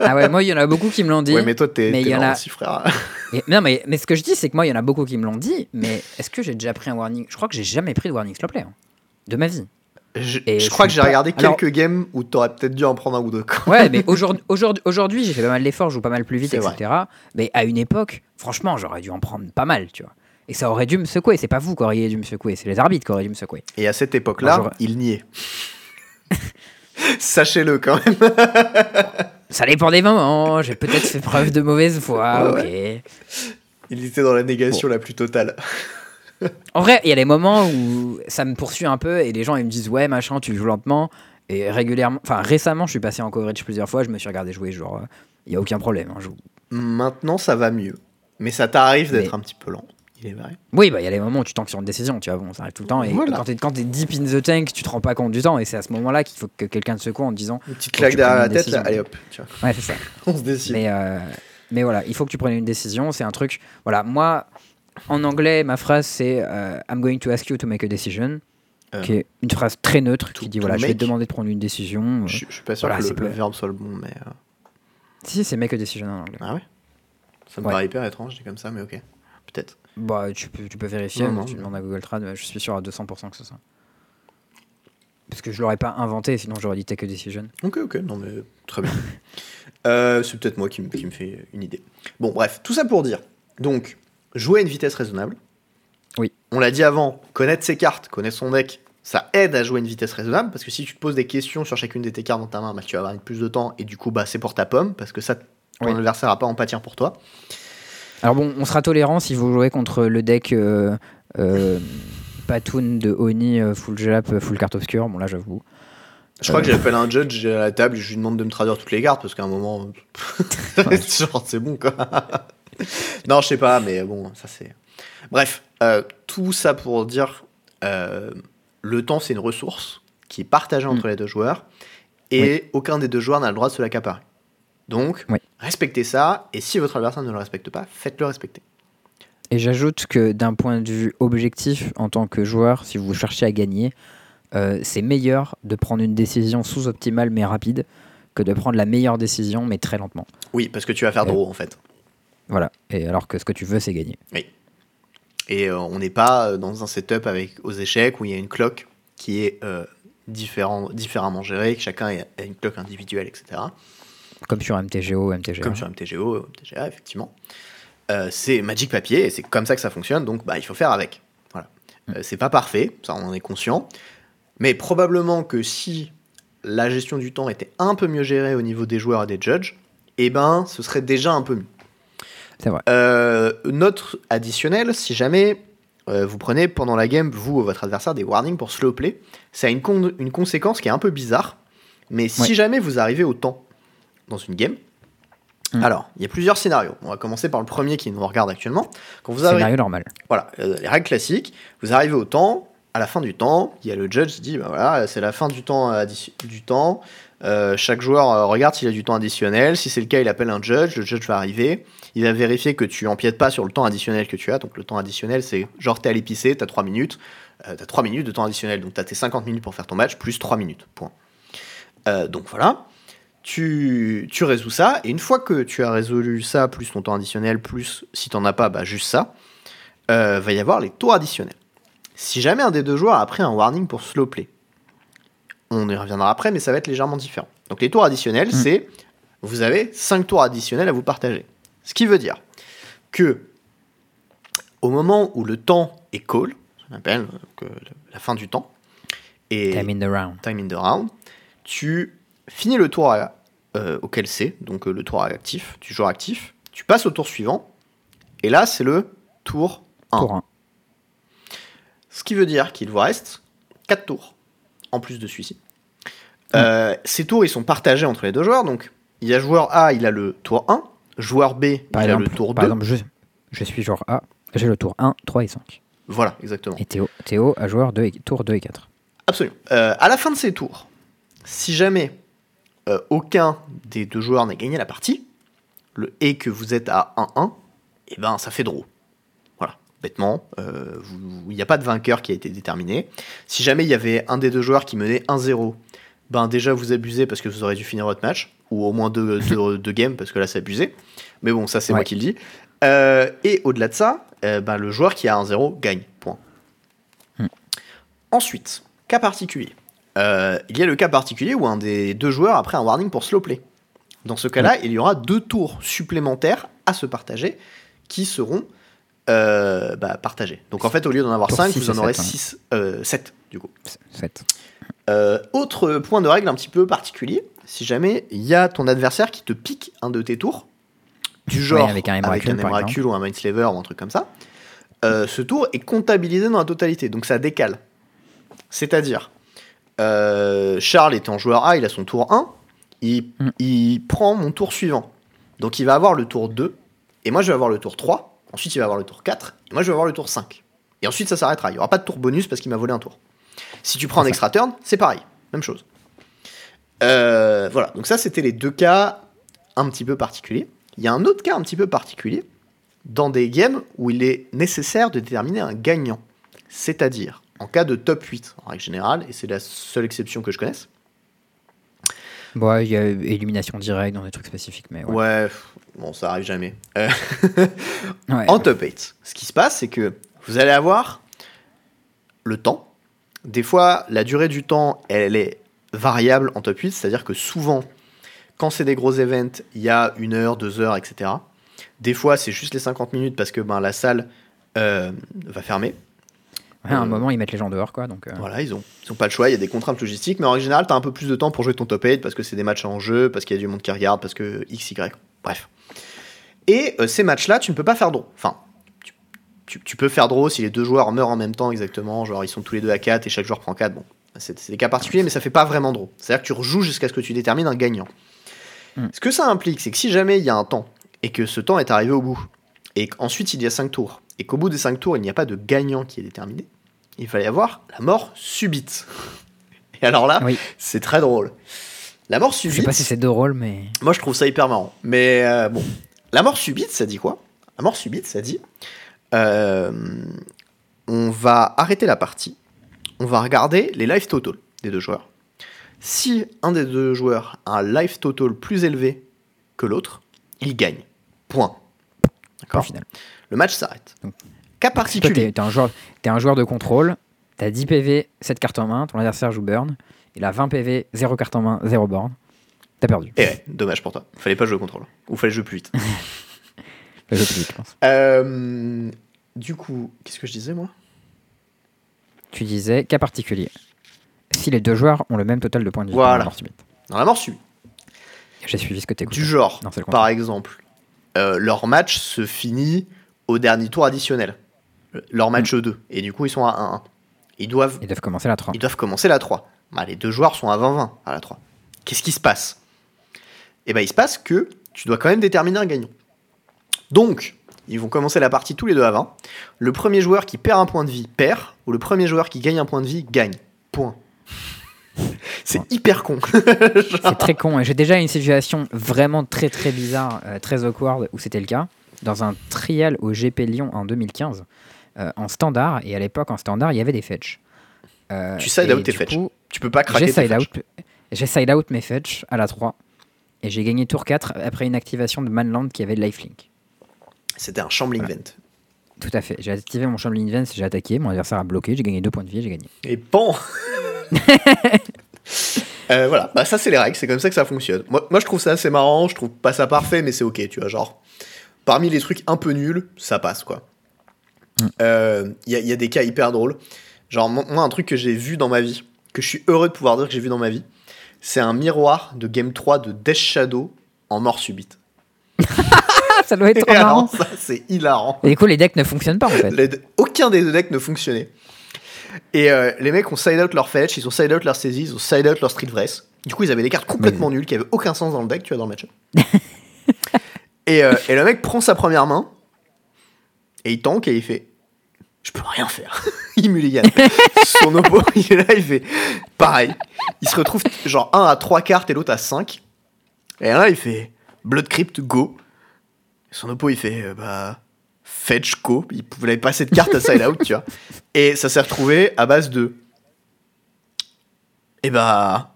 ah ouais, moi, il y en a beaucoup qui me l'ont dit. ouais, mais toi, t'es mais y en a- aussi, frère. Et- non, mais, mais ce que je dis, c'est que moi, il y en a beaucoup qui me l'ont dit, mais est-ce que j'ai déjà pris un warning? Je crois que j'ai jamais pris de warning slow play hein, de ma vie. Je, crois que j'ai pas- regardé Alors- quelques games où t'aurais peut-être dû en prendre un ou deux. Ouais, mais aujourd'hui, aujourd'hui, aujourd'hui, j'ai fait pas mal d'efforts, je joue pas mal plus vite, etc. Mais à une époque, franchement, j'aurais dû en prendre pas mal, tu vois. Et ça aurait dû me secouer. C'est pas vous qui auriez dû me secouer, c'est les arbitres qui auraient dû me secouer. Et à cette époque-là, il niait. Sachez-le quand même. Ça dépend des moments. J'ai peut-être fait preuve de mauvaise foi. Ouais, ok. Il était dans la négation la plus totale. En vrai, il y a des moments où ça me poursuit un peu et les gens ils me disent ouais machin, tu joues lentement. Et régulièrement, enfin récemment, je suis passé en coverage plusieurs fois. Je me suis regardé jouer, genre il y a aucun problème. hein, je joue. Maintenant, ça va mieux. Mais ça t'arrive d'être Mais- un petit peu lent. Il est vrai. Oui, bah il y a des moments où tu tankes sur une décision, tu vois, bon, ça arrive tout le temps. Et Voilà. quand t'es deep in the tank, tu te rends pas compte du temps. Et c'est à ce moment-là qu'il faut que quelqu'un te secoue en te disant Une petite claque derrière la tête, là. Allez hop. Tu vois. ouais c'est ça. On se décide. Mais, euh, mais voilà, il faut que tu prennes une décision. C'est un truc. Voilà, moi, en anglais, ma phrase c'est euh, I'm going to ask you to make a decision. Euh, qui est une phrase très neutre to- qui dit voilà, je vais te demander de prendre une décision. euh, Je, je suis pas sûr voilà, que le, verbe soit le bon, mais. Si, c'est make a decision en anglais. Ah ouais? Ça me Ouais. paraît hyper étrange, dit comme ça, mais ok. Peut-être. Bah, tu peux, tu peux vérifier, Non, non, tu demandes à Google Trad, je suis sûr à 200% que c'est ça. Parce que je l'aurais pas inventé, sinon j'aurais dit take a decision. Ok, ok, non mais très bien. Euh, c'est peut-être moi qui, me- qui me fait une idée. Bon, bref, tout ça pour dire. Donc, jouer à une vitesse raisonnable. Oui. On l'a dit avant, connaître ses cartes, connaître son deck, ça aide à jouer à une vitesse raisonnable parce que si tu te poses des questions sur chacune de tes cartes dans ta main, bah, tu vas avoir plus de temps et du coup, bah, c'est pour ta pomme parce que ça, ton Oui. adversaire va pas en pâtir pour toi. Alors bon, on sera tolérant si vous jouez contre le deck euh, euh, Patoon de Oni euh, full jap, full carte obscure. Bon là j'avoue. Je crois que j'appelle un judge à la table et je lui demande de me traduire toutes les cartes parce qu'à un moment, genre, c'est bon quoi. non, je sais pas, mais bon, ça c'est. Bref, euh, tout ça pour dire euh, le temps c'est une ressource qui est partagée entre les deux joueurs et aucun des deux joueurs n'a le droit de se l'accaparer. Donc, Oui. respectez ça et si votre adversaire ne le respecte pas, faites-le respecter. Et j'ajoute que d'un point de vue objectif, en tant que joueur, si vous cherchez à gagner, euh, c'est meilleur de prendre une décision sous-optimale mais rapide que de prendre la meilleure décision mais très lentement. Oui, parce que tu vas faire draw en fait. Voilà. Et alors que ce que tu veux, c'est gagner. Et euh, on n'est pas euh, dans un setup avec aux échecs où il y a une cloque qui est euh, différent, différemment gérée, que chacun a une cloque individuelle, etc. Comme sur MTGO, MTGA. Comme sur MTGO, MTGA, effectivement. Euh, c'est Magic Papier et c'est comme ça que ça fonctionne, donc bah, il faut faire avec. Voilà. Euh, c'est pas parfait, ça on en est conscient. Mais probablement que si la gestion du temps était un peu mieux gérée au niveau des joueurs et des judges, eh ben ce serait déjà un peu mieux. C'est vrai. Euh, note additionnelle, si jamais euh, vous prenez pendant la game, vous ou votre adversaire, des warnings pour slow play, ça a une, con- une conséquence qui est un peu bizarre. Mais si Ouais. jamais vous arrivez au temps dans une game, Mm. alors il y a plusieurs scénarios. On va commencer par le premier qui nous regarde actuellement. Quand vous arrivez, Scénario normal. voilà, euh, les règles classiques, vous arrivez au temps, à la fin du temps, il y a le judge qui dit, bah voilà, c'est la fin du temps, du temps. Euh, chaque joueur euh, regarde s'il a du temps additionnel. Si c'est le cas, il appelle un judge. Le judge va arriver. Il va vérifier que tu empiètes pas sur le temps additionnel que tu as. Donc le temps additionnel, c'est genre t'es à l'épicé, t'as 3 minutes. Euh, t'as 3 minutes de temps additionnel. Donc t'as tes 50 minutes pour faire ton match, plus 3 minutes. Point. Donc voilà. Tu, résous ça. Et une fois que tu as résolu ça, plus ton temps additionnel, plus si t'en as pas, bah juste ça, va y avoir les tours additionnels. Si jamais un des deux joueurs a pris un warning pour slow play, on y reviendra après, mais ça va être légèrement différent. Donc les tours additionnels, c'est vous avez 5 tours additionnels à vous partager. Ce qui veut dire que au moment où le temps est call, ça appelle euh, la fin du temps, et Time in the round. time in the round, tu finis le tour à- euh, auquel c'est, donc euh, le tour actif, du joueur actif, tu passes au tour suivant, et là c'est le tour 1. Tour 1. Ce qui veut dire qu'il vous reste 4 tours, en plus de celui-ci. Euh, ces tours, ils sont partagés entre les deux joueurs, donc il y a joueur A, il a le tour 1, joueur B, Par il a le tour 2. par exemple je, je suis joueur A, j'ai le tour 1, 3 et 5. Voilà, exactement. Et Théo, Théo a joueur 2 et, tour 2 et 4. Absolument. Euh, à la fin de ces tours, Si jamais euh, aucun des deux joueurs n'a gagné la partie, le, et que vous êtes à 1-1, et eh ben ça fait draw. Bêtement, euh, il n'y a pas de vainqueur qui a été déterminé. Si jamais il y avait un des deux joueurs qui menait 1-0, ben déjà vous abusez parce que vous aurez dû finir votre match, ou au moins deux, deux, games parce que là c'est abusé. Mais bon, ça c'est moi qui le dis. Euh, et au-delà de ça, ben, le joueur qui a 1-0 gagne. Point. Hmm. Ensuite, cas particulier. Euh, il y a le cas particulier où un des deux joueurs a pris un warning pour slow play. Dans ce cas-là, il y aura deux tours supplémentaires à se partager qui seront euh, bah, partagés. Donc en fait, au lieu d'en avoir 5, vous en aurez 6, 7 euh, du coup. 7. autre point de règle un petit peu particulier, si jamais il y a ton adversaire qui te pique un de tes tours, du genre avec un Emrakul ou un Mindslaver ou un truc comme ça, ce tour est comptabilisé dans la totalité, donc ça décale. C'est-à-dire, euh, Charles est en joueur A, il a son tour 1, il, mm. il, prend mon tour suivant. Donc il va avoir le tour 2, et moi je vais avoir le tour 3, ensuite il va avoir le tour 4, et moi je vais avoir le tour 5. Et ensuite ça s'arrêtera, il n'y aura pas de tour bonus parce qu'il m'a volé un tour. Si tu prends un extra turn, c'est pareil, même chose. Euh, voilà, donc ça c'était les deux cas un petit peu particuliers. Il y a un autre cas un petit peu particulier dans des games où il est nécessaire de déterminer un gagnant. C'est-à-dire, en cas de top 8, en règle générale, et c'est la seule exception que je connaisse. Bon, il y a élimination directe dans des trucs spécifiques, mais ouais. bon, ça arrive jamais. Euh, en top 8, ce qui se passe, c'est que vous allez avoir le temps. Des fois, la durée du temps, elle est variable en top 8, c'est-à-dire que souvent, quand c'est des gros events, il y a une heure, deux heures, etc. Des fois, c'est juste les 50 minutes parce que ben, la salle euh, va fermer à un euh, moment, ils mettent les gens dehors, quoi. Donc, euh. Voilà, ils ont, ils ont pas le choix, il y a des contraintes logistiques, mais en général, tu as un peu plus de temps pour jouer ton top 8 parce que c'est des matchs en jeu, parce qu'il y a du monde qui regarde, parce que X, Y, bref. Et euh, ces matchs-là, tu ne peux pas faire draw. Enfin, tu, tu, peux faire draw si les deux joueurs meurent en même temps, exactement, genre ils sont tous les deux à 4 et chaque joueur prend 4. Bon, c'est des cas particuliers, mais ça fait pas vraiment draw. C'est-à-dire que tu rejoues jusqu'à ce que tu détermines un gagnant. Hmm. Ce que ça implique, c'est que si jamais il y a un temps, et que ce temps est arrivé au bout, et qu'ensuite il y a 5 tours, et qu'au bout des 5 tours, il n'y a pas de gagnant qui est déterminé, il fallait avoir la mort subite. Et alors là, c'est très drôle. La mort subite. Je sais pas si c'est drôle, mais. Moi, je trouve ça hyper marrant. Mais euh, bon, la mort subite, ça dit quoi? La mort subite, ça dit. Euh, on va arrêter la partie. On va regarder les life total des deux joueurs. Si un des deux joueurs a un life total plus élevé que l'autre, il gagne. Point. D'accord? Le match s'arrête. Cas particulier. T'es un, joueur, es un joueur de contrôle, t'as 10 PV, 7 cartes en main, ton adversaire joue burn, il a 20 PV, 0 carte en main, 0 board. T'as perdu. Et ouais, dommage pour toi. Fallait pas jouer au contrôle. Ou fallait jouer plus vite. jouer plus vite, je pense. Euh, du coup, qu'est-ce que je disais moi? Tu disais cas particulier. Si les deux joueurs ont le même total de points de vie voilà. dans la mort subite. Dans la mort subite. J'ai suivi ce que tu Du genre, par exemple, euh, leur match se finit au dernier tour additionnel leur match 2. Mm. Et du coup, ils sont à 1-1. Ils doivent, ils doivent commencer la 3. Ils doivent commencer la 3. Bah, les deux joueurs sont à 20-20 à la 3. Qu'est-ce qui se passe? Eh ben, il se passe que tu dois quand même déterminer un gagnant. Donc, ils vont commencer la partie tous les deux à 20. Le premier joueur qui perd un point de vie perd, ou le premier joueur qui gagne un point de vie gagne. Point. C'est hyper con. C'est très con. J'ai déjà une situation vraiment très très bizarre, euh, très awkward, où c'était le cas. Dans un trial au GP Lyon en 2015. Euh, en standard. Et à l'époque, en standard, il y avait des fetch. Euh, tu side out tes fetch. tu peux pas craquer tes out, J'ai side out mes fetch à la 3. Et j'ai gagné tour 4 après une activation de Manland qui avait lifelink. C'était un Shambling Vent. Tout à fait. J'ai activé mon Shambling Vent, j'ai attaqué, mon adversaire a bloqué, j'ai gagné 2 points de vie, j'ai gagné. Et bon euh, Voilà, bah, ça c'est les règles, c'est comme ça que ça fonctionne. Moi, moi je trouve ça assez marrant, je trouve pas ça parfait, mais c'est ok, tu vois, genre. Parmi les trucs un peu nuls, ça passe quoi. Il euh, y, a des cas hyper drôles. Genre, moi, un truc que j'ai vu dans ma vie, que je suis heureux de pouvoir dire que j'ai vu dans ma vie, c'est un miroir de Game 3 de Death Shadow en mort subite. ça doit être marrant. Ça, c'est hilarant. Et du coup, les decks ne fonctionnent pas en fait. aucun des deux decks ne fonctionnait. Et euh, les mecs ont side out leur fetch, ils ont side out leur saisie, ils ont side out leur street vress. Du coup, ils avaient des cartes complètement nulles qui avaient aucun sens dans le deck, tu vois, dans le match. et, euh, et le mec prend sa première main, et il tank et il fait je peux rien faire. il mulligan. Son oppo, il est là, il fait pareil. Il se retrouve genre un à trois cartes et l'autre à 5. Et là, il fait Blood Crypt, go. Son oppo, il fait euh, bah fetch, go. Il voulait pas cette carte à side out, tu vois. Et ça s'est retrouvé à base de. Et bah.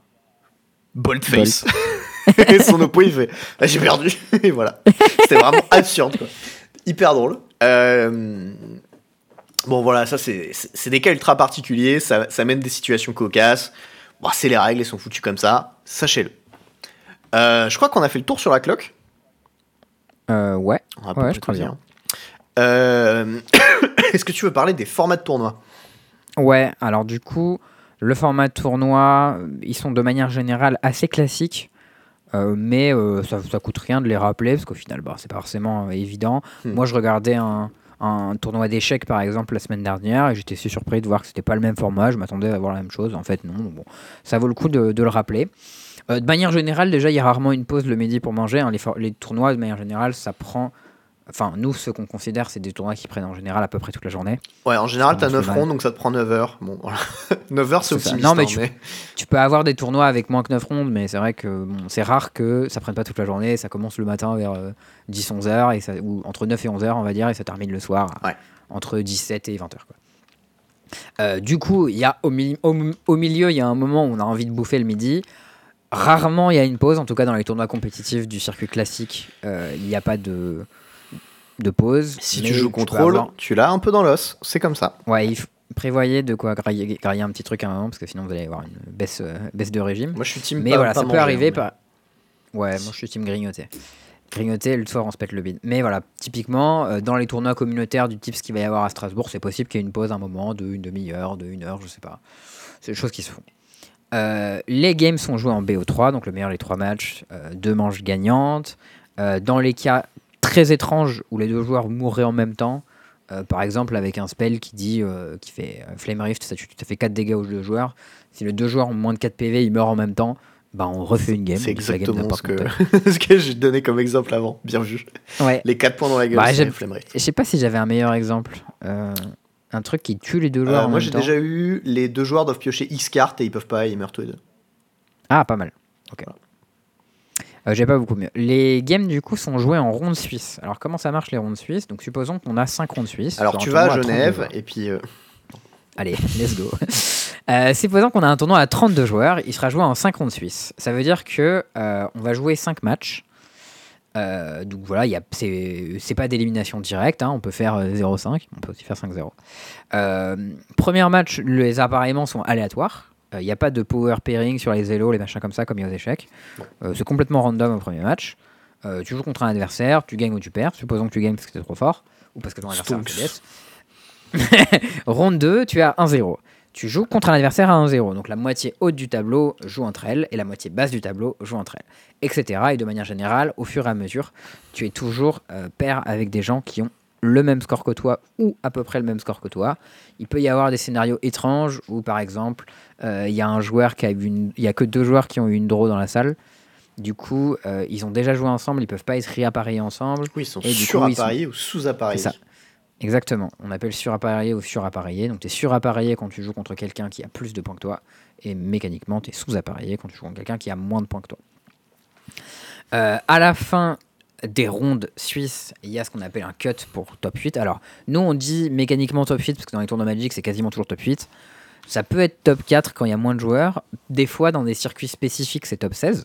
Bolt face. et son oppo, il fait bah, j'ai perdu. et voilà. C'était vraiment absurde, quoi. Hyper drôle. Euh, Bon, voilà, ça, c'est des cas ultra particuliers. Ça, ça mène des situations cocasses. Bon, c'est les règles, elles sont foutues comme ça. Sachez-le. Euh, je crois qu'on a fait le tour sur la cloque. Euh, ouais. Ouais, je crois dit, bien. hein. Euh, Est-ce que tu veux parler des formats de tournoi Ouais, alors du coup, le format tournoi, euh, ils sont de manière générale assez classiques. euh, mais euh, ça, ça coûte rien de les rappeler parce qu'au final, bah, c'est pas forcément euh, évident. Hmm. Moi, je regardais un, un tournoi d'échecs par exemple la semaine dernière et j'étais assez surpris de voir que c'était pas le même format. Je m'attendais à voir la même chose. En fait, non. Bon, ça vaut le coup de, le rappeler. Euh, de manière générale, déjà, il y a rarement une pause le midi pour manger. hein. Les tournois, de manière générale, ça prend. Enfin, nous, ce qu'on considère, c'est des tournois qui prennent en général à peu près toute la journée. Ouais, en général, t'as marche 9 mal. rondes, donc ça te prend 9 heures. Bon, voilà. 9 heures, c'est optimiste. Non, mais hein, tu- mais- Tu peux avoir des tournois avec moins que 9 rondes, mais c'est vrai que bon, c'est rare que ça prenne pas toute la journée. Ça commence le matin vers 10-11 heures, et ça, ou entre 9 et 11 heures, on va dire, et ça termine le soir Ouais. entre 17 et 20 heures. Quoi. Euh, du coup, il y a au, mili- au, au milieu, il y a un moment où on a envie de bouffer le midi. Rarement, il y a une pause. En tout cas, dans les tournois compétitifs du circuit classique, euh, il n'y a pas de, de pause. Si tu joues contrôle, avoir- tu l'as un peu dans l'os. C'est comme ça. Ouais, il f- prévoyez de quoi grailler, grailler un petit truc à un moment, parce que sinon vous allez avoir une baisse, euh, baisse de régime. Moi, je suis team Mais pas- voilà, pas ça peut arriver hein, par. Ouais, moi je suis team grignoter. Grignoter, le soir on se pète le bide. Mais voilà, typiquement, euh, dans les tournois communautaires du type ce qu'il va y avoir à Strasbourg, c'est possible qu'il y ait une pause à un moment de une demi-heure, de une heure, je sais pas. C'est des choses qui se font. Euh, les games sont joués en BO3, donc le meilleur des trois matchs, deux manches gagnantes. Dans les cas très étranges où les deux joueurs mourraient en même temps, euh, par exemple avec un spell qui dit euh, qui fait euh, Flame Rift, ça, ça fait 4 dégâts aux deux joueurs. Si les deux joueurs ont moins de 4 PV, ils meurent en même temps, bah on refait une game. C'est game exactement ce que, compté. ce que j'ai donné comme exemple avant. Bien vu. Ouais. Les 4 points dans la gueule, Bah. Je sais pas si j'avais un meilleur exemple. Euh, un truc qui tue les deux joueurs en moi, j'ai déjà eu les deux joueurs doivent piocher X cartes et ils peuvent pas, ils meurent tous les deux. Ah, pas mal. Ok. Euh, j'ai pas beaucoup mieux. Les games du coup sont joués en ronde suisse. Alors comment ça marche les rondes suisses? Donc supposons qu'on a 5 rondes suisses. Alors, tu vas à tournoi 32 Genève et puis. euh, Allez, let's go. Euh, supposons qu'on a un tournoi à 32 joueurs, il sera joué en 5 rondes suisses. Ça veut dire que on va jouer 5 matchs. Donc voilà, c'est pas d'élimination directe, hein, on peut faire euh, 0-5, on peut aussi faire 5-0. Euh, premier match, les appareillements sont aléatoires. Euh, Il n'y a pas de power pairing sur les vélos, les machins comme ça, comme il y a aux échecs. Euh, c'est complètement random au premier match. Euh, tu joues contre un adversaire, tu gagnes ou tu perds. Supposons que tu gagnes parce que tu es trop fort, ou parce que ton adversaire est Stonks. faiblesse. Ronde 2, tu as 1-0. Tu joues contre un adversaire à 1-0. Donc la moitié haute du tableau joue entre elles et la moitié basse du tableau joue entre elles. Etc. Et de manière générale, au fur et à mesure, tu es toujours euh, pair avec des gens qui ont le même score que toi ou à peu près le même score que toi. Il peut y avoir des scénarios étranges où par exemple, euh, il y a un joueur qui a eu une... Il y a que deux joueurs qui ont eu une draw dans la salle. Du coup, euh, ils ont déjà joué ensemble, ils peuvent pas être réappareillés ensemble. Oui, ils sont du surappareillés ou sous-appareillés. C'est ça. Exactement. On appelle surappareillé ou surappareillé. Donc tu es surappareillé quand tu joues contre quelqu'un qui a plus de points que toi. Et mécaniquement, tu es sous-appareillé quand tu joues contre quelqu'un qui a moins de points que toi. Euh, à la fin des rondes suisses, il y a ce qu'on appelle un cut pour top 8. Alors, nous, on dit mécaniquement top 8 parce que dans les tournois Magic, c'est quasiment toujours top 8. Ça peut être top 4 quand il y a moins de joueurs. Des fois, dans des circuits spécifiques, c'est top 16.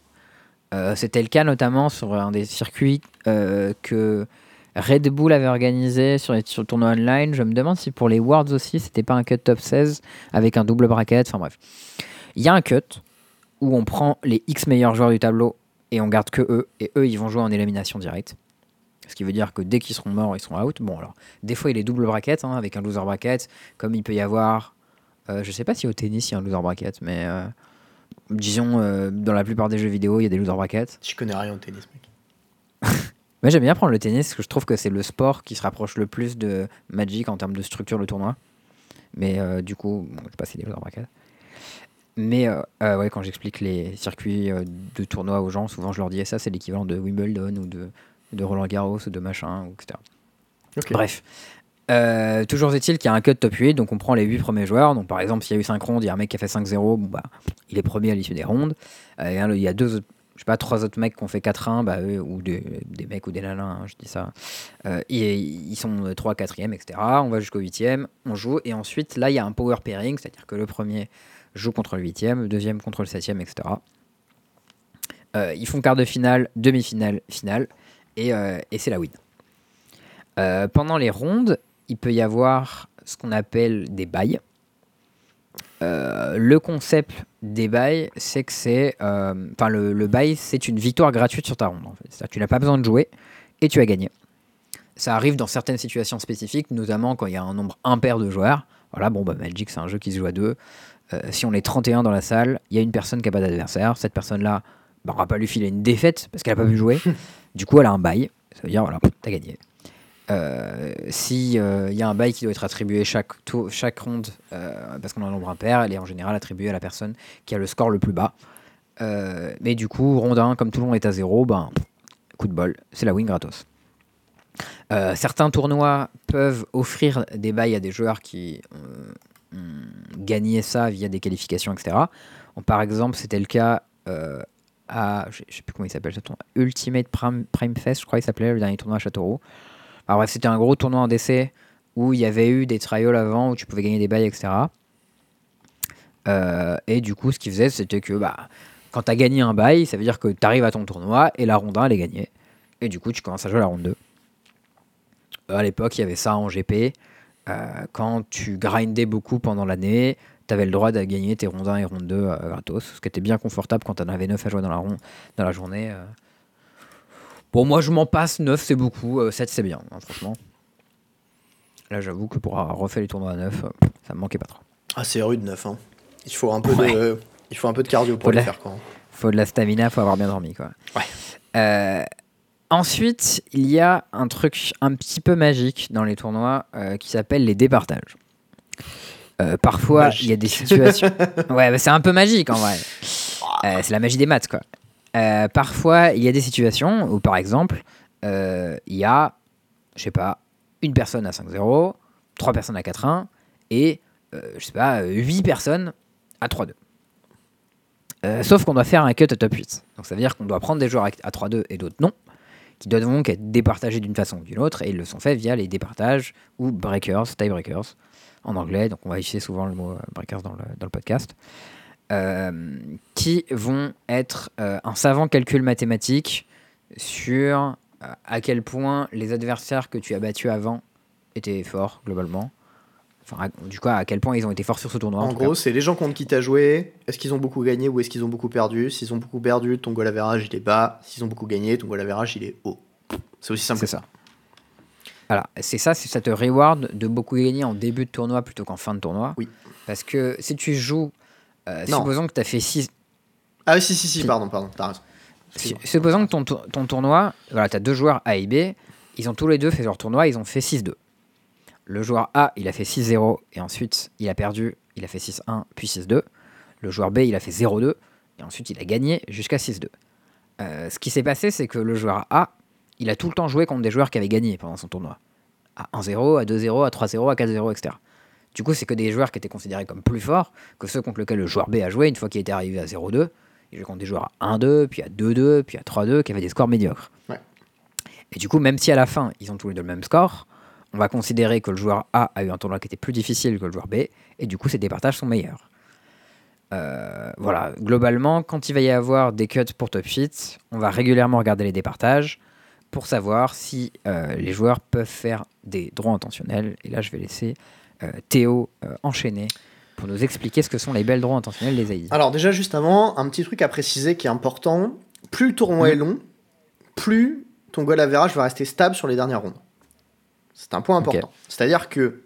Euh, C'était le cas notamment sur un des circuits euh, que Red Bull avait organisé sur, les, sur le tournoi online. Je me demande si pour les Worlds aussi, c'était pas un cut top 16 avec un double bracket. Enfin bref. Il y a un cut où on prend les X meilleurs joueurs du tableau et on garde que eux. Et eux, ils vont jouer en élimination directe. Ce qui veut dire que dès qu'ils seront morts, ils seront out. Bon, alors, des fois, il est double bracket hein, avec un loser bracket, comme il peut y avoir. euh, je sais pas si au tennis, il y a un loser bracket, mais euh, disons, euh, dans la plupart des jeux vidéo, il y a des loser brackets. Je connais rien au tennis, mec. Moi j'aime bien prendre le tennis parce que je trouve que c'est le sport qui se rapproche le plus de Magic en termes de structure de tournoi. Mais euh, du coup, bon, je sais pas si des loser brackets. Mais euh, euh, ouais, quand j'explique les circuits euh, de tournoi aux gens, souvent je leur dis ça, c'est l'équivalent de Wimbledon ou de, de Roland Garros ou de machin, ou etc. Bref. Euh, toujours est-il qu'il y a un cut top 8, donc on prend les 8 premiers joueurs. Donc par exemple, s'il y a eu 5 rondes, il y a un mec qui a fait 5-0, bon, bah, il est premier à l'issue des rondes. Euh, il y a deux autres, je sais pas, trois autres mecs qui ont fait 4-1, bah, eux, ou des, des mecs ou des nanins, hein, je dis ça. Euh, ils, ils sont 3, 4e, etc. On va jusqu'au 8e, on joue, et ensuite là, il y a un power pairing, c'est-à-dire que le premier joue contre le 8e, le deuxième contre le 7e, etc. Euh, ils font quart de finale, demi-finale, finale, et, euh, c'est la win. Euh, pendant les rondes, il peut y avoir ce qu'on appelle des bails. Le concept des bails, c'est que c'est. Enfin, le, bail, c'est une victoire gratuite sur ta ronde. Tu n'as pas besoin de jouer et tu as gagné. Ça arrive dans certaines situations spécifiques, notamment quand il y a un nombre impair de joueurs. Voilà, bon, bah, Magic, c'est un jeu qui se joue à deux. Euh, si on est 31 dans la salle, il y a une personne qui n'a pas d'adversaire. Cette personne-là, bah, on va pas lui filer une défaite parce qu'elle n'a pas pu jouer. du coup, elle a un bail. Ça veut dire, voilà, t'as gagné. Euh, si il y a un bail qui doit être attribué chaque, tour, chaque ronde, euh, parce qu'on a un nombre impair, elle est en général attribuée à la personne qui a le score le plus bas. Euh, mais du coup, ronde 1, comme tout le monde est à 0, ben, coup de bol, c'est la win gratos. Euh, certains tournois peuvent offrir des bails à des joueurs qui ont gagné ça via des qualifications, etc. Par exemple, c'était le cas euh, à, je sais plus comment il s'appelle tournoi, Ultimate Prime, Prime Fest, je crois qu'il s'appelait, le dernier tournoi à Châteauroux. Alors bref, c'était un gros tournoi en DC où il y avait eu des trials avant où tu pouvais gagner des bails, etc. Euh, et du coup, ce qu'ils faisaient, c'était que bah, quand tu as gagné un bail, ça veut dire que tu arrives à ton tournoi et la ronde 1, elle est gagnée. Et du coup, tu commences à jouer la ronde 2. Euh, à l'époque, il y avait ça en GP. Euh, quand tu grindais beaucoup pendant l'année, tu avais le droit de gagner tes rondes 1 et rondes 2 euh, gratos, ce qui était bien confortable quand tu en avais 9 à jouer dans la, ronde, dans la journée. euh. Bon, moi, je m'en passe. 9, c'est beaucoup. euh, 7, c'est bien, hein, franchement. Là, j'avoue que pour avoir refait les tournois à 9, euh, ça me manquait pas trop. Ah, c'est rude, 9. Hein. Il, faut un peu de, il faut un peu de cardio pour Faut le la- faire. Quoi. faut de la stamina, faut avoir bien dormi quoi. Ouais. Euh, ensuite, il y a un truc un petit peu magique dans les tournois euh, qui s'appelle les départages. Euh, parfois, il y a des situations. ouais, bah, c'est un peu magique en vrai. Euh, c'est la magie des maths quoi. Euh, parfois, il y a des situations où, par exemple, il y a, je sais pas, une personne à 5-0, trois personnes à 4-1 et, je sais pas, 8 personnes à 3-2. Euh, sauf qu'on doit faire un cut à top 8. Donc ça veut dire qu'on doit prendre des joueurs à à 3-2 et d'autres non, qui doivent donc être départagés d'une façon ou d'une autre, et ils le sont faits via les départages ou breakers, tiebreakers en anglais, donc on va utiliser souvent le mot euh, breakers dans le, dans le podcast, euh, qui vont être euh, un savant calcul mathématique sur à quel point les adversaires que tu as battus avant étaient forts globalement. Enfin, du coup, à quel point ils ont été forts sur ce tournoi. En gros, c'est les gens contre qui t'as joué. Est-ce qu'ils ont beaucoup gagné ou est-ce qu'ils ont beaucoup perdu? S'ils ont beaucoup perdu, ton goal average il est bas. S'ils ont beaucoup gagné, ton goal average il est haut. C'est aussi simple C'est que ça. Voilà, c'est ça, ça te reward de beaucoup gagner en début de tournoi plutôt qu'en fin de tournoi. Oui. Parce que si tu joues, euh, Non. supposons que tu as fait 6. Ah oui, si, si, pardon, pardon, t'as raison. Supposons que ton, ton tournoi, voilà, tu as deux joueurs A et B, ils ont tous les deux fait leur tournoi, ils ont fait 6-2. Le joueur A, il a fait 6-0 et ensuite il a perdu, il a fait 6-1 puis 6-2. Le joueur B, il a fait 0-2 et ensuite il a gagné jusqu'à 6-2. Euh, ce qui s'est passé, c'est que le joueur A, il a tout le temps joué contre des joueurs qui avaient gagné pendant son tournoi. À 1-0, à 2-0, à 3-0, à 4-0, etc. Du coup, c'est que des joueurs qui étaient considérés comme plus forts que ceux contre lesquels le joueur B a joué une fois qu'il était arrivé à 0-2. Il jouait contre des joueurs à 1-2, puis à 2-2, puis à 3-2, qui avaient des scores médiocres. Ouais. Et du coup, même si à la fin, ils ont tous les deux le même score, on va considérer que le joueur A a eu un tournoi qui était plus difficile que le joueur B, et du coup, ses départages sont meilleurs. Euh, voilà, globalement, quand il va y avoir des cuts pour top sheet, on va régulièrement regarder les départages pour savoir si euh, les joueurs peuvent faire des droits intentionnels. Et là, je vais laisser euh, Théo enchaîner pour nous expliquer ce que sont les belles droits intentionnels des AI. Alors déjà, juste avant, un petit truc à préciser qui est important. Plus le tournoi est long, plus ton goal average va rester stable sur les dernières rondes. C'est un point important. C'est-à-dire que,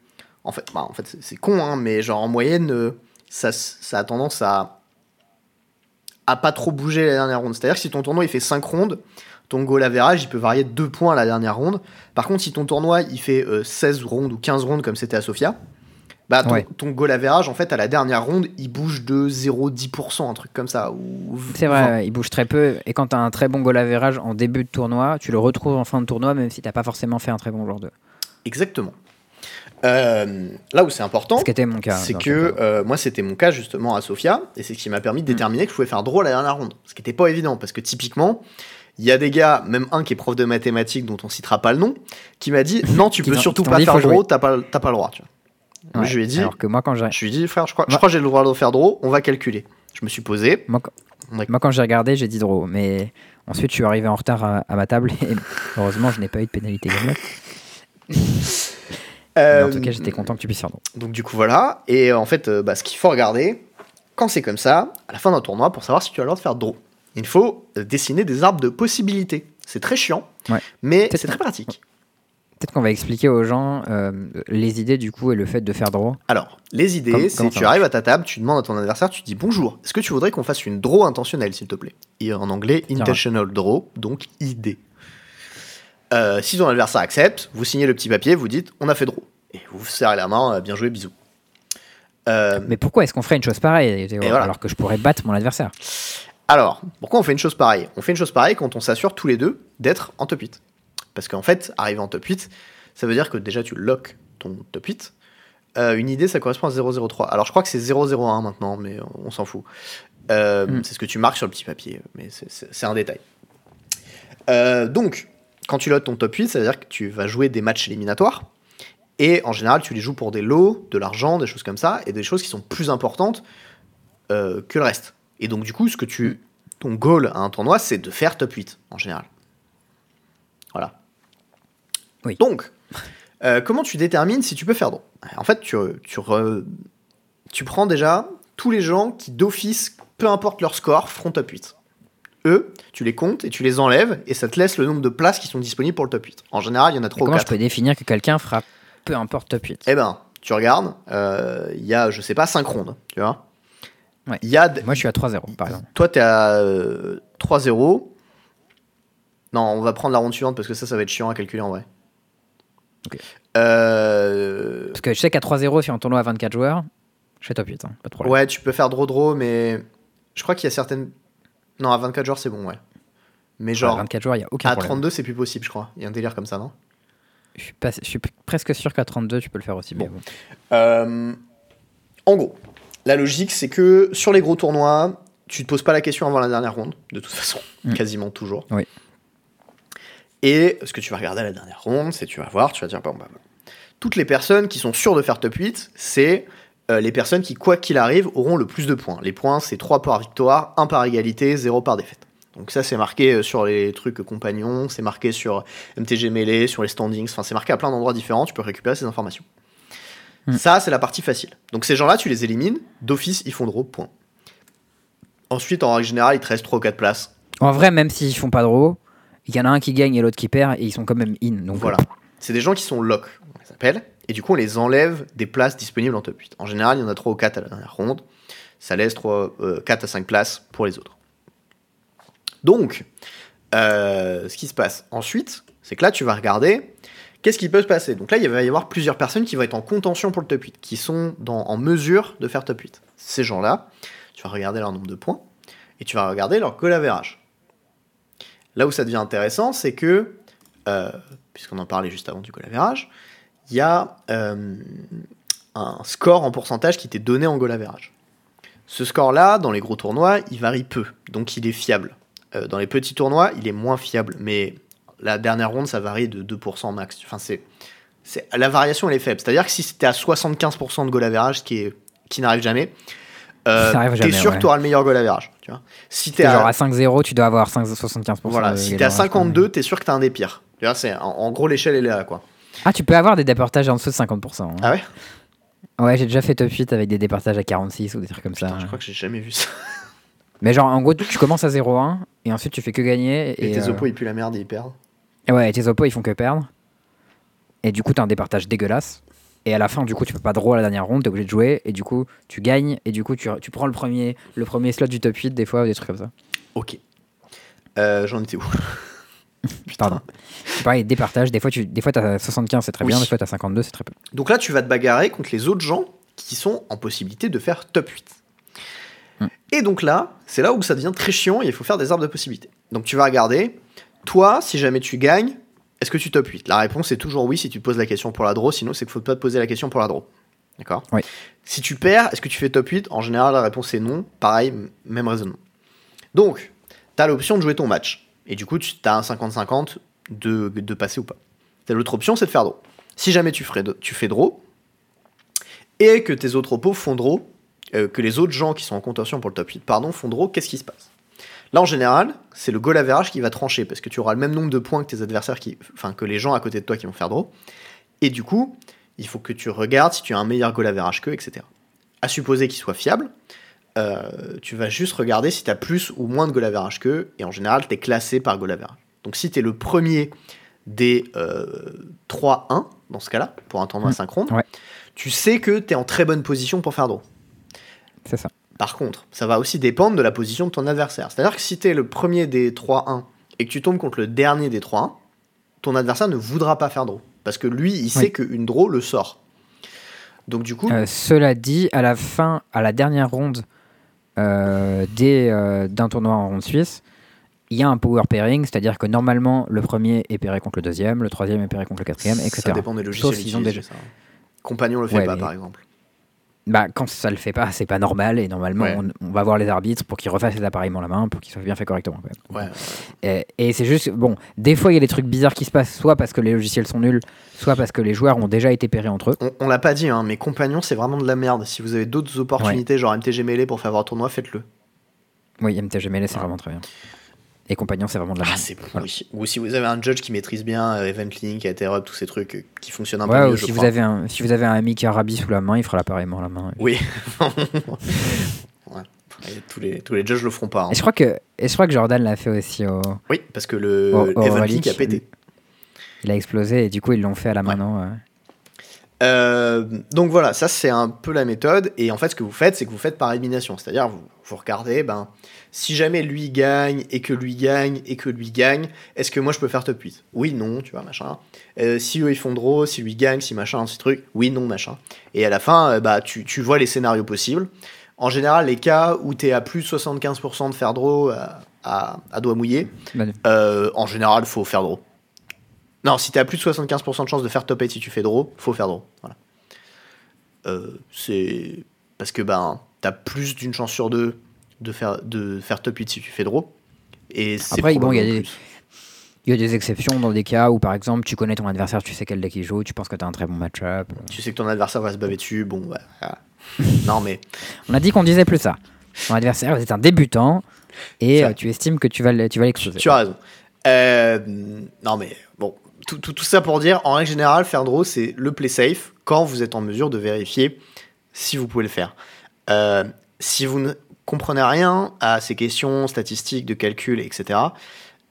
en fait, bah, en fait c'est- con, hein, mais genre en moyenne, euh, ça, ça a tendance à à pas trop bouger la dernière ronde. C'est-à-dire que si ton tournoi il fait 5 rondes, ton goal average il peut varier de 2 points à la dernière ronde. Par contre, si ton tournoi il fait euh, 16 rondes ou 15 rondes comme c'était à Sofia, bah ton, Ouais. ton goal average en fait à la dernière ronde il bouge de 0,10%, un truc comme ça. Ou C'est 20. vrai, il bouge très peu. Et quand tu as un très bon goal average en début de tournoi, tu le retrouves en fin de tournoi, même si tu pas forcément fait un très bon joueur 2. Exactement. Euh, là où c'est important, Ce qui était mon cas. c'est que euh, moi c'était mon cas justement à Sofia, et c'est ce qui m'a permis de Mm. déterminer que je pouvais faire drôle à la dernière ronde. Ce qui n'était pas évident, parce que typiquement, il y a des gars, même un qui est prof de mathématiques dont on citera pas le nom, qui m'a dit non, tu peux surtout pas dit, faire draw, t'as pas, pas le droit. Tu vois. Moi, Ouais. je lui ai dit, Alors que moi, quand je lui ai dit frère, je crois, je crois que j'ai le droit de faire draw, on va calculer. Je me suis posé. Moi, quand- Ouais. moi, quand j'ai regardé, j'ai dit draw. Mais ensuite, je suis arrivé en retard à, à ma table et heureusement, je n'ai pas eu de pénalité. Mais en Euh, tout cas, j'étais content que tu puisses faire draw. Donc du coup voilà, et euh, en fait, euh, bah, ce qu'il faut regarder, quand c'est comme ça, à la fin d'un tournoi, pour savoir si tu as le droit de faire draw, il faut dessiner des arbres de possibilités. C'est très chiant, Ouais. mais c'est très pratique. Peut-être qu'on va expliquer aux gens euh, les idées du coup et le fait de faire draw. Alors, les idées, c'est tu arrives à ta table, tu demandes à ton adversaire, tu dis bonjour, est-ce que tu voudrais qu'on fasse une draw intentionnelle, s'il te plaît? Et en anglais, intentional draw, donc idée. Euh, si ton adversaire accepte, vous signez le petit papier, vous dites on a fait draw. Et vous vous serrez la main, euh, bien joué, bisous. Euh, Mais pourquoi est-ce qu'on ferait une chose pareille voilà. alors que je pourrais battre mon adversaire? Alors, pourquoi on fait une chose pareille? On fait une chose pareille quand on s'assure tous les deux d'être en top 8. Parce qu'en fait, arriver en top 8, ça veut dire que déjà tu lock ton top 8. Euh, une idée, ça correspond à 003. Alors je crois que c'est 001 maintenant, mais on s'en fout. Euh, Mm. C'est ce que tu marques sur le petit papier, mais c'est- un détail. Euh, donc, quand tu lock ton top 8, ça veut dire que tu vas jouer des matchs éliminatoires. Et en général, tu les joues pour des lots, de l'argent, des choses comme ça, et des choses qui sont plus importantes euh, que le reste. Et donc, du coup, ce que tu, ton goal à un tournoi, c'est de faire top 8 en général. Voilà. Oui. Donc, euh, comment tu détermines si tu peux faire draw En fait, tu, tu, re- tu prends déjà tous les gens qui, d'office, peu importe leur score, feront top 8. Tu les comptes et tu les enlèves, et ça te laisse le nombre de places qui sont disponibles pour le top 8. En général, il y en a Et 3 ou Comment je 4. peux définir que quelqu'un fera peu importe top 8 Eh ben, tu regardes, euh, il y a, je sais pas, 5 rondes, tu vois? Ouais. Y a, Moi, je suis à 3-0 par exemple. toi, t'es à euh, 3-0. Non, on va prendre la ronde suivante parce que ça, ça va être chiant à calculer en vrai. Ok. Euh, Parce que je sais qu'à 3-0 sur un tournoi à 24 joueurs, je fais top 8, hein, pas de problème. ouais, tu peux faire draw-draw, mais je crois qu'il y a certaines. Non, à 24 joueurs, c'est bon, ouais. Mais À genre, 24 joueurs, il n'y a aucun à problème. 32, c'est plus possible, je crois. Il y a un délire comme ça, non? Je suis, pas- je suis presque sûr qu'à 32, tu peux le faire aussi. bon. Euh, en gros, la logique, c'est que sur les gros tournois, tu te poses pas la question avant la dernière ronde, de toute façon, Mm. quasiment toujours. Oui. Et ce que tu vas regarder à la dernière ronde, c'est tu vas voir, tu vas dire, bon, bah, bah. toutes les personnes qui sont sûres de faire top 8, c'est euh, les personnes qui, quoi qu'il arrive, auront le plus de points. Les points, c'est 3 par victoire, 1 par égalité, 0 par défaite. Donc ça, c'est marqué euh, sur les trucs compagnons, c'est marqué sur MTG Melee, sur les standings, enfin, c'est marqué à plein d'endroits différents, tu peux récupérer ces informations. Hmm. Ça, c'est la partie facile. Donc ces gens-là, tu les élimines, d'office, ils font draw, point. Ensuite, en règle générale, il te reste 3 ou 4 places. En vrai, même s'ils font pas de draw, il y en a un qui gagne et l'autre qui perd et ils sont quand même in. Donc Voilà. C'est des gens qui sont lock, on les appelle, et du coup, on les enlève des places disponibles en top 8. En général, il y en a 3 ou 4 à la dernière ronde. Ça laisse 3, euh, 4 à 5 places pour les autres. Donc, euh, ce qui se passe ensuite, c'est que là, tu vas regarder qu'est-ce qui peut se passer? Donc là, il va y avoir plusieurs personnes qui vont être en contention pour le top 8, qui sont en mesure de faire top 8. Ces gens-là, tu vas regarder leur nombre de points, et tu vas regarder leur goal. Là où ça devient intéressant, c'est que, euh, puisqu'on en parlait juste avant du goal il y a euh, un score en pourcentage qui t'est donné en goal average. Ce score-là, dans les gros tournois, il varie peu, donc il est fiable. Euh, dans les petits tournois, il est moins fiable, mais la dernière ronde, ça varie de 2% max. Enfin, c'est, la variation, elle est faible. C'est-à-dire que si c'était à 75% de goal average, qui, est, qui n'arrive jamais, euh, t'es sûr ouais. que tu auras le meilleur goal average. Tu vois. Si t'es à, genre à 5-0, tu dois avoir 5, 75%. voilà, si t'es à average, quand même. 52, t'es sûr que t'es un des pires. Tu vois, en, en gros, l'échelle, elle est là, quoi. Ah, tu peux avoir des départages en dessous de 50%. hein. Ah ouais? Ouais, j'ai déjà fait top 8 avec des départages à 46 ou des trucs comme ça. Putain, je crois que j'ai jamais vu ça. Mais genre, en gros, tu commences à 0-1 et ensuite tu fais que gagner. Et, Et, tes euh, oppos, ils puent la merde et ils perdent. et ouais, et tes oppos, ils font que perdre. Et du coup, t'as un départage dégueulasse. Et à la fin, du coup, tu peux pas draw à la dernière ronde, t'es obligé de jouer. Et du coup, tu gagnes. Et du coup, tu, tu prends le premier, le premier slot du top 8, des fois, ou des trucs comme ça. Ok. Euh, J'en étais où? Pardon. Pareil, départage. Des fois, tu, des fois, t'as 75, c'est très Oui. bien. Des fois, t'as 52, c'est très peu. Donc là, tu vas te bagarrer contre les autres gens qui sont en possibilité de faire top 8. Hmm. Et donc là, c'est là où ça devient très chiant et il faut faire des arbres de possibilités. Donc tu vas regarder, toi, si jamais tu gagnes, est-ce que tu top 8 La réponse est toujours oui si tu te poses la question pour la draw, sinon c'est qu'il faut pas te poser la question pour la draw. D'accord? Oui. Si tu perds, est-ce que tu fais top 8 En général, la réponse est non. Pareil, même raisonnement. Donc, tu as l'option de jouer ton match. Et du coup, tu as un 50-50 de, de passer ou pas. L'autre option, c'est de faire draw. Si jamais tu, ferais, tu fais draw, et que tes autres oppos font draw, euh, que les autres gens qui sont en contention pour le top 8, pardon, font draw, qu'est-ce qui se passe? Là, en général, c'est le goal average qui va trancher, parce que tu auras le même nombre de points que tes adversaires, qui, enfin, que les gens à côté de toi qui vont faire draw. Et du coup, il faut que tu regardes si tu as un meilleur goal average qu'eux, etc. À supposer qu'il soit fiable, euh, tu vas juste regarder si tu as plus ou moins de goal average qu'eux, et en général, tu es classé par goal average. Donc si tu es le premier des 3-1, euh, dans ce cas-là, pour un tournoi mmh. synchrone, tu sais que tu es en très bonne position pour faire draw. C'est ça. Par contre, ça va aussi dépendre de la position de ton adversaire. C'est-à-dire que si tu es le premier des 3-1 et que tu tombes contre le dernier des 3-1, ton adversaire ne voudra pas faire draw. Parce que lui, il sait qu'une draw le sort. Donc du coup... Euh, cela dit, à la fin, à la dernière ronde d'un tournoi en ronde suisse, il y a un power pairing, c'est-à-dire que normalement, le premier est pairé contre le deuxième, le troisième est pairé contre le quatrième, etc. Ça dépend des logiciels. déjà... ça. Compagnon le fait pas, par exemple bah, quand ça le fait pas, c'est pas normal et normalement on, va voir les arbitres pour qu'ils refassent les appareillements la main pour qu'ils soient bien faits correctement. Et, c'est juste, bon, des fois il y a des trucs bizarres qui se passent, soit parce que les logiciels sont nuls, soit parce que les joueurs ont déjà été pairés entre eux. On, l'a pas dit, hein, mais compagnons c'est vraiment de la merde. Si vous avez d'autres opportunités, genre MTG Melee pour faire voir tournoi, faites-le. Oui, MTG Melee c'est vraiment très bien et compagnons, c'est vraiment de la ah, c'est Ou si vous avez un judge qui maîtrise bien euh, Event Link, Interrupt, tous ces trucs euh, qui fonctionnent un peu mieux. Ou si, vous avez un, si vous avez un ami qui a Arabi sous la main, il fera l'appareillement la main. Oui. tous, les, tous les judges le feront pas. Hein. Et, je crois que, et je crois que Jordan l'a fait aussi au. Oui, parce que le Event Link a pété. Il a explosé et du coup, ils l'ont fait à la main, non euh, donc voilà, ça c'est un peu la méthode. Et en fait, ce que vous faites, c'est que vous faites par élimination. C'est-à-dire, vous, vous regardez, ben, si jamais lui gagne et que lui gagne et que lui gagne, est-ce que moi je peux faire top 8 Oui, non, tu vois, machin. Euh, si eux ils font draw, si lui gagne, si machin, ce truc, oui, non, machin. Et à la fin, euh, bah, tu, tu, vois les scénarios possibles. En général, les cas où tu es à plus de 75% de faire draw à, à, doigt mouillé, euh, en général, faut faire draw. Non, si tu as plus de 75% de chance de faire top 8 si tu fais draw, faut faire draw. Voilà. c'est parce que ben, tu as plus d'une chance sur deux de faire, de faire top 8 si tu fais draw. Et Après, bon, il y a des. Il y a des exceptions dans des cas où, par exemple, tu connais ton adversaire, tu sais quel deck il joue, tu penses que tu as un très bon match-up. Tu sais que ton adversaire va se baver dessus, bon, bah, non, mais. On a dit qu'on disait plus ça. Ton adversaire est un débutant et euh, tu estimes que tu vas. Tu, tu as raison. Euh, non, mais bon, tout, tout, tout, ça pour dire, en règle générale, faire draw, c'est le play safe quand vous êtes en mesure de vérifier si vous pouvez le faire. Euh, si vous ne comprenez rien à ces questions statistiques, de calcul, etc.,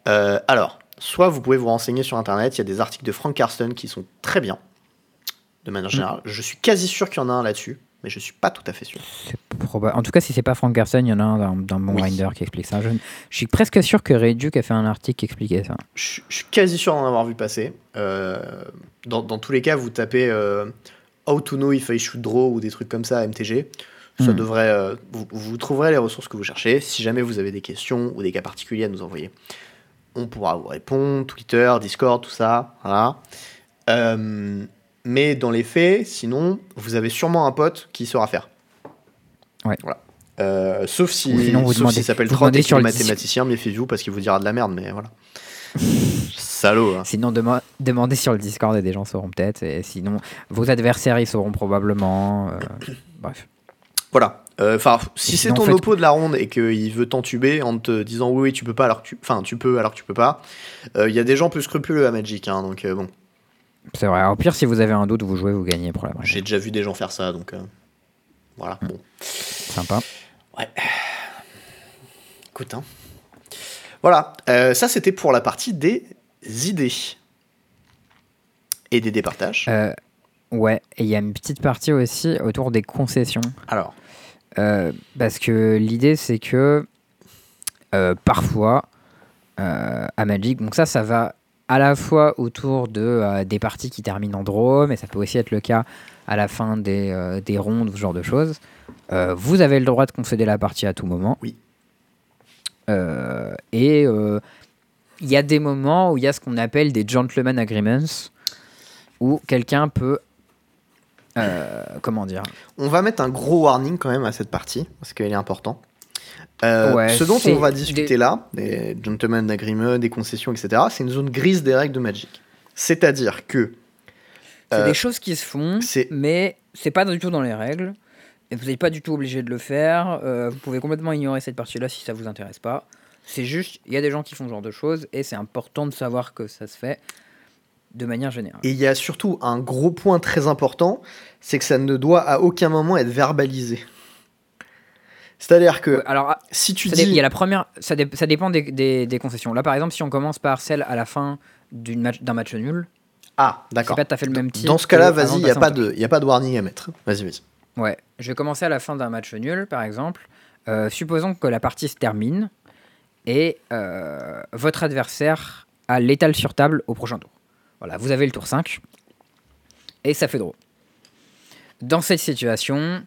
euh, alors, soit vous pouvez vous renseigner sur Internet, il y a des articles de Frank Carsten qui sont très bien, de manière générale. Je suis quasi sûr qu'il y en a un là-dessus, mais je suis pas tout à fait sûr. En tout cas, si c'est pas Frank Carsten, il y en a un d'un bon Grinder qui explique ça. Je, suis presque sûr que Reduke a fait un article qui expliquait ça. Je, suis quasi sûr d'en avoir vu passer. Euh, dans, dans, tous les cas, vous tapez euh, How to know if I should draw ou des trucs comme ça à MTG. Ça hmm. devrait, euh, vous, trouverez les ressources que vous cherchez. Si jamais vous avez des questions ou des cas particuliers à nous envoyer, on pourra vous répondre. Twitter, Discord, tout ça. Voilà. Euh, mais dans les faits, sinon, vous avez sûrement un pote qui saura faire. Ouais. Voilà. Euh, sauf si, sauf s'il s'appelle Trott et qu'il mathématicien, méfiez-vous parce qu'il vous dira de la merde, mais voilà. Salaud. Hein. Sinon, demandez sur le Discord et des gens sauront peut-être. Et sinon, vos adversaires, ils sauront probablement. bref. Voilà. Euh, enfin, si c'est ton oppo de la ronde et qu'il veut t'entuber en te disant oui, oui, tu peux pas alors que tu, enfin, tu peux alors que tu peux pas, il euh, y a des gens plus scrupuleux à Magic, hein, donc euh, bon. C'est vrai. Au pire, si vous avez un doute, vous jouez, vous gagnez pour la J'ai déjà vu des gens faire ça, donc voilà. Bon. Sympa. Ouais. Écoute, hein. Voilà. ça, c'était pour la partie des idées et des départages. Ouais, et il y a une petite partie aussi autour des concessions. Alors euh, Parce que l'idée, c'est que euh, parfois, euh, à Magic, donc ça, ça va à la fois autour de, des parties qui terminent en draw, mais ça peut aussi être le cas à la fin des, des rondes ce genre de choses. vous avez le droit de concéder la partie à tout moment. Oui. et il y a des moments où il y a ce qu'on appelle des gentleman agreements, où quelqu'un peut. euh, comment dire? On va mettre un gros warning quand même à cette partie, parce qu'elle est importante. Euh, Ouais, ce dont on va des- discuter là, des gentlemen agreements, des concessions, etc., c'est une zone grise des règles de Magic. C'est-à-dire que C'est Euh, des choses qui se font, mais c'est pas du tout dans les règles. Et vous n'êtes pas du tout obligé de le faire. euh, vous pouvez complètement ignorer cette partie-là si ça vous intéresse pas. C'est juste, il y a des gens qui font ce genre de choses et c'est important de savoir que ça se fait de manière générale. Et il y a surtout un gros point très important, c'est que ça ne doit à aucun moment être verbalisé. C'est-à-dire que Alors, ah, si tu ça dis... il y a la première, ça, dé- ça dépend des, des- des concessions. Là, par exemple, si on commence par celle à la fin d'une match- d'un match nul, Ah, c'est d'accord. pas tout à fait le même type. Dans ce cas-là, vas-y, il n'y a, pas de- y a pas de warning à mettre. Vas-y, vas-y. Ouais, je vais commencer à la fin d'un match nul, par exemple. Euh, supposons que la partie se termine et euh, votre adversaire a l'étal sur table au prochain tour. Voilà, vous avez le tour 5 et ça fait draw. Dans cette situation,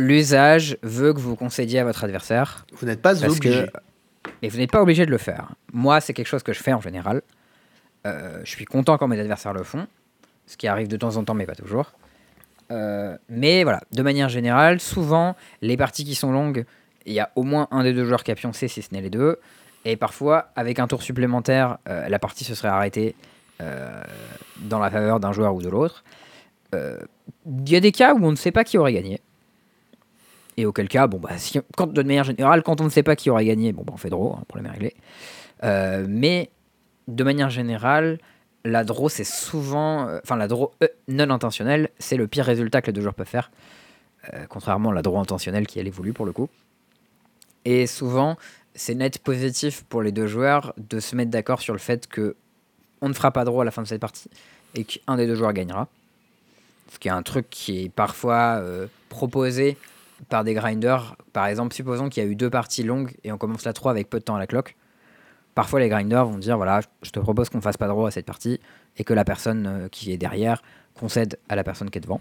l'usage veut que vous concédiez à votre adversaire Vous n'êtes pas obligé. que et vous n'êtes pas obligé de le faire. Moi, c'est quelque chose que je fais en général. Euh, je suis content quand mes adversaires le font, ce qui arrive de temps en temps, mais pas toujours. Euh, mais voilà, de manière générale, souvent, les parties qui sont longues, il y a au moins un des deux joueurs qui a pioncé, si ce n'est les deux. Et parfois, avec un tour supplémentaire, euh, la partie se serait arrêtée dans la faveur d'un joueur ou de l'autre. Il y a des cas où on ne sait pas qui aurait gagné. Et auquel cas, bon, bah, quand, de manière générale, quand on ne sait pas qui aurait gagné, bon, bah, on fait draw, hein, problème réglé. Euh, mais de manière générale, la draw, c'est souvent. euh, Enfin, la draw euh, non intentionnelle, c'est le pire résultat que les deux joueurs peuvent faire. contrairement à la draw intentionnelle qui, elle, est voulue pour le coup. Et souvent, c'est net positif pour les deux joueurs de se mettre d'accord sur le fait que on ne fera pas draw à la fin de cette partie et qu'un des deux joueurs gagnera. Ce qui est un truc qui est parfois proposé par des grinders. Par exemple, supposons qu'il y a eu deux parties longues et on commence la 3 avec peu de temps à la cloque. Parfois, les grinders vont dire voilà, je te propose qu'on fasse pas draw à cette partie et que la personne euh, qui est derrière concède à la personne qui est devant.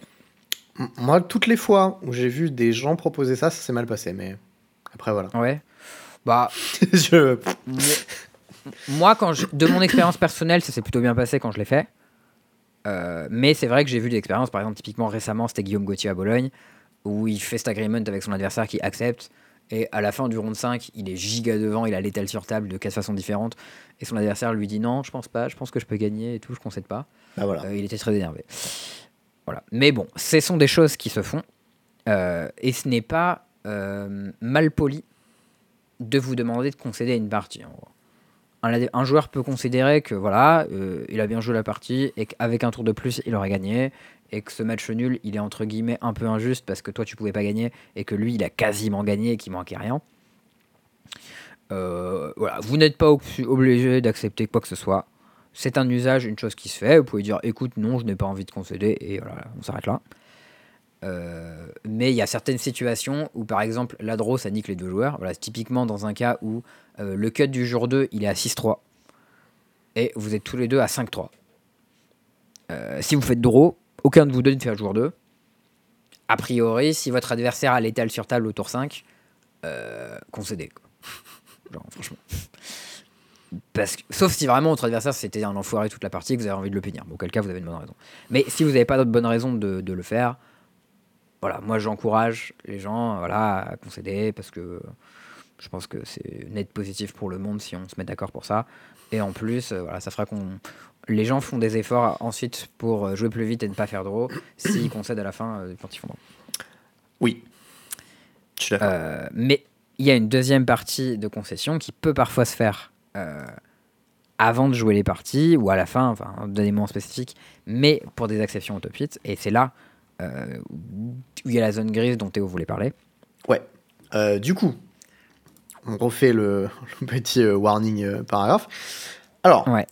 Moi, toutes les fois où j'ai vu des gens proposer ça, ça s'est mal passé. Mais après, voilà. Ouais. Bah, Je- Moi- Moi, quand je- de mon expérience personnelle, ça s'est plutôt bien passé quand je l'ai fait. Euh, mais c'est vrai que j'ai vu des expériences, par exemple, typiquement récemment, c'était Guillaume Gauthier à Bologne, où il fait cet agreement avec son adversaire qui accepte. Et à la fin du round 5, il est giga devant, il a l'étal sur table de quatre façons différentes. Et son adversaire lui dit non, je pense pas, je pense que je peux gagner et tout, je concède pas. Ah, voilà. Euh, il était très énervé. Voilà. Mais bon, ce sont des choses qui se font. Euh, et ce n'est pas euh, mal poli de vous demander de concéder à une partie. en gros. Un, un joueur peut considérer que voilà, il a bien joué la partie et qu'avec un tour de plus, il aurait gagné. Et que ce match nul, il est entre guillemets un peu injuste parce que toi, tu pouvais pas gagner et que lui, il a quasiment gagné et qu'il manquait rien. Euh, voilà, vous n'êtes pas ob- obligé d'accepter quoi que ce soit. C'est un usage, une chose qui se fait. Vous pouvez dire écoute, non, je n'ai pas envie de concéder, et voilà, on s'arrête là. Euh, mais il y a certaines situations où, par exemple, la draw, ça nique les deux joueurs. Voilà, typiquement dans un cas où euh, le cut du jour 2, il est à 6-3, et vous êtes tous les deux à 5-3. Euh, si vous faites draw, aucun de vous deux ne fait un jour 2. A priori, si votre adversaire a l'étal sur table au tour 5, euh, concédez. Genre, franchement. Sauf si vraiment votre adversaire c'était un enfoiré toute la partie que vous avez envie de le punir. Auquel cas vous avez une bonne raison. Mais si vous n'avez pas d'autre bonne raison de, de le faire, voilà, moi j'encourage les gens voilà, à concéder parce que je pense que c'est net positif pour le monde si on se met d'accord pour ça. Et en plus, euh, voilà, ça fera qu'on. Les gens font des efforts ensuite pour euh, jouer plus vite et ne pas faire draw s'ils concèdent à la fin euh, quand ils font draw. Oui. Je suis d'accord. Euh, mais il y a une deuxième partie de concession qui peut parfois se faire euh, avant de jouer les parties ou à la fin, enfin, dans des moments spécifiques, mais pour des exceptions au top 8. Et c'est là où il y a la zone grise dont Théo voulait parler. Ouais. Du coup, on refait le, le petit warning paragraphe. Alors, Ouais.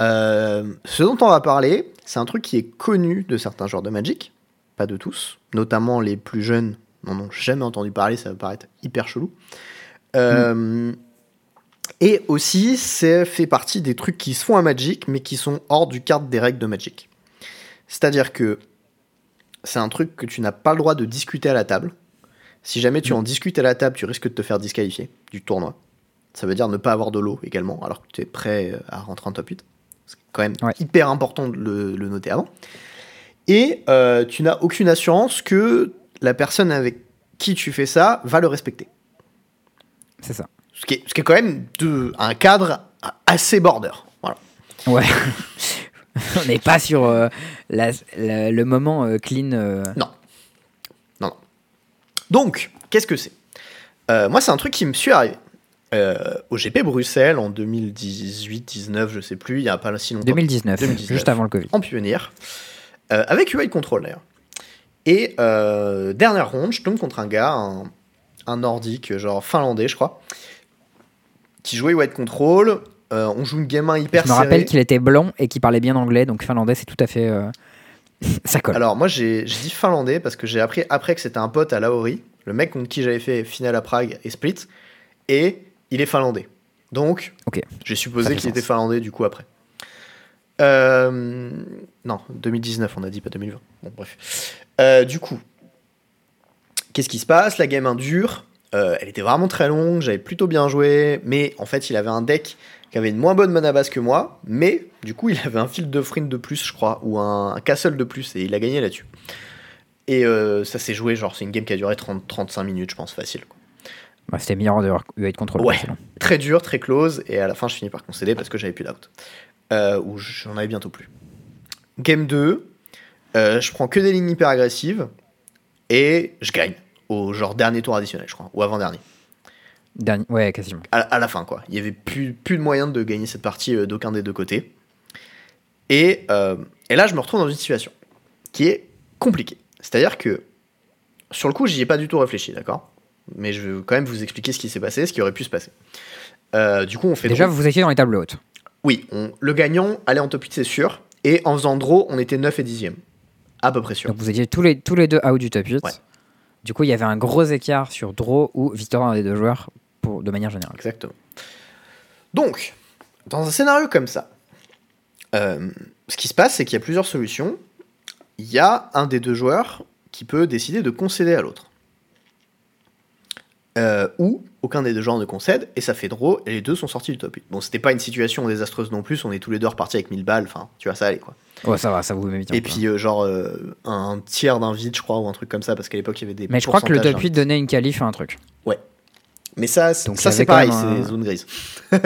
Euh, ce dont on va parler, c'est un truc qui est connu de certains joueurs de Magic, pas de tous, notamment les plus jeunes n'en ont jamais entendu parler, ça va paraître hyper chelou. Euh, Et aussi, c'est fait partie des trucs qui se font à Magic, mais qui sont hors du cadre des règles de Magic. C'est-à-dire que c'est un truc que tu n'as pas le droit de discuter à la table. Si jamais tu en discutes à la table, tu risques de te faire disqualifier du tournoi. Ça veut dire ne pas avoir de lot également, alors que tu es prêt à rentrer en top 8. C'est quand même Ouais. hyper important de le, le noter avant. Et euh, tu n'as aucune assurance que la personne avec qui tu fais ça va le respecter. C'est ça. Ce qui est, ce qui est quand même de, un cadre assez border. Voilà. Ouais. On n'est pas sur euh, la- la- le moment euh, clean. euh, Non. Non, non. Donc, qu'est-ce que c'est? Moi, c'est un truc qui me suis arrivé. Euh, au GP Bruxelles en 2018-19, je sais plus, il y a pas si longtemps. 2019, 2019. juste avant le Covid. En pionnière. euh, avec UI Control d'ailleurs. Et euh, dernière ronde, je tombe contre un gars, un, un nordique, genre finlandais, je crois, qui jouait White Control. Euh, on joue une game 1 hyper Je me rappelle qu'il était blond et qu'il parlait bien anglais, donc finlandais, c'est tout à fait. euh, ça colle. Alors moi j'ai j'ai dit finlandais parce que j'ai appris après que c'était un pote à Laori, le mec contre qui j'avais fait finale à Prague et Split, et il est finlandais. Donc j'ai supposé qu'il était finlandais du coup après. Euh, non, 2019 on a dit, pas 2020. Bon bref. Euh, du coup, qu'est-ce qui se passe? La game 1 dure, euh, elle était vraiment très longue, j'avais plutôt bien joué, mais en fait il avait un deck qui avait une moins bonne mana base que moi, mais du coup il avait un fil de frine de plus je crois, ou un, un castle de plus, et il a gagné là-dessus. Et ça s'est joué, genre c'est une game qui a duré 30-35 minutes je pense, facile. quoi. C'était meilleur de UA de contrôle. Ouais. Très dur, très close, et à la fin je finis par concéder parce que j'avais plus d'out. Euh, ou j'en avais bientôt plus. Game 2, euh, je prends que des lignes hyper agressives, et je gagne. Au genre dernier tour additionnel je crois, ou avant-dernier. Dernier- Ouais, quasiment. à, à la fin, quoi. Il y avait plus, plus de moyen de gagner cette partie euh, d'aucun des deux côtés. Et, euh, et là, je me retrouve dans une situation qui est compliquée. C'est-à-dire que, sur le coup, j'y ai pas du tout réfléchi, d'accord? Mais je vais quand même vous expliquer ce qui s'est passé, ce qui aurait pu se passer. Euh, du coup, on fait Déjà, draw. vous étiez dans les tables hautes. Oui, on- le gagnant allait en top 8, c'est sûr. Et en faisant draw, on était 9 et 10e. À peu près sûr. Donc vous étiez tous les, tous les deux out du top 8. Ouais. Du coup, il y avait un gros écart sur draw ou victoire des deux joueurs pour, de manière générale. Exactement. Donc, dans un scénario comme ça, euh, ce qui se passe, c'est qu'il y a plusieurs solutions. Il y a un des deux joueurs qui peut décider de concéder à l'autre. Euh, ou aucun des deux joueurs ne concède, et ça fait draw, et les deux sont sortis du top 8. Bon, c'était pas une situation désastreuse non plus, on est tous les deux repartis avec 1000 balles, enfin, tu vois, ça allait quoi. Ouais, ça va, ça vous met vite. Et puis, euh, genre, euh, un tiers d'un vide, je crois, ou un truc comme ça, parce qu'à l'époque, il y avait des. Mais je crois que le top d'un 8 donnait une qualif à un truc. Mais ça, Donc, ça c'est pareil, c'est un- des zones grises.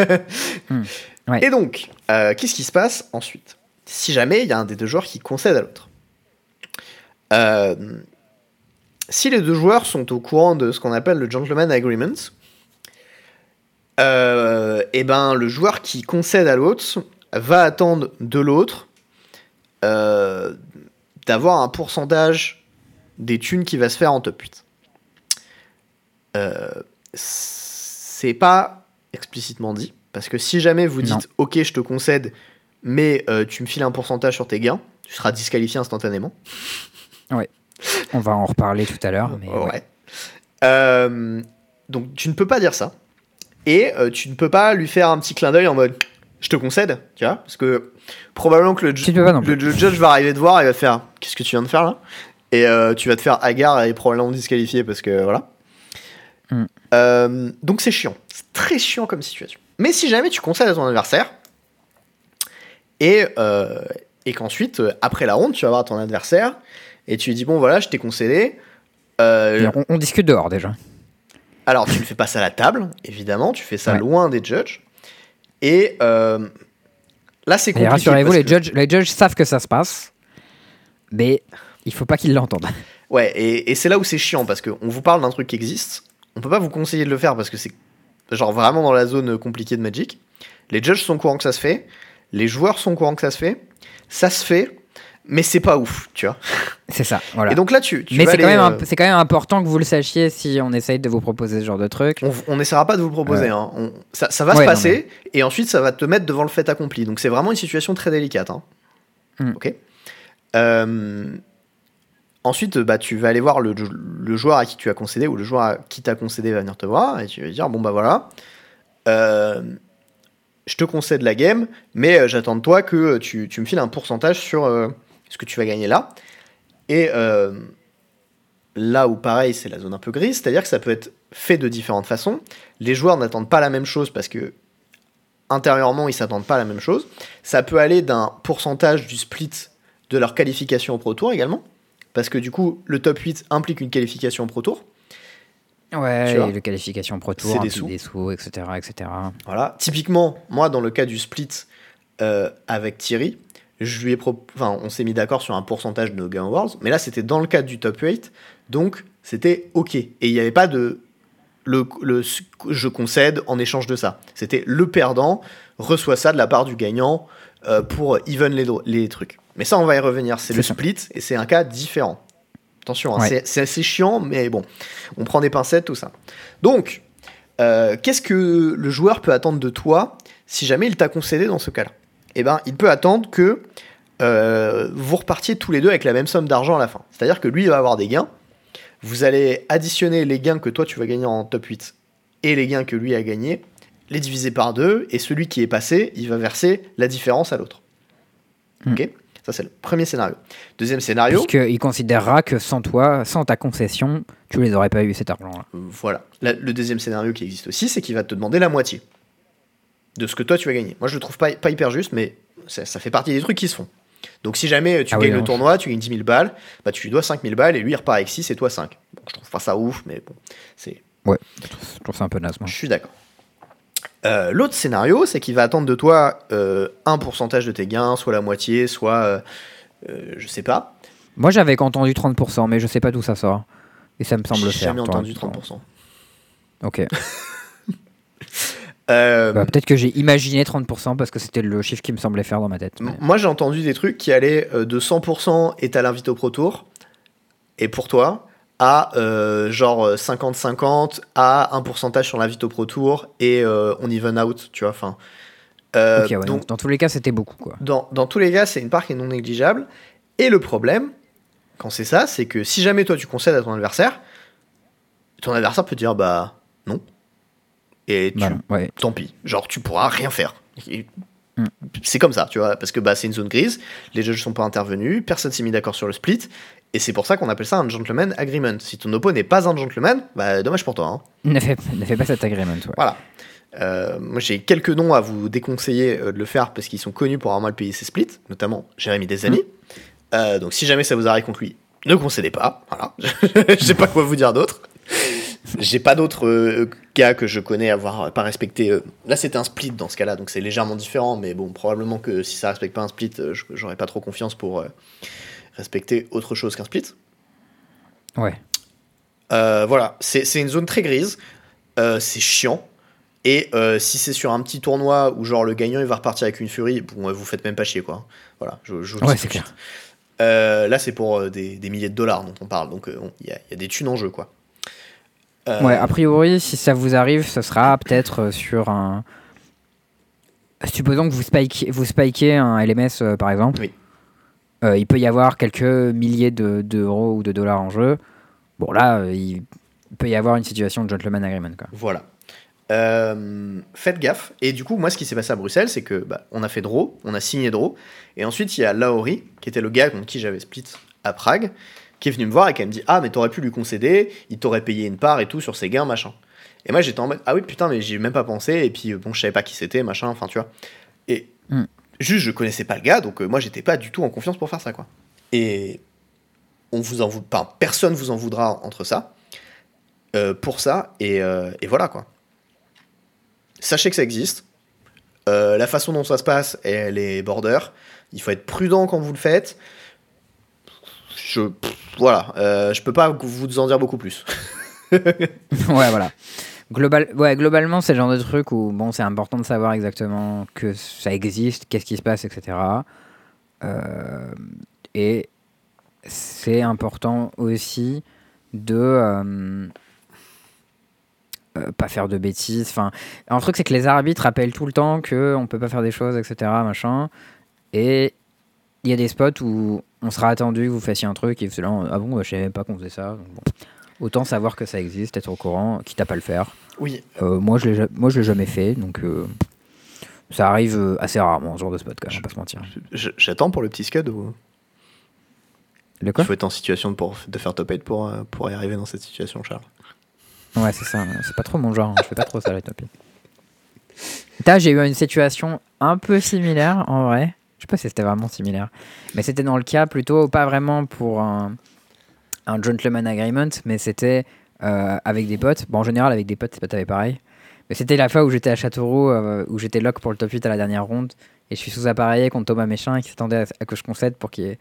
Hmm, ouais. Et donc, euh, qu'est-ce qui se passe ensuite? Si jamais il y a un des deux joueurs qui concède à l'autre. Si les deux joueurs sont au courant de ce qu'on appelle le gentleman agreement, euh, et ben le joueur qui concède à l'autre va attendre de l'autre euh, d'avoir un pourcentage des thunes qui va se faire en top 8. Euh, c'est pas explicitement dit, parce que si jamais vous Non. dites ok je te concède, mais euh, tu me files un pourcentage sur tes gains, tu seras disqualifié instantanément. On va en reparler tout à l'heure. Mais Ouais. ouais. Euh, donc tu ne peux pas dire ça. Et euh, tu ne peux pas lui faire un petit clin d'œil en mode je te concède, tu vois, parce que probablement que le, ju- judge va arriver te voir et va te faire qu'est-ce que tu viens de faire là? Et euh, tu vas te faire agar et probablement disqualifié parce que voilà. Mm. Donc c'est chiant, c'est très chiant comme situation. Mais si jamais tu concèdes à ton adversaire et, et qu'ensuite après la ronde tu vas voir ton adversaire et tu lui dis bon voilà je t'ai concédé. Euh, On, on discute dehors déjà. alors, tu ne fais pas ça à la table, évidemment, tu fais ça Ouais. loin des judges. Et euh, là, c'est compliqué. rassurez-vous, les que- judges, les judges savent que ça se passe. Mais il faut pas qu'ils l'entendent. Ouais, et, et c'est là où c'est chiant, parce qu'on vous parle d'un truc qui existe. On peut pas vous conseiller de le faire parce que c'est genre vraiment dans la zone compliquée de Magic. Les judges sont au courant que ça se fait. Les joueurs sont au courant que ça se fait. Ça se fait, mais c'est pas ouf, tu vois. C'est ça, voilà. Et donc là, tu, tu Mais vas c'est quand, aller, même euh, c'est quand même important que vous le sachiez si on essaye de vous proposer ce genre de truc. On, on essaiera pas de vous le proposer. Hein. On- ça, ça va Ouais, se non, passer et ensuite ça va te mettre devant le fait accompli. Donc c'est vraiment une situation très délicate. hein. Mm. Ok. Euh, ensuite, bah, tu vas aller voir le, le joueur à qui tu as concédé ou le joueur à qui t'a concédé va venir te voir et tu vas dire bon bah voilà. euh, je te concède la game, mais j'attends de toi que tu, tu me files un pourcentage sur euh, ce que tu vas gagner là. Et euh, là où pareil, c'est la zone un peu grise, c'est-à-dire que ça peut être fait de différentes façons. Les joueurs n'attendent pas la même chose parce que intérieurement, ils s'attendent pas à la même chose. Ça peut aller d'un pourcentage du split de leur qualification au Pro Tour également, parce que du coup, le top 8 implique une qualification au Pro Tour. Ouais, et le qualification pro tour, des sous. des sous, etc., etc. Voilà. Typiquement, moi, dans le cas du split euh, avec Thierry, je lui ai pro- enfin, on s'est mis d'accord sur un pourcentage de nos Game Awards, mais là, c'était dans le cadre du top 8, donc c'était OK. Et il n'y avait pas de le, le je concède en échange de ça. C'était le perdant reçoit ça de la part du gagnant euh, pour even les, les trucs. Mais ça, on va y revenir. C'est le ça. split et c'est un cas différent. Attention, hein, Ouais. c'est assez chiant, mais bon, on prend des pincettes, tout ça. Donc, euh, qu'est-ce que le joueur peut attendre de toi si jamais il t'a concédé dans ce cas-là? Eh ben, il peut attendre que euh, vous repartiez tous les deux avec la même somme d'argent à la fin. C'est-à-dire que lui, il va avoir des gains. Vous allez additionner les gains que toi tu vas gagner en top 8 et les gains que lui a gagnés, les diviser par deux, et celui qui est passé, il va verser la différence à l'autre. Hmm. Ok? Ça, c'est le premier scénario. Deuxième scénario. Puisqu'il considérera que sans toi, sans ta concession, tu les aurais pas eu cet argent-là. Voilà. La- le deuxième scénario qui existe aussi, c'est qu'il va te demander la moitié de ce que toi tu vas gagner. Moi, je le trouve pas, pas hyper juste, mais ça, ça fait partie des trucs qui se font. Donc, si jamais tu Ah oui, gagnes le tournoi, tu gagnes 10 000 balles, bah, tu lui dois 5 000 balles et lui, il repart avec 6 et toi 5. Bon, je trouve pas ça ouf, mais bon, c'est, Ouais, je trouve- ça un peu naze. moi. je suis d'accord. Euh, L'autre scénario, c'est qu'il va attendre de toi euh, un pourcentage de tes gains, soit la moitié, soit euh, je sais pas. Moi, j'avais entendu 30%, mais je sais pas d'où ça sort. Et ça me semble J'ai faire. jamais toi. entendu 30%. Ok. Euh, Bah, Peut-être que j'ai imaginé 30% parce que c'était le chiffre qui me semblait faire dans ma tête. mais- Moi, j'ai entendu des trucs qui allaient euh, de 100% et t'as l'invite au Pro Tour, et pour toi, à euh, genre euh, 50-50, à un pourcentage sur l'invite au Pro Tour, et euh, on even out, tu vois. Enfin, Ok, ouais, donc, donc, dans tous les cas, c'était beaucoup. quoi. dans, dans tous les cas, c'est une part qui est non négligeable. Et le problème, quand c'est ça, c'est que si jamais toi tu concèdes à ton adversaire, ton adversaire peut te dire bah non. Et tu, ouais. tant pis. Genre, tu pourras rien faire. Et Mm. C'est comme ça, tu vois, parce que bah, c'est une zone grise, les juges sont pas intervenus, personne s'est mis d'accord sur le split, et c'est pour ça qu'on appelle ça un gentleman agreement. Si ton oppo n'est pas un gentleman, bah dommage pour toi. hein. Ne fais, ne fais pas cet agreement. ouais. Voilà. Euh, moi, j'ai quelques noms à vous déconseiller euh, de le faire parce qu'ils sont connus pour avoir mal payé ses splits, notamment Jérémy Desani. Euh, donc, si jamais ça vous arrive contre lui, ne concédez pas. Voilà. Je sais pas quoi vous dire d'autre. J'ai pas d'autres euh, gars que je connais avoir pas respecté. euh, Là, c'était un split dans ce cas-là, donc c'est légèrement différent, mais bon, probablement que si ça respecte pas un split, euh, j'aurais pas trop confiance pour respecter autre chose qu'un split. Ouais. Voilà, c'est une zone très grise, c'est chiant. Et euh, si c'est sur un petit tournoi où genre le gagnant il va repartir avec une furie, bon, vous faites même pas chier quoi. Voilà, je, je vous le Ouais, dis c'est clair. Euh, là c'est pour euh, des, des milliers de dollars dont on parle, donc on- il y, y a des thunes en jeu quoi. Euh, Ouais, a priori, si ça vous arrive, ce sera peut-être euh, sur un. Supposons que vous spikez, vous spikez un LMS, euh, par exemple. Oui. Euh, il peut y avoir quelques milliers de- d'euros ou de dollars en jeu. Bon, là, euh, il peut y avoir une situation de gentleman agreement. Quoi. Voilà. Euh, faites gaffe. Et du coup, moi, ce qui s'est passé à Bruxelles, c'est que bah, on a fait draw, on a signé draw, et ensuite il y a Laori, qui était le gars contre qui j'avais split à Prague, qui est venu me voir et qui me dit ah mais t'aurais pu lui concéder, il t'aurait payé une part et tout sur ses gains machin. Et moi j'étais en mode ah oui putain mais j'y ai même pas pensé et puis euh, bon je savais pas qui c'était machin enfin tu vois. Et Hmm. juste je connaissais pas le gars donc euh, moi j'étais pas du tout en confiance pour faire ça quoi. Et on vous en voudra, enfin, personne vous en voudra entre ça euh, pour ça et, euh, et voilà quoi. Sachez que ça existe. La façon dont ça se passe, elle est border. Il faut être prudent quand vous le faites. Voilà, euh, je peux pas vous en dire beaucoup plus. ouais, voilà. Global, ouais, globalement, c'est le genre de truc où bon, c'est important de savoir exactement que ça existe, qu'est-ce qui se passe, etc. Euh, et c'est important aussi de euh, pas faire de bêtises. Enfin, un truc, c'est que les arbitres rappellent tout le temps qu'on peut pas faire des choses, etc. Machin. Et il y a des spots où on sera attendu que vous fassiez un truc et là, ah bon, bah, je savais même pas qu'on faisait ça. Donc, bon. Autant savoir que ça existe, être au courant, quitte à pas le faire. Oui, Euh, moi, je l'ai ja- moi, je l'ai jamais fait, donc euh, ça arrive euh, assez rarement, ce genre de spot, quand même, pas se mentir. j'attends pour le petit scud ou? Le il quoi faut être en situation de, pour, de faire top 8 pour, pour y arriver dans cette situation, Charles. Ouais, c'est ça. C'est pas trop mon genre. hein. Je fais pas trop ça, la top 8. Là, j'ai eu une situation un peu similaire, en vrai. Je sais pas si c'était vraiment similaire. Mais c'était dans le cas plutôt, pas vraiment pour un, un gentleman agreement, mais c'était euh, avec des potes. Bon, en général, avec des potes, c'est pas fait pareil. Mais c'était la fois où j'étais à Châteauroux, euh, où j'étais lock pour le top 8 à la dernière ronde. Et je suis sous-appareillé contre Thomas Méchin qui s'attendait à, à que je concède pour qu'il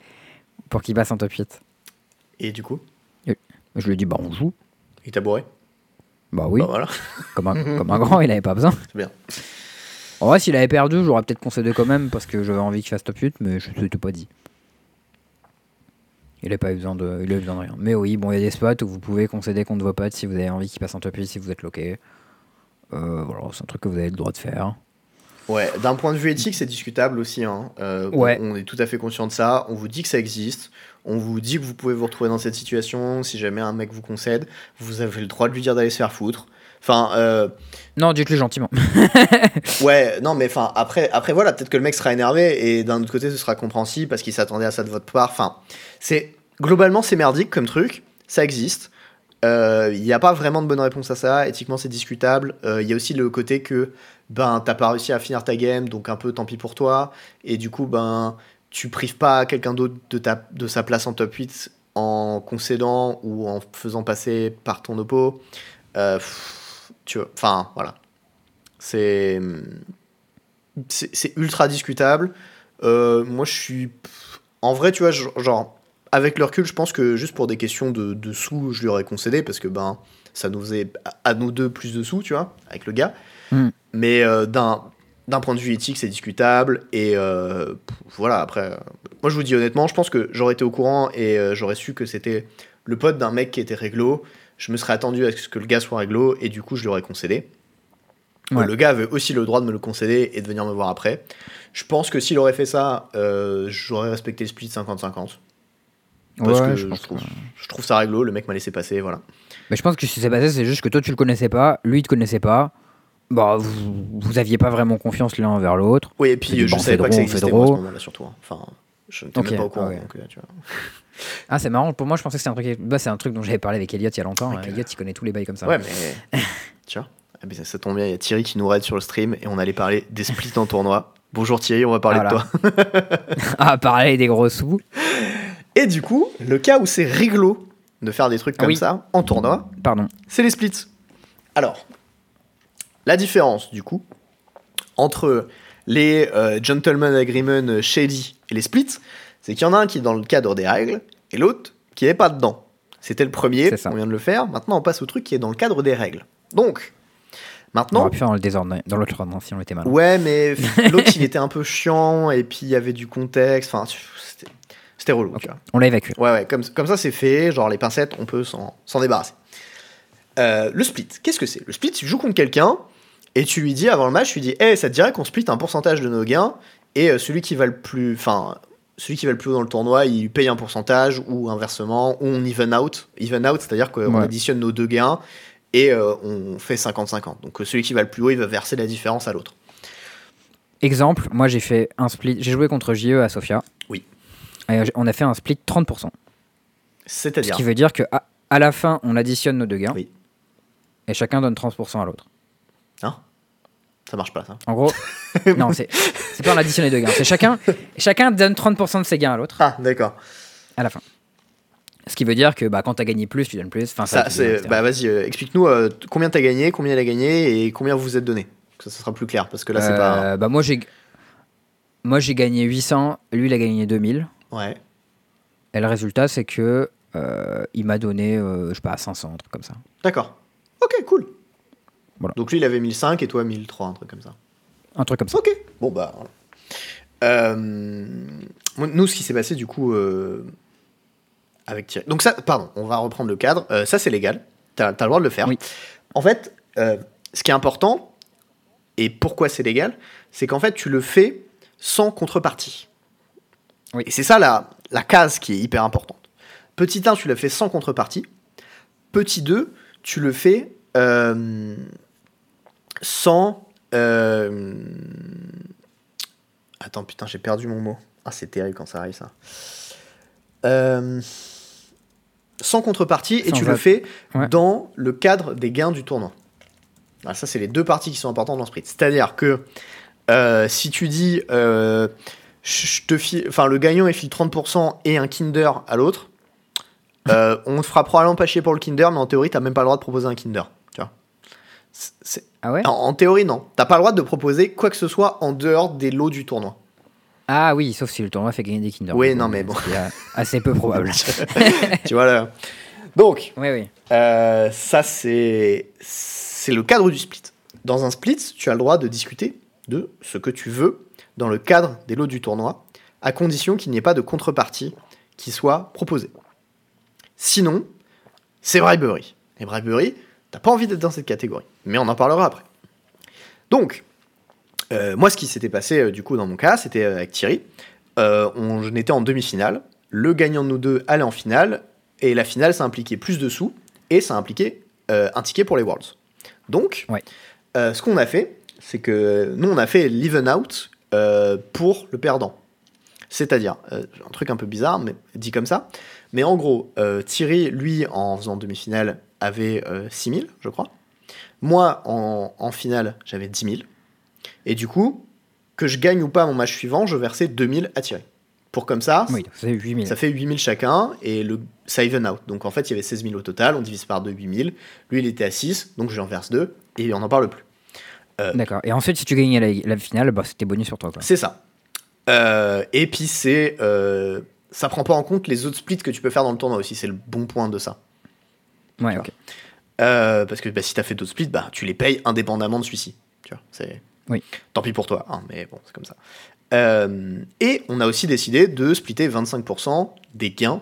pour qu'il passe en top 8. Et du coup, Je lui ai dit, bah on joue. il t'a bourré? Bah oui, Bah voilà, comme, un, comme un grand, il avait pas besoin. c'est bien. En vrai, s'il avait perdu, j'aurais peut-être concédé quand même parce que j'avais envie qu'il fasse top 8, mais je ne t'ai pas dit. Il n'a pas eu besoin de, il a eu besoin de rien. Mais oui, bon, il y a des spots où vous pouvez concéder contre vos potes si vous avez envie qu'ils passent en top 8, si vous êtes loqué. Euh, voilà, c'est un truc que vous avez le droit de faire. Ouais, d'un point de vue éthique, c'est discutable aussi. Hein. Euh, Ouais. On est tout à fait conscient de ça. On vous dit que ça existe. On vous dit que vous pouvez vous retrouver dans cette situation. Si jamais un mec vous concède, vous avez le droit de lui dire d'aller se faire foutre. Enfin, euh, Non, dites-le gentiment. ouais, non, mais enfin, après, après voilà, peut-être que le mec sera énervé et d'un autre côté, ce sera compréhensible parce qu'il s'attendait à ça de votre part. Enfin, c'est globalement, c'est merdique comme truc. Ça existe. Euh, Il n'y a pas vraiment de bonne réponse à ça. Éthiquement, c'est discutable. Euh, Il y a aussi le côté que ben t'as pas réussi à finir ta game, donc un peu tant pis pour toi. Et du coup, ben tu prives pas quelqu'un d'autre de, ta, de sa place en top 8 en concédant ou en faisant passer par ton oppo. Euh, pff, tu vois, enfin voilà. C'est c'est ultra discutable. Euh, moi, je suis en vrai, tu vois, genre- avec le recul, je pense que juste pour des questions de, de sous, je lui aurais concédé parce que ben ça nous faisait à- nous deux plus de sous, tu vois, avec le gars. Mm. Mais euh, d'un d'un point de vue éthique, c'est discutable. Et euh, voilà, après, euh, moi je vous dis honnêtement, je pense que j'aurais été au courant et euh, j'aurais su que c'était le pote d'un mec qui était réglo. Je me serais attendu à ce que le gars soit réglo et du coup je lui aurais concédé. Ouais. Le gars avait aussi le droit de me le concéder et de venir me voir après. Je pense que s'il aurait fait ça, euh, j'aurais respecté le split 50-50. Parce Ouais, que je je, trouve, que- je trouve ça réglo, le mec m'a laissé passer, voilà. Mais je pense que ce qui s'est passé, c'est juste que toi, tu le connaissais pas, lui, il te connaissait pas. Bah, vous, vous aviez pas vraiment confiance l'un envers l'autre. Oui, et puis du euh, je bon, savais pas que ça drôle, existait moi, à ce drôle. moment-là, surtout. Enfin, je n'étais Ok, même pas au courant. ouais. donc, euh, tu vois. Ah, c'est marrant. Pour moi, je pensais que c'était un truc. Bah, c'est un truc dont j'avais parlé avec Elliot il y a longtemps. Hein. Elliot, il connaît tous les bails comme ça. Ouais, mais. tu vois eh ben, ça, ça tombe bien, il y a Thierry qui nous raide sur le stream et on allait parler des splits en tournoi. Bonjour Thierry, on va parler Voilà. de toi. ah, pareil, des gros sous. Et du coup, le cas où c'est rigolo de faire des trucs comme Oui. ça en tournoi, Pardon. c'est les splits. Alors, la différence du coup entre les euh, gentleman agreement shady et les splits, c'est qu'il y en a un qui est dans le cadre des règles et l'autre qui n'est pas dedans. C'était le premier, on vient de le faire. Maintenant, on passe au truc qui est dans le cadre des règles. Donc, On maintenant, aurait pu faire dans le désordre, dans l'autre ordre si on était mal. Ouais, mais l'autre, il était un peu chiant, et puis il y avait du contexte. Enfin, c'était- c'était relou, Ok. tu vois. On l'a évacué. Ouais, ouais, comme, comme ça, c'est fait. Genre, les pincettes, on peut s'en débarrasser. Euh, le split, qu'est-ce que c'est? Le split, tu joues contre quelqu'un, et tu lui dis, avant le match, tu lui dis, hey, ça te dirait qu'on split un pourcentage de nos gains, et euh, celui qui va le plus... Enfin, celui qui va le plus haut dans le tournoi, il paye un pourcentage, ou inversement, ou on even out. Even out, c'est-à-dire qu'on Ouais. additionne nos deux gains, et euh, on fait 50-50. Donc, euh, celui qui va le plus haut, il va verser la différence à l'autre. Exemple, moi j'ai fait un split. J'ai joué contre JE à Sofia. Oui. Et on a fait un split 30%. Ce C'est-à-dire... qui veut dire qu'à à la fin, on additionne nos deux gains. Oui. Et chacun donne 30% à l'autre. Ça marche pas, ça. En gros, non, c'est pas on additionne les deux gains. C'est chacun, chacun donne 30% de ses gains à l'autre Ah, d'accord. à la fin. Ce qui veut dire que bah, quand t'as gagné plus, tu donnes plus. Enfin, Ça, ça, c'est... Bah, vas-y, euh, explique-nous euh, combien t'as gagné, combien il a gagné et combien vous vous êtes donné. Ça, ça sera plus clair parce que là, c'est pas. bah, moi j'ai moi j'ai gagné 800, lui il a gagné 2000. Ouais. Et le résultat c'est que euh, il m'a donné, euh, je sais pas, 500, un truc comme ça. D'accord. Ok, cool. Voilà. Donc lui, il avait 1005 et toi 1003, un truc comme ça. Un truc comme ça. Ok. Bon, bah. voilà. Euh, nous, ce qui s'est passé, du coup, euh, avec Thierry. Donc, ça, pardon, on va reprendre le cadre. Euh, ça, c'est légal. T'as as le droit de le faire. Oui. En fait, ce qui est important, et pourquoi c'est légal, c'est qu'en fait, tu le fais sans contrepartie. Oui. Et c'est ça la, la case qui est hyper importante. Petit 1, tu le fais sans contrepartie. Petit 2, tu le fais sans. euh, Attends, putain, j'ai perdu mon mot. Ah, c'est terrible quand ça arrive, ça. Euh, sans contrepartie et tu le fais Ouais. dans le cadre des gains du tournoi. Voilà, ça, c'est les deux parties qui sont importantes dans le split. C'est-à-dire que euh, si tu dis euh, je te file, enfin le gagnant il file 30% et un Kinder à l'autre, euh, on te fera probablement pas chier pour le Kinder, mais en théorie, t'as même pas le droit de proposer un Kinder. Tu vois. C'est- Ah ouais en, en théorie, non. T'as pas le droit de proposer quoi que ce soit en dehors des lots du tournoi. Ah oui, sauf si le tournoi fait gagner des Kinder. Oui, non, mais bon. qui est assez peu probable. tu vois là. Donc, oui, oui. Euh, ça, c'est c'est le cadre du split. Dans un split, tu as le droit de discuter de ce que tu veux dans le cadre des lots du tournoi, à condition qu'il n'y ait pas de contrepartie qui soit proposée. Sinon, c'est bribery. Et bribery, t'as pas envie d'être dans cette catégorie. Mais on en parlera après. Donc, euh, moi, ce qui s'était passé euh, du coup dans mon cas, c'était euh, avec Thierry. On était en demi-finale. Le gagnant de nous deux allait en finale. Et la finale, ça impliquait plus de sous. Et ça impliquait un ticket pour les Worlds. Donc, Ouais. ce qu'on a fait, c'est que nous, on a fait l'even out pour le perdant. C'est-à-dire, un truc un peu bizarre, mais dit comme ça. Mais en gros, Thierry, lui, en faisant demi-finale, avait euh, 6000, je crois. Moi, en, en finale, j'avais 10 000. Et du coup, que je gagne ou pas mon match suivant, je versais 2000 à Thierry. Pour comme ça, Oui, donc c'est 8000. ça fait 8000 chacun et le, ça even out. Donc en fait, il y avait 16 000 au total, on divise par 2, 8000. Lui, il était à 6, donc je lui en verse 2 et on n'en parle plus. D'accord. Et ensuite, si tu gagnais la, la finale, bah, c'était bonus sur toi. C'est ça. Euh, et puis c'est. euh, ça prend pas en compte les autres splits que tu peux faire dans le tournoi aussi, c'est le bon point de ça. Ouais, ok. Euh, parce que bah, si t'as fait d'autres splits, bah, tu les payes indépendamment de celui-ci. Tu vois, c'est. Oui. Tant pis pour toi, hein, mais bon, c'est comme ça. Euh, et on a aussi décidé de splitter 25% des gains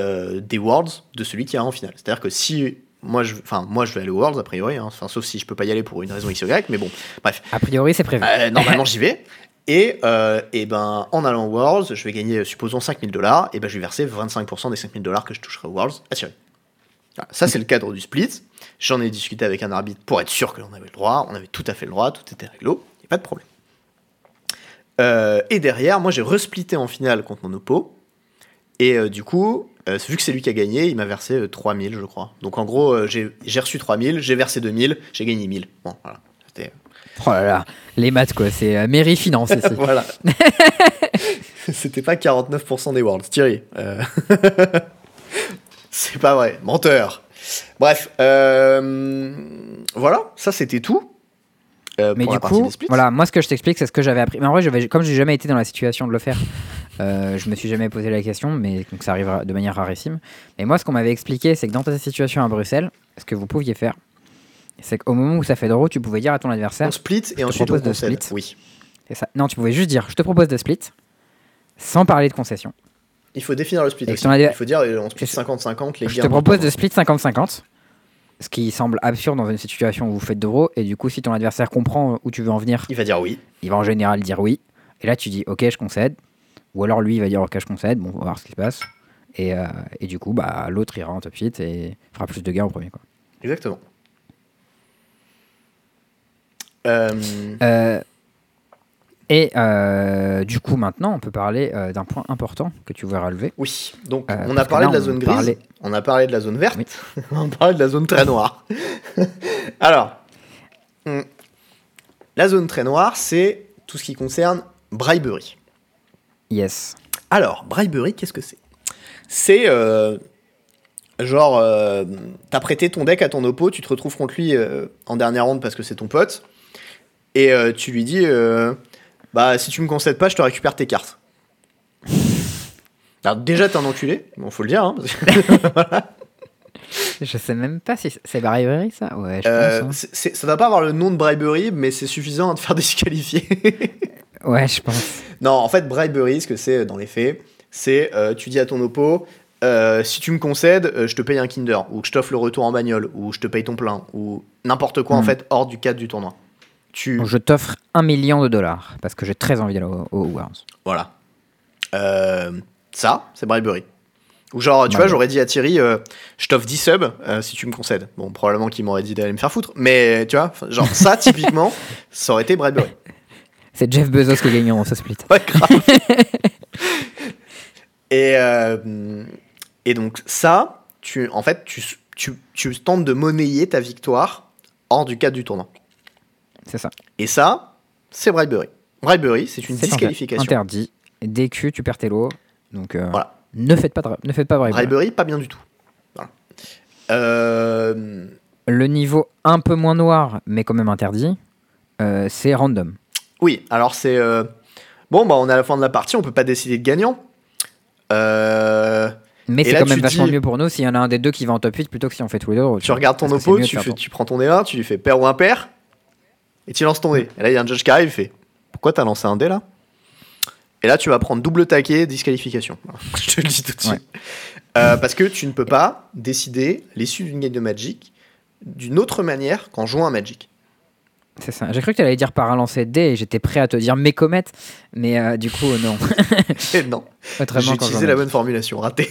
euh, des Worlds de celui qui est en finale. C'est-à-dire que si moi je, enfin moi je vais aller aux Worlds a priori, hein, enfin sauf si je peux pas y aller pour une raison X ou Y, mais bon, bref, A priori, c'est prévu. euh, normalement j'y vais. Et, et ben en allant aux Worlds, je vais gagner supposons 5000 dollars, et ben je vais verser 25% des 5000 dollars que je toucherai aux Worlds. Voilà, ça c'est le cadre du split. J'en ai discuté avec un arbitre pour être sûr que l'on avait le droit. On avait tout à fait le droit, tout était réglo, il n'y a pas de problème. Euh, et derrière, moi j'ai resplitté en finale contre mon oppo. Et euh, du coup, euh, vu que c'est lui qui a gagné, il m'a versé euh, 3000, je crois. Donc en gros, j'ai reçu 3000, j'ai versé 2000, j'ai gagné 1000. Bon, voilà. C'était. Oh là là, les maths, quoi. C'est mairie finance voilà. C'était pas 49% des Worlds. Thierry. c'est pas vrai. Menteur. Bref. euh, Voilà, ça c'était tout. euh, Mais du coup, voilà, moi ce que je t'explique, c'est ce que j'avais appris. Mais en vrai, j'avais- comme j'ai jamais été dans la situation de le faire, euh, je me suis jamais posé la question, mais donc ça arrive de manière rarissime. Mais moi, ce qu'on m'avait expliqué, c'est que dans ta situation à Bruxelles, ce que vous pouviez faire, c'est qu'au moment où ça fait drôle, tu pouvais dire à ton adversaire, On split et te ensuite on propose de split. Oui. ça. Non, tu pouvais juste dire, je te propose de split, sans parler de concession. Il faut définir le split aussi. Il faut dire euh, on split C'est ça. 50-50 les Je te propose de split 50-50, ce qui semble absurde dans une situation où vous faites d'euros, et du coup, si ton adversaire comprend où tu veux en venir, Il va dire oui. il va en général dire oui. Et là, tu dis ok, je concède. Ou alors lui, il va dire ok, je concède. Bon, on va voir ce qui se passe. Et, euh, et du coup, bah, l'autre ira en top 8 et fera plus de gains au premier. Quoi. Exactement. Euh, Euh, et euh, du coup, maintenant, on peut parler euh, d'un point important que tu voudrais relever. oui, donc Euh, on a parlé là, de la on zone grise, parlait- on a parlé de la zone verte, Oui. on a parlé de la zone très noire. Alors, hmm, la zone très noire, c'est tout ce qui concerne bribery. Yes. Alors, bribery, qu'est-ce que c'est? C'est genre, t'as prêté ton deck à ton oppo, tu te retrouves contre lui en dernière ronde parce que c'est ton pote, et tu lui dis, bah si tu me concèdes pas, je te récupère tes cartes. Alors déjà t'es un enculé, bon faut le dire. Hein, Je sais même pas si c'est bribery ça. Ouais, je Euh, pense. hein. c'est- ça va pas avoir le nom de bribery, mais c'est suffisant à te faire disqualifier. Ouais, je pense. Non, en fait, bribery, ce que c'est euh, dans les faits, c'est euh, tu dis à ton oppo, euh, si tu me concèdes, je te paye un Kinder, ou que je t'offre le retour en bagnole, ou je te paye ton plein, ou n'importe quoi en Hmm. fait hors du cadre du tournoi. Tu je t'offre un million de dollars parce que j'ai très envie d'aller au, au Worlds. voilà. Euh, ça, c'est bribery. Ou genre, tu Bah vois, ouais. j'aurais dit à Thierry, euh, je t'offre 10 subs euh, si tu me concèdes. Bon, probablement qu'il m'aurait dit d'aller me faire foutre, mais tu vois, genre ça, typiquement, ça aurait été bribery. C'est Jeff Bezos qui est gagnant dans ce split. Ouais, grave. et, euh, et donc ça, tu, en fait, tu, tu, tu tentes de monnayer ta victoire hors du cadre du tournoi. C'est ça. Et ça, c'est bribery. Bribery, c'est une disqualification. Interdit. DQ, tu perds tes lots. Donc, euh, Voilà. ne faites pas, ne faites pas bribery. Bribery, pas bien du tout. Voilà. Euh, Le niveau un peu moins noir, mais quand même interdit, euh, c'est random. oui, alors c'est. Bon, bah, on est à la fin de la partie, on peut pas décider de gagnant. Euh, Mais c'est quand même vachement dis- mieux pour nous s'il y en a un des deux qui va en top 8 plutôt que si on fait tous les deux. Tu regardes ton oppo, tu, fais- prends ton dé1, tu lui fais pair ou impair, et tu lances ton dé. Et là, il y a un judge qui arrive, il fait Pourquoi t'as lancé un dé là? Et là, tu vas prendre double taquet, disqualification. Je te le dis tout de suite. Euh, parce que tu ne peux pas décider l'issue d'une game de Magic d'une autre manière qu'en jouant à Magic. C'est ça. J'ai cru que tu allais dire par un lancer de dés et j'étais prêt à te dire mes comètes, mais euh, du coup, non. Et non, j'ai utilisé la bonne formulation, raté.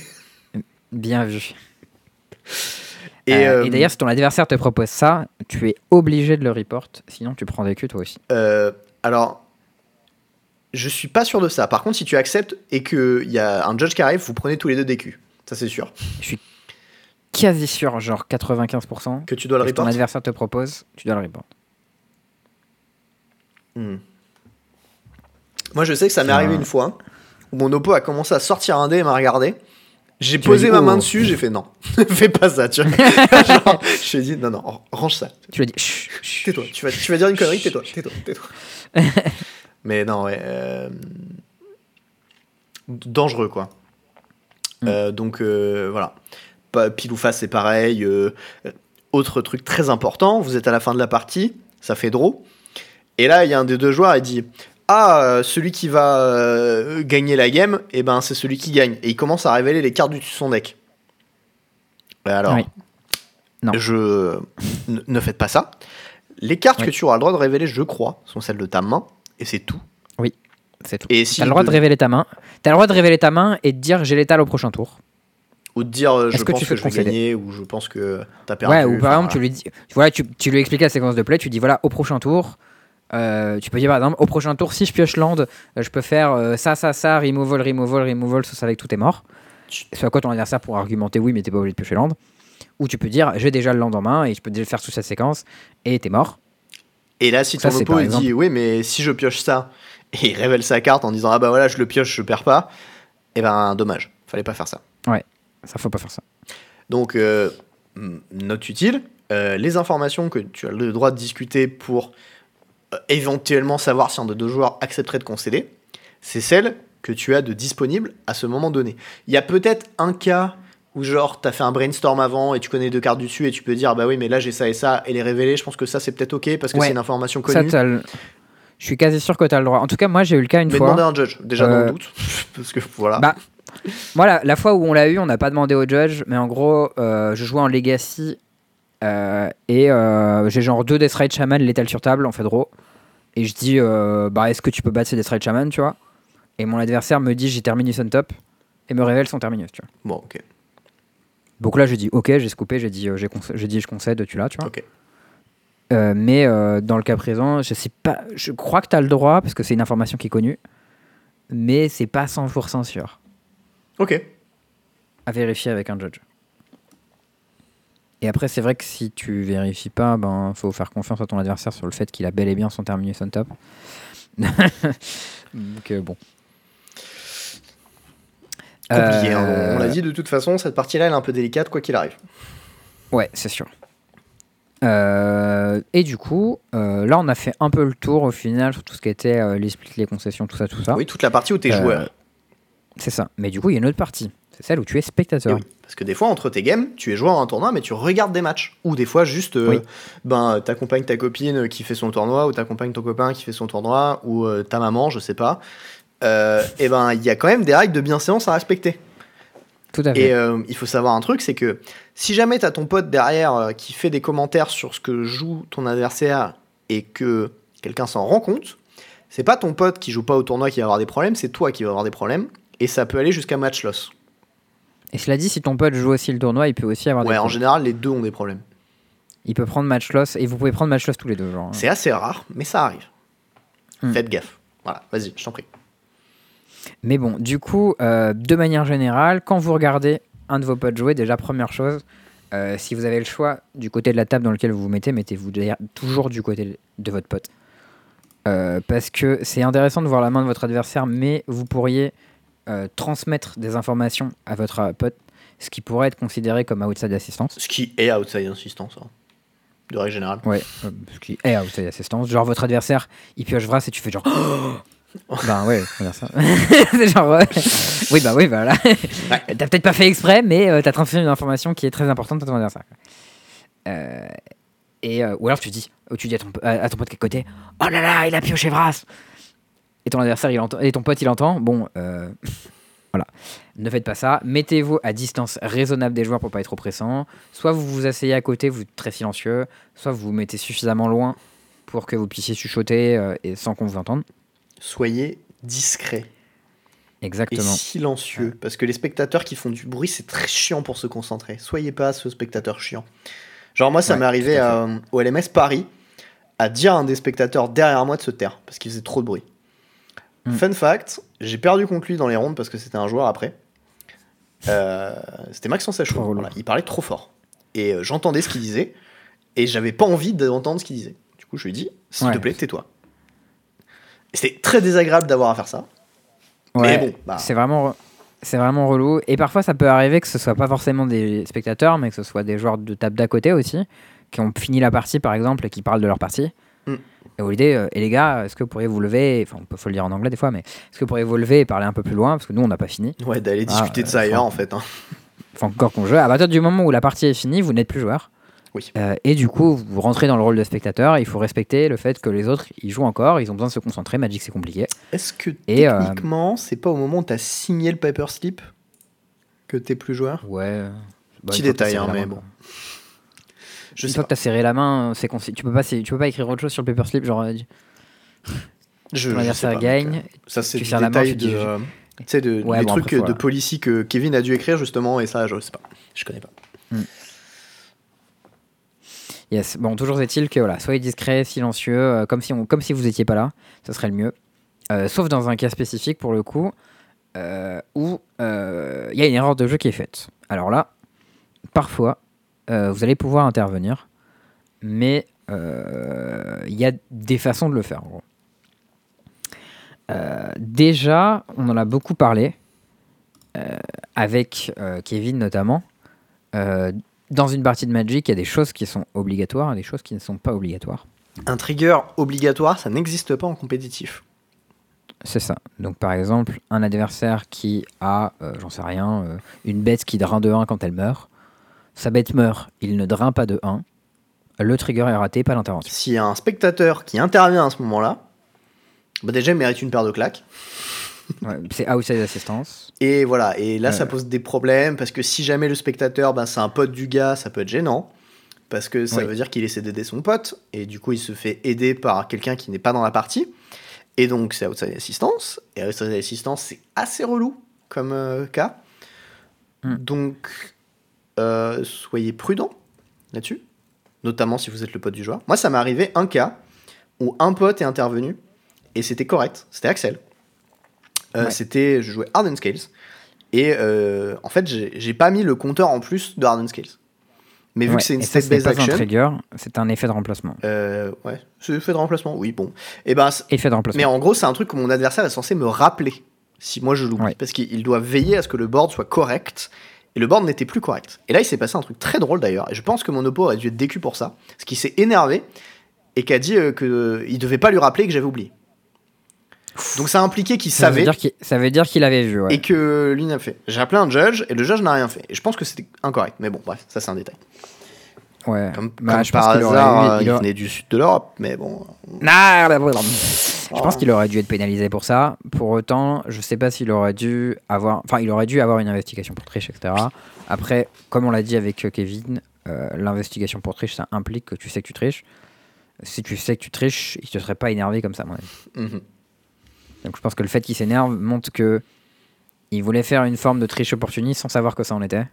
Bien vu. Et, Euh, euh, et d'ailleurs, si ton adversaire te propose ça, tu es obligé de le report, sinon tu prends des culs toi aussi. Euh, alors, je suis pas sûr de ça. Par contre, si tu acceptes et qu'il y a un judge qui arrive, vous prenez tous les deux des culs. Ça, c'est sûr. Quasi sûr, genre 95%. Que tu dois le Si ton report. adversaire te propose, tu dois le report. Hmm. Moi, je sais que ça m'est arrivé un- une fois où mon oppo a commencé à sortir un dé et m'a regardé. J'ai posé dit, ma oh. main dessus, j'ai fait non, fais pas ça, tu vois. Genre, je lui ai dit non, non, range ça. Tu lui as dit. Tais-toi, tu vas, tu vas dire une connerie, tais-toi, tais-toi, tais-toi. Mais non, ouais. euh, Dangereux, quoi. Mm. Euh, donc, euh, voilà. Pas, pile ou face, c'est pareil. Autre truc très important, vous êtes à la fin de la partie, ça fait draw. Et là, il y a un des deux joueurs, il dit Ah, euh, celui qui va euh, gagner la game, et ben c'est celui qui gagne. Et il commence à révéler les cartes de son deck. Et alors, Oui. Non. je ne, faites pas ça. Les cartes Oui. que tu auras le droit de révéler, je crois, sont celles de ta main, et c'est tout. C'est tout. Et si T'as le droit de de- révéler ta main. T'as le droit de révéler ta main et de dire j'ai l'étal au prochain tour. Ou de dire euh, je que pense tu que je vais gagner, ou je pense que t'as perdu. Ouais, ou par exemple, tu lui dis, voilà, tu, tu lui expliques la séquence de play, tu dis voilà, au prochain tour, euh, tu peux dire par exemple, au prochain tour, si je pioche land, euh, je peux faire euh, ça, ça, ça, removal, removal, removal, ça, ça avec tout est mort. C'est à quoi ton adversaire pourra argumenter oui, mais t'es pas obligé de piocher land. Ou tu peux dire j'ai déjà le land en main et je peux déjà faire toute cette séquence et t'es mort. Et là, si ton oppo il dit oui, mais si je pioche ça, et il révèle sa carte en disant ah bah voilà, je le pioche, je perds pas, et ben dommage, fallait pas faire ça. Ça, faut pas faire ça. Donc, euh, note utile, euh, les informations que tu as le droit de discuter pour éventuellement savoir si un de deux joueurs accepterait de concéder, c'est celle que tu as de disponible à ce moment donné. Il y a peut-être un cas où genre t'as fait un brainstorm avant et tu connais deux cartes dessus et tu peux dire bah oui mais là j'ai ça et ça et les révéler je pense que ça c'est peut-être ok parce que Ouais. c'est une information Ça, connue le- Je suis quasi sûr que tu as le droit. En tout cas, moi, j'ai eu le cas une mais fois. demander à un judge déjà dans Euh, le doute parce que voilà Bah, Moi, la, la fois où on l'a eu, on n'a pas demandé au judge, mais en gros, euh, je jouais en Legacy euh, et euh, j'ai genre deux Death Ride Shaman létal sur table en fait draw. Et je dis, euh, bah, est-ce que tu peux battre ces Death Ride Shaman, tu vois? Et mon adversaire me dit, j'ai terminus on top et me révèle son terminus, tu vois. bon ok Donc là, je dis, ok, j'ai scoopé, j'ai dit, euh, j'ai dit, je concède, tu l'as, tu vois. ok Euh, mais euh, dans le cas présent, je sais pas, je crois que tu as le droit parce que c'est une information qui est connue, mais c'est pas 100% sûr. ok à vérifier avec un judge. Et après, c'est vrai que si tu vérifies pas, ben faut faire confiance à ton adversaire sur le fait qu'il a bel et bien son terminus on top. Donc euh, bon. compliqué hein. Euh, on l'a dit de toute façon cette partie là elle est un peu délicate quoi qu'il arrive Ouais, c'est sûr. Euh, et du coup, euh, là, on a fait un peu le tour au final sur tout ce qui était euh, les splits, les concessions, tout ça, tout ça. oui toute la partie où t'es joueur C'est ça. Mais du coup, il y a une autre partie. C'est celle où tu es spectateur. oui, parce que des fois, entre tes games, tu es joueur à un tournoi, mais tu regardes des matchs. Ou des fois, juste, euh, Oui. ben, t'accompagnes ta copine qui fait son tournoi, ou t'accompagnes ton copain qui fait son tournoi, ou euh, ta maman, je sais pas. Euh, et ben, il y a quand même des règles de bienséance à respecter. Tout à fait. Et euh, il faut savoir un truc, c'est que si jamais t'as ton pote derrière euh, qui fait des commentaires sur ce que joue ton adversaire et que quelqu'un s'en rend compte, c'est pas ton pote qui joue pas au tournoi qui va avoir des problèmes, c'est toi qui va avoir des problèmes. Et ça peut aller jusqu'à match loss. Et cela dit, si ton pote joue aussi le tournoi, il peut aussi avoir des Ouais, en problèmes. général, les deux ont des problèmes. Il peut prendre match loss et vous pouvez prendre match loss tous les deux. Genre. C'est assez rare, mais ça arrive. Hmm. Faites gaffe. Voilà, vas-y, je t'en prie. Mais bon, du coup, euh, de manière générale, quand vous regardez un de vos potes jouer, déjà, première chose, euh, si vous avez le choix du côté de la table dans lequel vous vous mettez, mettez-vous toujours du côté de votre pote. Euh, parce que c'est intéressant de voir la main de votre adversaire, mais vous pourriez euh, transmettre des informations à votre pote, ce qui pourrait être considéré comme outside assistance. Ce qui est outside assistance, hein, de règle générale. Ouais, euh, ce qui est outside assistance. Genre votre adversaire, il pioche Vras et tu fais genre. ben ouais, ça. c'est genre. ouais. Oui, bah oui, bah voilà. T'as peut-être pas fait exprès, mais euh, t'as transféré une information qui est très importante à ton adversaire. Euh, et, euh, ou alors tu dis, tu dis à ton, à, à ton pote qui est à côté, oh là là, il a pioché Vras. Et ton adversaire, il entend, et ton pote, il entend. Bon, euh, voilà. Ne faites pas ça. Mettez-vous à distance raisonnable des joueurs pour pas être oppressant. Soit vous vous asseyez à côté, vous êtes très silencieux, soit vous vous mettez suffisamment loin pour que vous puissiez chuchoter euh, et sans qu'on vous entende. Soyez discret et Exactement. silencieux. Parce que les spectateurs qui font du bruit, c'est très chiant pour se concentrer. Soyez pas ce spectateur chiant. Genre, moi, ça Ouais, m'est arrivé à à- au LMS Paris à dire à un des spectateurs derrière moi de se taire parce qu'il faisait trop de bruit. Mm. Fun fact, j'ai perdu contre lui dans les rondes parce que c'était un joueur après. Euh, c'était Maxence relou. Voilà, il parlait trop fort. Et euh, j'entendais ce qu'il disait et j'avais pas envie d'entendre ce qu'il disait. Du coup, je lui ai dit, s'il Ouais. te plaît, tais-toi. C'était très désagréable d'avoir à faire ça. Ouais, Mais bon, bah, c'est vraiment, c'est vraiment relou. Et parfois, ça peut arriver que ce soit pas forcément des spectateurs, mais que ce soit des joueurs de table d'à côté aussi, qui ont fini la partie par exemple et qui parlent de leur partie. Et vous l'idée, euh, et les gars, est-ce que vous pourriez vous lever Enfin, il faut le dire en anglais des fois, mais est-ce que vous pourriez vous lever et parler un peu plus loin Parce que nous, on n'a pas fini. Ouais, d'aller Ah, discuter de euh, ça ailleurs enfin, en fait. hein. Enfin, encore qu'on joue. À partir du moment où la partie est finie, vous n'êtes plus joueur. Oui. Euh, et du coup, vous rentrez dans le rôle de spectateur. Il faut respecter le fait que les autres, ils jouent encore, ils ont besoin de se concentrer. Magic, c'est compliqué. Est-ce que Et, euh, techniquement, c'est pas au moment où t'as signé le paper slip que t'es plus joueur? Ouais. Bah, Petit détail, hein, mais bon. Je Une sais fois pas. que t'as serré la main, c'est consi- tu peux pas, c'est- tu peux pas écrire autre chose sur le paper slip, genre euh, Je, je sais pas, gagne. Ça, c'est tu du serres la main, détail tu dis de. je- euh, Tu sais, de, Ouais, des bon, trucs après, voilà. de policy que Kevin a dû écrire justement, et ça, je sais pas. Je connais pas. Yes. Bon, toujours est-il que voilà, soyez discret, silencieux, euh, comme si on, comme si vous étiez pas là, ce serait le mieux. Euh, sauf dans un cas spécifique pour le coup, euh, où euh, il y a une erreur de jeu qui est faite. Alors là, parfois, euh, vous allez pouvoir intervenir, mais euh, il y a des façons de le faire. en gros. Euh, déjà, on en a beaucoup parlé avec Kevin notamment. Dans une partie de Magic, il y a des choses qui sont obligatoires et des choses qui ne sont pas obligatoires. Un trigger obligatoire, ça n'existe pas en compétitif. C'est ça. Donc par exemple, un adversaire qui a, j'en sais rien, une bête qui drain de 1 quand elle meurt. Sa bête meurt, il ne drain pas de 1. Le trigger est raté, pas l'intervention. S'il y a un spectateur qui intervient à ce moment-là, bah déjà, il mérite une paire de claques. Ouais, c'est outside assistance. Et voilà, et là ça Euh. pose des problèmes parce que si jamais le spectateur, ben, c'est un pote du gars, ça peut être gênant. Parce que ça Oui. veut dire qu'il essaie d'aider son pote, et du coup il se fait aider par quelqu'un qui n'est pas dans la partie. Et donc c'est outside assistance, et outside assistance c'est assez relou comme euh, cas. Mm. Donc euh, soyez prudent là-dessus, notamment si vous êtes le pote du joueur. Moi ça m'est arrivé un cas où un pote est intervenu, et c'était correct, c'était Axel. Euh, Ouais. C'était, je jouais Harden Scales. Et euh, en fait, j'ai pas mis le compteur en plus de Harden Scales. Mais vu Ouais, que c'est une state-based pas un action. trigger, c'est un effet de remplacement. euh, ouais, c'est fait de remplacement, oui, bon. Et ben, c'est- Effet de remplacement. mais en gros, c'est un truc que mon adversaire est censé me rappeler si moi je l'oublie. Ouais. Parce qu'il il doit veiller à ce que le board soit correct. Et le board n'était plus correct. Et là, il s'est passé un truc très drôle d'ailleurs. Et je pense que mon oppo aurait dû être décu pour ça. Parce qu'il s'est énervé et qu'a dit euh, que il devait pas lui rappeler que j'avais oublié. Donc ça a impliqué qu'il savait qu'il, ça veut dire qu'il avait vu, ouais. et que lui n'a fait. J'ai appelé un judge et le judge n'a rien fait. Et je pense que c'était incorrect. Mais bon, bref, ça c'est un détail. Ouais. Comme, Bah, comme je pense par qu'il aurait hasard, eu- il il aurait- venait du sud de l'Europe. Mais bon. Ah, blablabla. Je pense qu'il aurait dû être pénalisé pour ça. Pour autant, je sais pas s'il aurait dû avoir. Enfin, il aurait dû avoir une investigation pour triche, etc. Après, comme on l'a dit avec euh, Kevin, euh, l'investigation pour triche, ça implique que tu sais que tu triches. Si tu sais que tu triches, il te serait pas énervé comme ça, à mon avis. Mhm. Donc je pense que le fait qu'il s'énerve montre que il voulait faire une forme de triche opportuniste sans savoir que ça en était.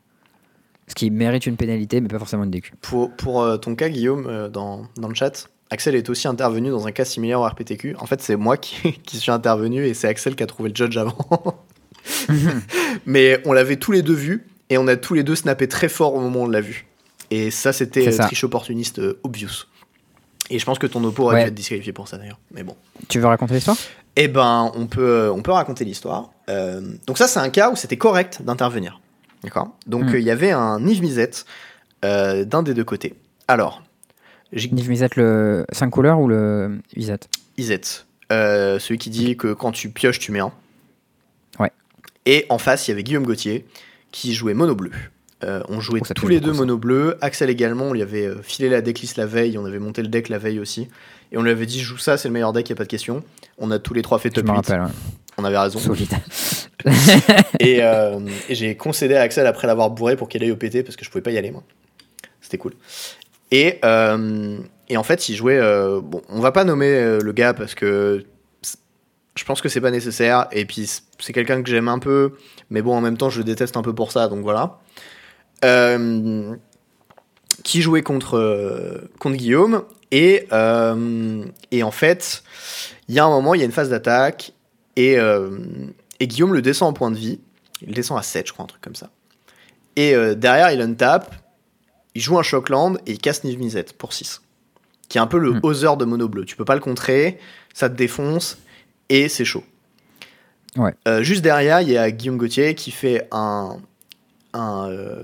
Ce qui mérite une pénalité, mais pas forcément une DQ. Pour, pour euh, ton cas, Guillaume, euh, dans, dans le chat, Axel est aussi intervenu dans un cas similaire au RPTQ. En fait, c'est moi qui, qui suis intervenu et c'est Axel qui a trouvé le judge avant. Mais on l'avait tous les deux vu et on a tous les deux snappé très fort au moment où on l'a vu. Et ça, c'était triche opportuniste euh, obvious. Et je pense que ton oppo aurait Ouais. dû être disqualifié pour ça d'ailleurs. Mais bon. Tu veux raconter l'histoire? Eh ben, on peut, on peut raconter l'histoire. Euh, donc ça, c'est un cas où c'était correct d'intervenir. D'accord Donc Mm. euh, il y avait un Yves Misette euh, d'un des deux côtés. Alors, j'ai Niv Mizzet, le 5 couleurs ou le Mizzet Isette, euh, celui qui dit que quand tu pioches, tu mets un. Ouais. Et en face, il y avait Guillaume Gauthier qui jouait mono bleu. Euh, on jouait Oh, tous les deux mono bleu. Axel également, on lui avait filé la decklist la veille, on avait monté le deck la veille aussi. Et on lui avait dit joue ça, c'est le meilleur deck, y a pas de question. On a tous les trois fait top me 8. rappelle. ouais. On avait raison. Solide. Et, euh, et j'ai concédé à Axel après l'avoir bourré pour qu'il aille au PT parce que je pouvais pas y aller moi. C'était cool. Et, euh, et en fait, il jouait. euh, bon, on va pas nommer le gars parce que je pense que c'est pas nécessaire. Et puis c'est quelqu'un que j'aime un peu, mais bon, en même temps, je le déteste un peu pour ça, donc voilà. Qui jouait contre, contre Guillaume. Et, et en fait, il y a un moment, il y a une phase d'attaque. Et, euh, et Guillaume le descend en point de vie. Il le descend à 7, je crois, un truc comme ça. Et euh, derrière, il untap. Il joue un Shockland et il casse Niv Mizzet pour 6. Qui est un peu le. Other de Mono Bleu. Tu peux pas le contrer, ça te défonce et c'est chaud. Ouais. Euh, juste derrière, il y a Guillaume Gauthier qui fait un. un euh,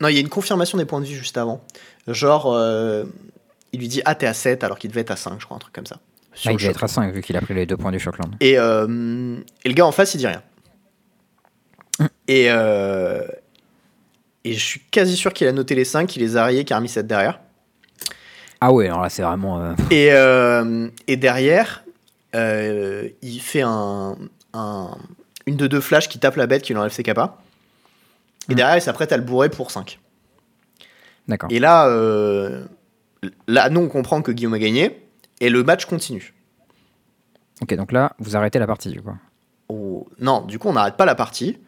Non, il y a une confirmation des points de vie juste avant. Genre, euh, il lui dit Ah, t'es à 7 alors qu'il devait être à 5, je crois, un truc comme ça. Sur Ah, le il être à Shockland. 5 vu qu'il a pris les deux points du Shockland. Et, euh, et le gars en face, il dit rien. Et, euh, et je suis quasi sûr qu'il a noté les 5, qu'il les a rayés, qu'il a remis 7 derrière. Ah ouais, alors là c'est vraiment. euh, Et, euh, et derrière, euh, il fait un, un- une de deux flash qui tape la bête, qui lui enlève ses capas. Et Mm. derrière, il s'apprête à le bourrer pour 5. D'accord. Et là, là, nous, on comprend que Guillaume a gagné. Et le match continue. Ok, donc là, vous arrêtez la partie du coup. au- Non, du coup, on n'arrête pas la partie.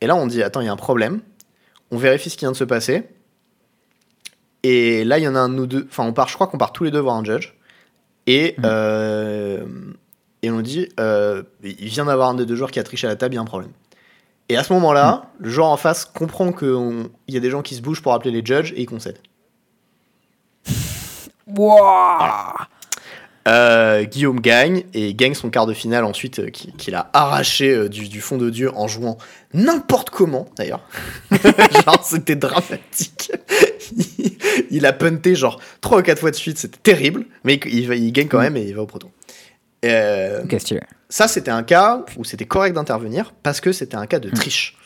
Et là, on dit attends, il y a un problème. On vérifie ce qui vient de se passer. Et là, il y en a un de nous deux. Enfin, on part, je crois qu'on part tous les deux voir un judge. Et, Mhm. euh, et on nous dit euh, il vient d'avoir un des deux joueurs qui a triché à la table, il y a un problème. Et à ce moment-là, le joueur en face comprend qu'il y a des gens qui se bougent pour appeler les judges et il concède. Euh, Guillaume gagne et gagne son quart de finale ensuite euh, qui- qu'il a arraché euh, du, du fond de Dieu en jouant n'importe comment d'ailleurs. genre c'était dramatique. il, il a punté genre 3 ou 4 fois de suite, c'était terrible, mais il, il va- il gagne quand même et il va au proton. Ça c'était un cas où c'était correct d'intervenir parce que c'était un cas de triche.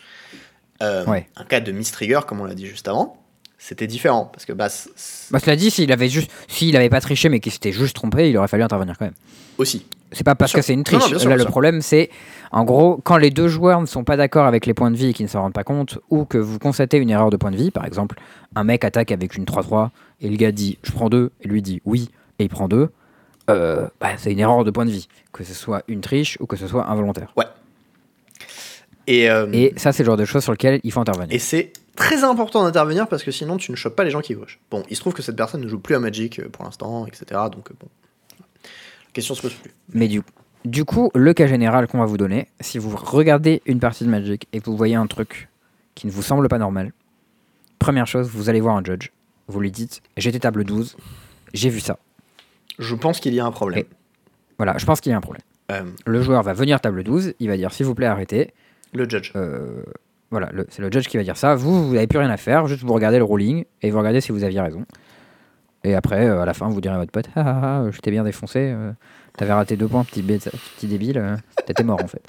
Euh, Ouais. Un cas de mistrigger comme on l'a dit juste avant. C'était différent parce que c- Bah, cela dit, s'il avait juste, s'il avait pas triché mais qu'il s'était juste trompé, il aurait fallu intervenir quand même. aussi. C'est pas parce que c'est une triche. non, sûr, Là, le sûr. problème, c'est, en gros, quand les deux joueurs ne sont pas d'accord avec les points de vie et qu'ils ne s'en rendent pas compte, ou que vous constatez une erreur de point de vie, par exemple, un mec attaque avec une 3-3 et le gars dit je prends 2 et lui dit oui et il prend 2, euh, bah, c'est une erreur de point de vie. Que ce soit une triche ou que ce soit involontaire. Et, euh, Et ça, c'est le genre de choses sur lesquelles il faut intervenir. Et c'est très important d'intervenir parce que sinon tu ne chopes pas les gens qui gauche. Bon, il se trouve que cette personne ne joue plus à Magic euh, pour l'instant, etc. Donc euh, bon, la question se pose plus. Mais du, du coup, le cas général qu'on va vous donner, si vous regardez une partie de Magic et que vous voyez un truc qui ne vous semble pas normal, première chose, vous allez voir un judge. Vous lui dites J'étais table 12, j'ai vu ça. Je pense qu'il y a un problème. Voilà, je pense qu'il y a un problème. Euh, Le joueur va venir table 12, il va dire S'il vous plaît, arrêtez. Le judge. Euh, voilà, c'est le judge qui va dire ça. Vous, vous n'avez plus rien à faire, juste vous regardez le ruling et vous regardez si vous aviez raison. Et après, euh, à la fin, vous direz à votre pote Ah ah ah, je t'ai bien défoncé, euh, t'avais raté deux points, petit, bête- petit débile, euh, t'étais mort en fait.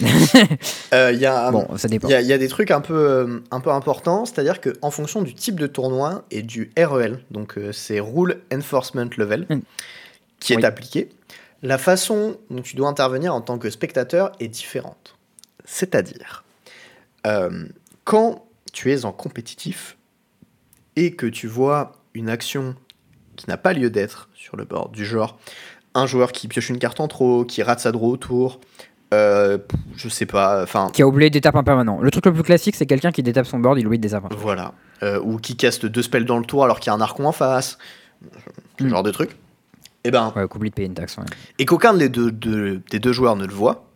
Euh, Il y, a- bon, ça dépend. il y a- il y a des trucs un peu, euh, un peu importants, c'est-à-dire qu'en fonction du type de tournoi et du REL, donc euh, c'est Rule Enforcement Level, Mm. qui est Oui. appliqué, la façon dont tu dois intervenir en tant que spectateur est différente. C'est-à-dire, euh, quand tu es en compétitif et que tu vois une action qui n'a pas lieu d'être sur le board, du genre un joueur qui pioche une carte en trop, qui rate sa draw au tour, euh, je sais pas, enfin Qui a oublié d'étape impermanent. Le truc le plus classique, c'est quelqu'un qui détape son board, il oublie des étapes. Voilà. Euh, ou qui caste deux spells dans le tour alors qu'il y a un archon en face. Ce Mm. genre de truc. Et ben, Ouais, de payer une taxe. ouais. et qu'aucun de- des deux joueurs ne le voit.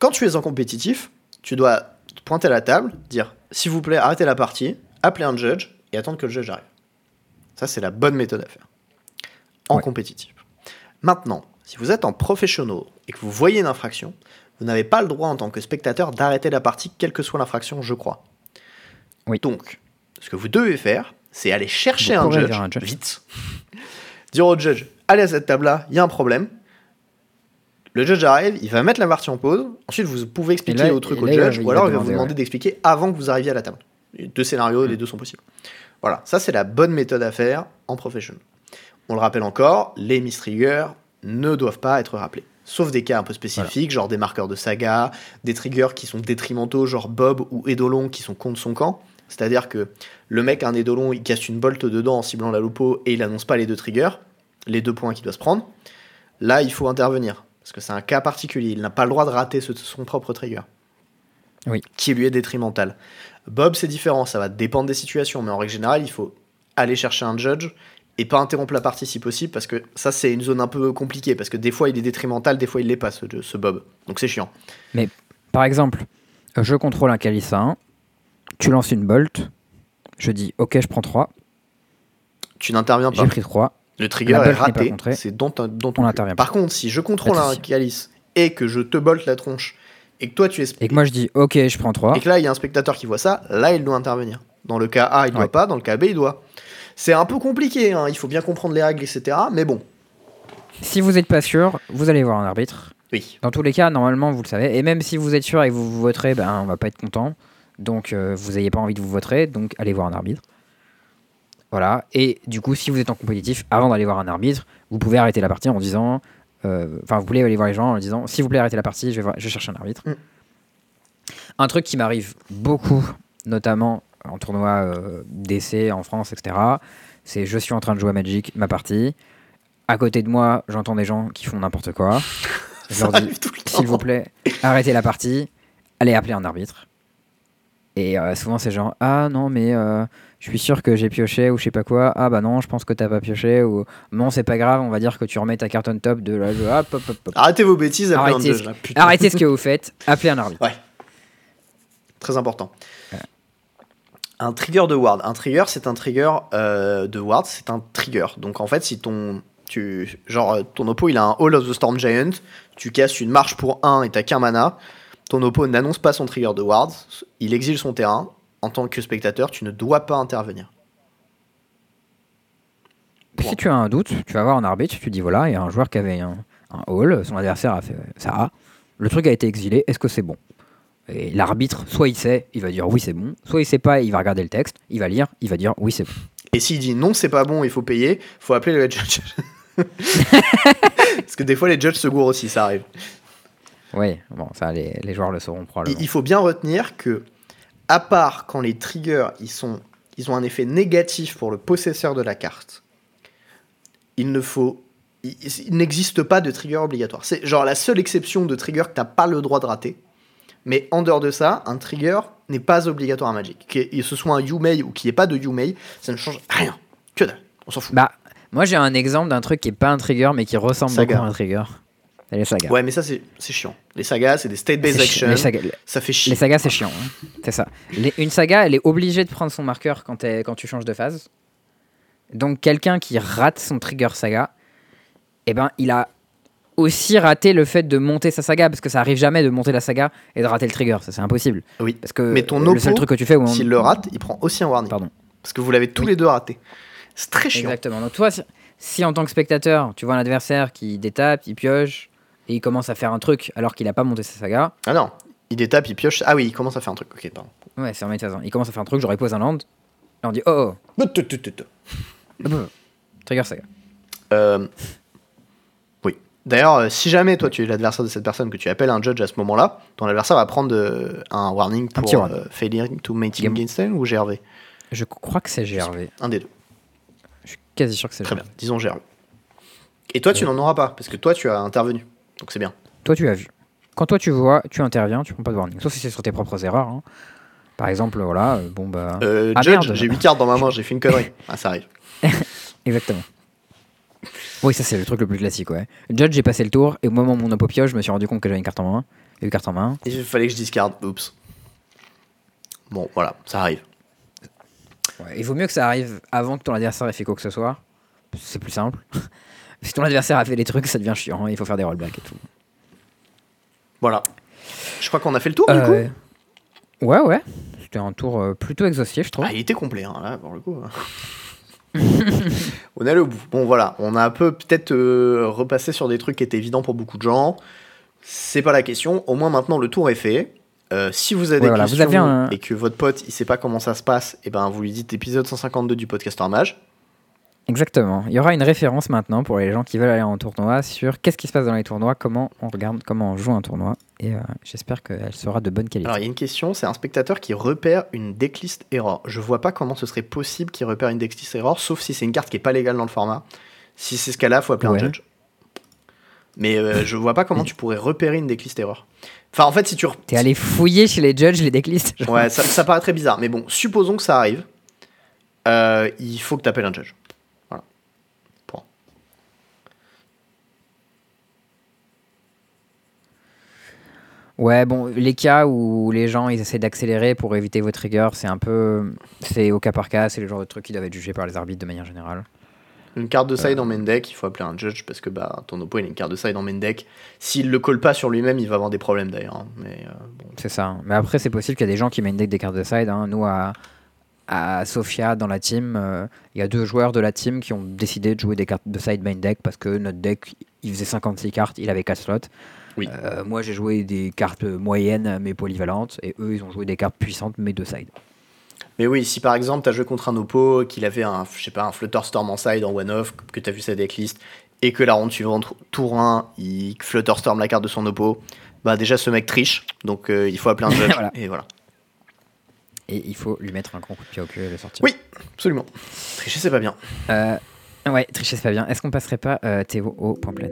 Quand tu es en compétitif, tu dois te pointer à la table, dire s'il vous plaît, arrêtez la partie, appelez un judge et attendre que le judge arrive. Ça, c'est la bonne méthode à faire. En Ouais. compétitif. Maintenant, si vous êtes en professionnel et que vous voyez une infraction, vous n'avez pas le droit en tant que spectateur d'arrêter la partie, quelle que soit l'infraction, je crois. Oui. Donc, ce que vous devez faire, c'est aller chercher un judge, un judge. vite. Dire au judge, allez à cette table-là, il y a un problème. Le judge arrive, il va mettre la partie en pause. Ensuite, vous pouvez expliquer là- au truc au judge, ou alors il va vous demander, ouais. d'expliquer avant que vous arriviez à la table. Deux scénarios, Mm. les deux sont possibles. Voilà, ça c'est la bonne méthode à faire en professional. On le rappelle encore, les miss triggers ne doivent pas être rappelés. Sauf des cas un peu spécifiques, genre des marqueurs de saga, des triggers qui sont détrimentaux, genre Bob ou Edolon qui sont contre son camp. C'est-à-dire que le mec a un Edolon, il casse une bolte dedans en ciblant la lupo et il annonce pas les deux triggers, les deux points qu'il doit se prendre. Là, il faut intervenir. Parce que c'est un cas particulier. Il n'a pas le droit de rater ce- son propre trigger. Oui. Qui lui est détrimental. Bob, c'est différent. Ça va dépendre des situations. Mais en règle générale, il faut aller chercher un judge et pas interrompre la partie si possible. Parce que ça, c'est une zone un peu compliquée. Parce que des fois, il est détrimental, des fois, il l'est pas, ce, ce Bob. Donc c'est chiant. Par exemple, je contrôle un 1, tu lances une bolt, je dis ok, je prends 3, Tu n'interviens pas. j'ai pris 3, Le trigger La est raté. C'est dont, dont On on n'intervient Par contre, si je contrôle un calice et que je te bolte la tronche et que toi tu es et que moi je dis ok, je prends 3, et que là il y a un spectateur qui voit ça, là il doit intervenir. Dans le cas A, il doit Ouais. pas, dans le cas B, il doit. C'est un peu compliqué, hein, il faut bien comprendre les règles, etc. Mais bon, si vous n'êtes pas sûr, vous allez voir un arbitre. oui. Dans tous les cas, normalement, vous le savez. Et même si vous êtes sûr et que vous vous voterez, ben, on va pas être content. Donc, euh, vous n'ayez pas envie de vous voter. Donc, allez voir un arbitre. Voilà. Et du coup, si vous êtes en compétitif, avant d'aller voir un arbitre, vous pouvez arrêter la partie en disant. euh, Enfin, vous pouvez aller voir les gens en disant S'il vous plaît, arrêtez la partie, je vais, je vais chercher un arbitre. Mm. Un truc qui m'arrive beaucoup, notamment en tournoi euh, d'essai en France, etc., c'est je suis en train de jouer à Magic, ma partie. À côté de moi, j'entends des gens qui font n'importe quoi. Je leur dis s'il vous plaît, arrêtez la partie, allez appeler un arbitre. Et euh, souvent c'est genre ah non mais euh, je suis sûr que j'ai pioché ou je sais pas quoi. Ah bah non, je pense que t'as pas pioché ou non c'est pas grave, on va dire que tu remets ta carte on top de la hop hop hop. hop. Arrêtez vos bêtises, appelez un Arrêtez, là, putain. arrêtez ce que vous faites, appelez un arbitre. Très important. Un trigger de ward. Un trigger, c'est un trigger euh, de ward, c'est un trigger. Donc en fait, si ton. Tu, genre, ton oppo il a un Hall of the Storm Giant, tu casses une marche pour 1 et t'as qu'un mana, ton oppo n'annonce pas son trigger de ward, il exile son terrain. En tant que spectateur, tu ne dois pas intervenir. Si tu as un doute, tu vas voir un arbitre, tu dis voilà, il y a un joueur qui avait un, un hall, son adversaire a fait ça, le truc a été exilé, est-ce que c'est bon? Et l'arbitre, soit il sait, il va dire oui c'est bon, soit il sait pas, il va regarder le texte, il va lire, il va dire oui c'est bon. Et s'il dit non, c'est pas bon, il faut payer, faut appeler le judge. Parce que des fois, les judges se gourrent aussi, ça arrive. Oui, bon, ça les, les joueurs le sauront probablement. il faut bien retenir que, à part quand les triggers ils sont, ils ont un effet négatif pour le possesseur de la carte, il ne faut, il, il n'existe pas de trigger obligatoire. C'est genre la seule exception de trigger que t'as pas le droit de rater. Mais en dehors de ça, un trigger n'est pas obligatoire à Magic. Que ce soit un Yumei ou qu'il n'y ait pas de Yumei, ça ne change rien. Que dalle. On s'en fout. Bah, moi j'ai un exemple d'un truc qui est pas un trigger mais qui ressemble Saga. beaucoup à un trigger. Les sagas. Ouais, mais ça, c'est chiant. Les sagas, c'est des state-based les, sagas, Ça fait les chier. sagas, c'est chiant. hein. C'est ça. Les- une saga, elle est obligée de prendre son marqueur quand, quand tu changes de phase. Donc quelqu'un qui rate son trigger saga, eh ben, il a aussi raté le fait de monter sa saga, parce que ça arrive jamais de monter la saga et de rater le trigger. Ça, c'est impossible. Oui. Parce que Mais ton le seul truc que tu fais... moment- S'il le rate, il prend aussi un warning. Pardon. Parce que vous l'avez tous Oui. les deux raté. C'est très chiant. Exactement. Donc toi, si, si en tant que spectateur, tu vois un adversaire qui détape, il pioche, et il commence à faire un truc alors qu'il a pas monté sa saga, Ah non, il détape, il pioche. Ah oui, il commence à faire un truc. Ok, pardon. ouais, c'est en métaphase. Il commence à faire un truc, j'aurais posé un land, là on dit oh, oh, oh, trigger saga. Euh, Oui. D'ailleurs, euh, si jamais toi tu es l'adversaire de cette personne, que tu appelles un judge à ce moment-là, ton adversaire va prendre euh, un warning Un pour warning. euh, failing to mating Game. against them ou GRV Je crois que c'est GRV. Un des deux. Je suis quasi sûr que c'est Très GRV. bien. Disons GRV. Et toi, tu n'en auras pas, parce que toi, tu as intervenu. Donc c'est bien. Toi, tu as vu. Quand toi, tu vois, tu interviens, tu prends pas de warning. Sauf si c'est sur tes propres erreurs. hein. Par exemple, voilà, euh, bon bah. Euh, Ah, judge, j'ai 8 cartes dans ma main, j'ai fait une connerie. Ah, ça arrive. Exactement. Oui, ça c'est le truc le plus classique, ouais. Judge, j'ai passé le tour, et au moment où mon pioche, je me suis rendu compte que j'avais une carte en main. J'ai eu carte en main. Et il fallait que je discarde. Oups. Bon, voilà, ça arrive. Ouais, il vaut mieux que ça arrive avant que ton adversaire ait fait quoi que ce soit. C'est plus simple. Si ton adversaire a fait des trucs, ça devient chiant. Il faut faire des rollbacks et tout. Voilà. Je crois qu'on a fait le tour, du coup. Euh, ouais, ouais. C'était un tour euh, plutôt exhaustif, je trouve. Ah, il était complet, hein, là, pour le coup. on est allé au bout. Bon, voilà, on a un peu peut-être euh, repassé sur des trucs qui étaient évidents pour beaucoup de gens. C'est pas la question. Au moins, maintenant, le tour est fait. Euh, si vous avez Ouais, des voilà, vous questions avez un- et que votre pote il sait pas comment ça se passe, et ben vous lui dites épisode 152 du podcast Mage. Exactement. Il y aura une référence maintenant pour les gens qui veulent aller en tournoi sur qu'est-ce qui se passe dans les tournois, comment on regarde, comment on joue un tournoi. Et euh, j'espère qu'elle sera de bonne qualité. Alors il y a une question, c'est un spectateur qui repère une decklist error. Je vois pas comment ce serait possible qu'il repère une decklist error, sauf si c'est une carte qui est pas légale dans le format. Si c'est ce cas-là, faut appeler Ouais. un judge. Mais euh, je vois pas comment tu pourrais repérer une decklist error. Enfin en fait si tu T'es allé fouiller chez les judges les decklists. Ouais, ça, ça paraît très bizarre, mais bon, supposons que ça arrive. Euh, il faut que tu appelles un judge. Voilà. Point. Ouais, bon, les cas où les gens ils essaient d'accélérer pour éviter vos triggers, c'est un peu. C'est au cas par cas, c'est le genre de truc qui doivent être jugés par les arbitres de manière générale. Une carte de side Euh. en main deck, il faut appeler un judge parce que bah, ton oppo il a une carte de side en main deck. S'il le colle pas sur lui-même, il va avoir des problèmes d'ailleurs. hein. Mais euh, bon. C'est ça. Mais après, c'est possible qu'il y a des gens qui main deck des cartes de side. hein. Nous, à, à Sofia, dans la team, euh, il y a deux joueurs de la team qui ont décidé de jouer des cartes de side main deck parce que notre deck, il faisait 56 cartes, il avait 4 slots. Oui. Euh, moi, j'ai joué des cartes moyennes mais polyvalentes et eux, ils ont joué des cartes puissantes mais de side. Mais oui, si par exemple t'as joué contre un oppo, qu'il avait un, je sais pas, un Flutter Storm en side en one-off, que t'as vu sa decklist, et que la ronde suivante, tour 1, il Flutter Storm la carte de son oppo, bah déjà ce mec triche, donc euh, il faut appeler un judge. Voilà. Et voilà. Et il faut lui mettre un grand coup de pied au cul et le sortir. Oui, absolument. Tricher c'est pas bien. Euh, ouais, tricher, c'est pas bien. Est-ce qu'on passerait pas, euh, Théo, au point plein?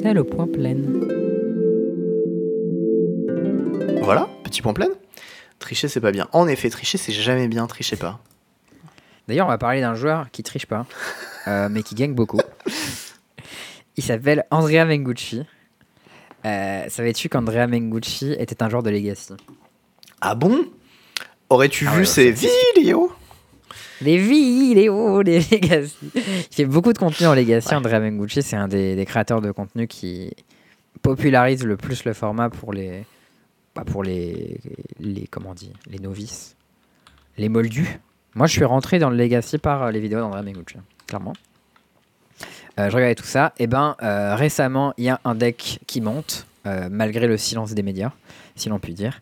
C'est le point plein. Voilà, petit point plein. Tricher c'est pas bien. En effet, tricher c'est jamais bien, trichez pas. D'ailleurs, on va parler d'un joueur qui triche pas, euh, mais qui gagne beaucoup. Il s'appelle Andrea Mengucci. Euh, Savais-tu qu'Andrea Mengucci était un joueur de Legacy? Ah bon? Aurais-tu Ah vu ouais, c'est- vidéos? Les vidéos des Legacy. Il fait beaucoup de contenu en Legacy. Ouais. Andrea Mengucci, c'est un des, des créateurs de contenu qui popularise le plus le format pour les, bah, pour les, les, comment on dit, les novices, les moldus. Moi, je suis rentré dans le Legacy par euh, les vidéos d'Andrea Mengucci, clairement. Euh, je regardais tout ça. Et ben, euh, récemment, il y a un deck qui monte, euh, malgré le silence des médias, si l'on peut dire.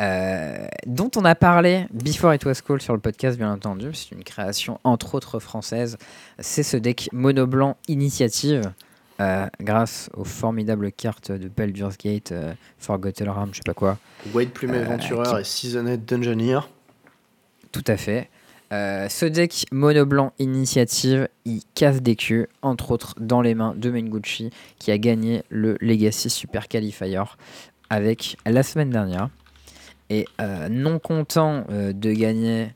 Euh, dont on a parlé before it was cool sur le podcast, bien entendu. C'est une création, entre autres, française. C'est ce deck mono blanc initiative, euh, grâce aux formidables cartes de Baldur's Gate, euh, Forgotten Realm, je sais pas quoi. Wade Plume Aventureur qui- et Seasoned Dungeoneer. Tout à fait. Ce deck mono blanc initiative, il casse des queues, entre autres dans les mains de Mengucci, qui a gagné le Legacy Super Qualifier avec la semaine dernière. Et euh, non content euh, de gagner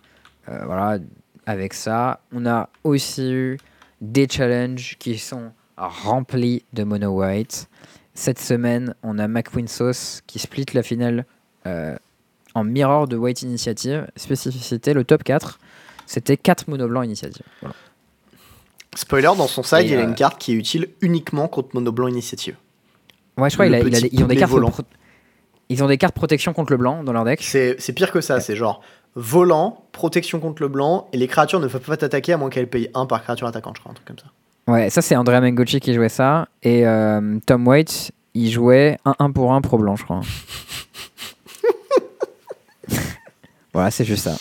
euh, voilà, avec ça, on a aussi eu des challenges qui sont remplis de mono white. Cette semaine, on a McQueen Sauce qui split la finale en mirror de White Initiative. Spécificité, le top 4, c'était 4 mono blancs initiative. Voilà. Spoiler, dans son side, Et, il a une carte qui est utile uniquement contre Mono Blanc Initiative. Ouais, je crois qu'il a- il a petit des- ils ont des cartes. pro- Ils ont des cartes protection contre le blanc dans leur deck. C'est pire que ça, c'est genre volant, protection contre le blanc, et les créatures ne peuvent pas t'attaquer à moins qu'elles payent 1 par créature attaquante, je crois, un truc comme ça. Ouais, ça c'est Andrea Mengucci qui jouait ça. Et euh, Tom Waits, il jouait un 1 pour 1 pro blanc, je crois. voilà, c'est juste ça.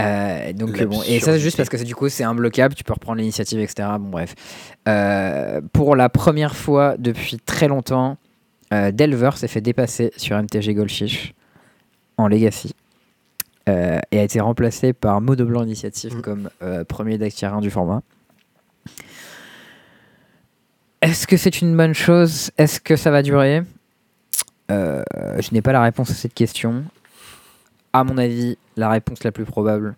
Euh, donc bon, et ça c'est juste parce que c'est du coup c'est imbloquable, tu peux reprendre l'initiative, etc. Bon bref. Euh, pour la première fois depuis très longtemps, euh, Delver s'est fait dépasser sur MTG Goldfish en Legacy. Euh, et a été remplacé par Modo Blanc Initiative Mm. comme euh, premier deck tier 1 du format. Est-ce que c'est une bonne chose? Est-ce que ça va durer? Je n'ai pas la réponse à cette question. À mon avis, la réponse la plus probable,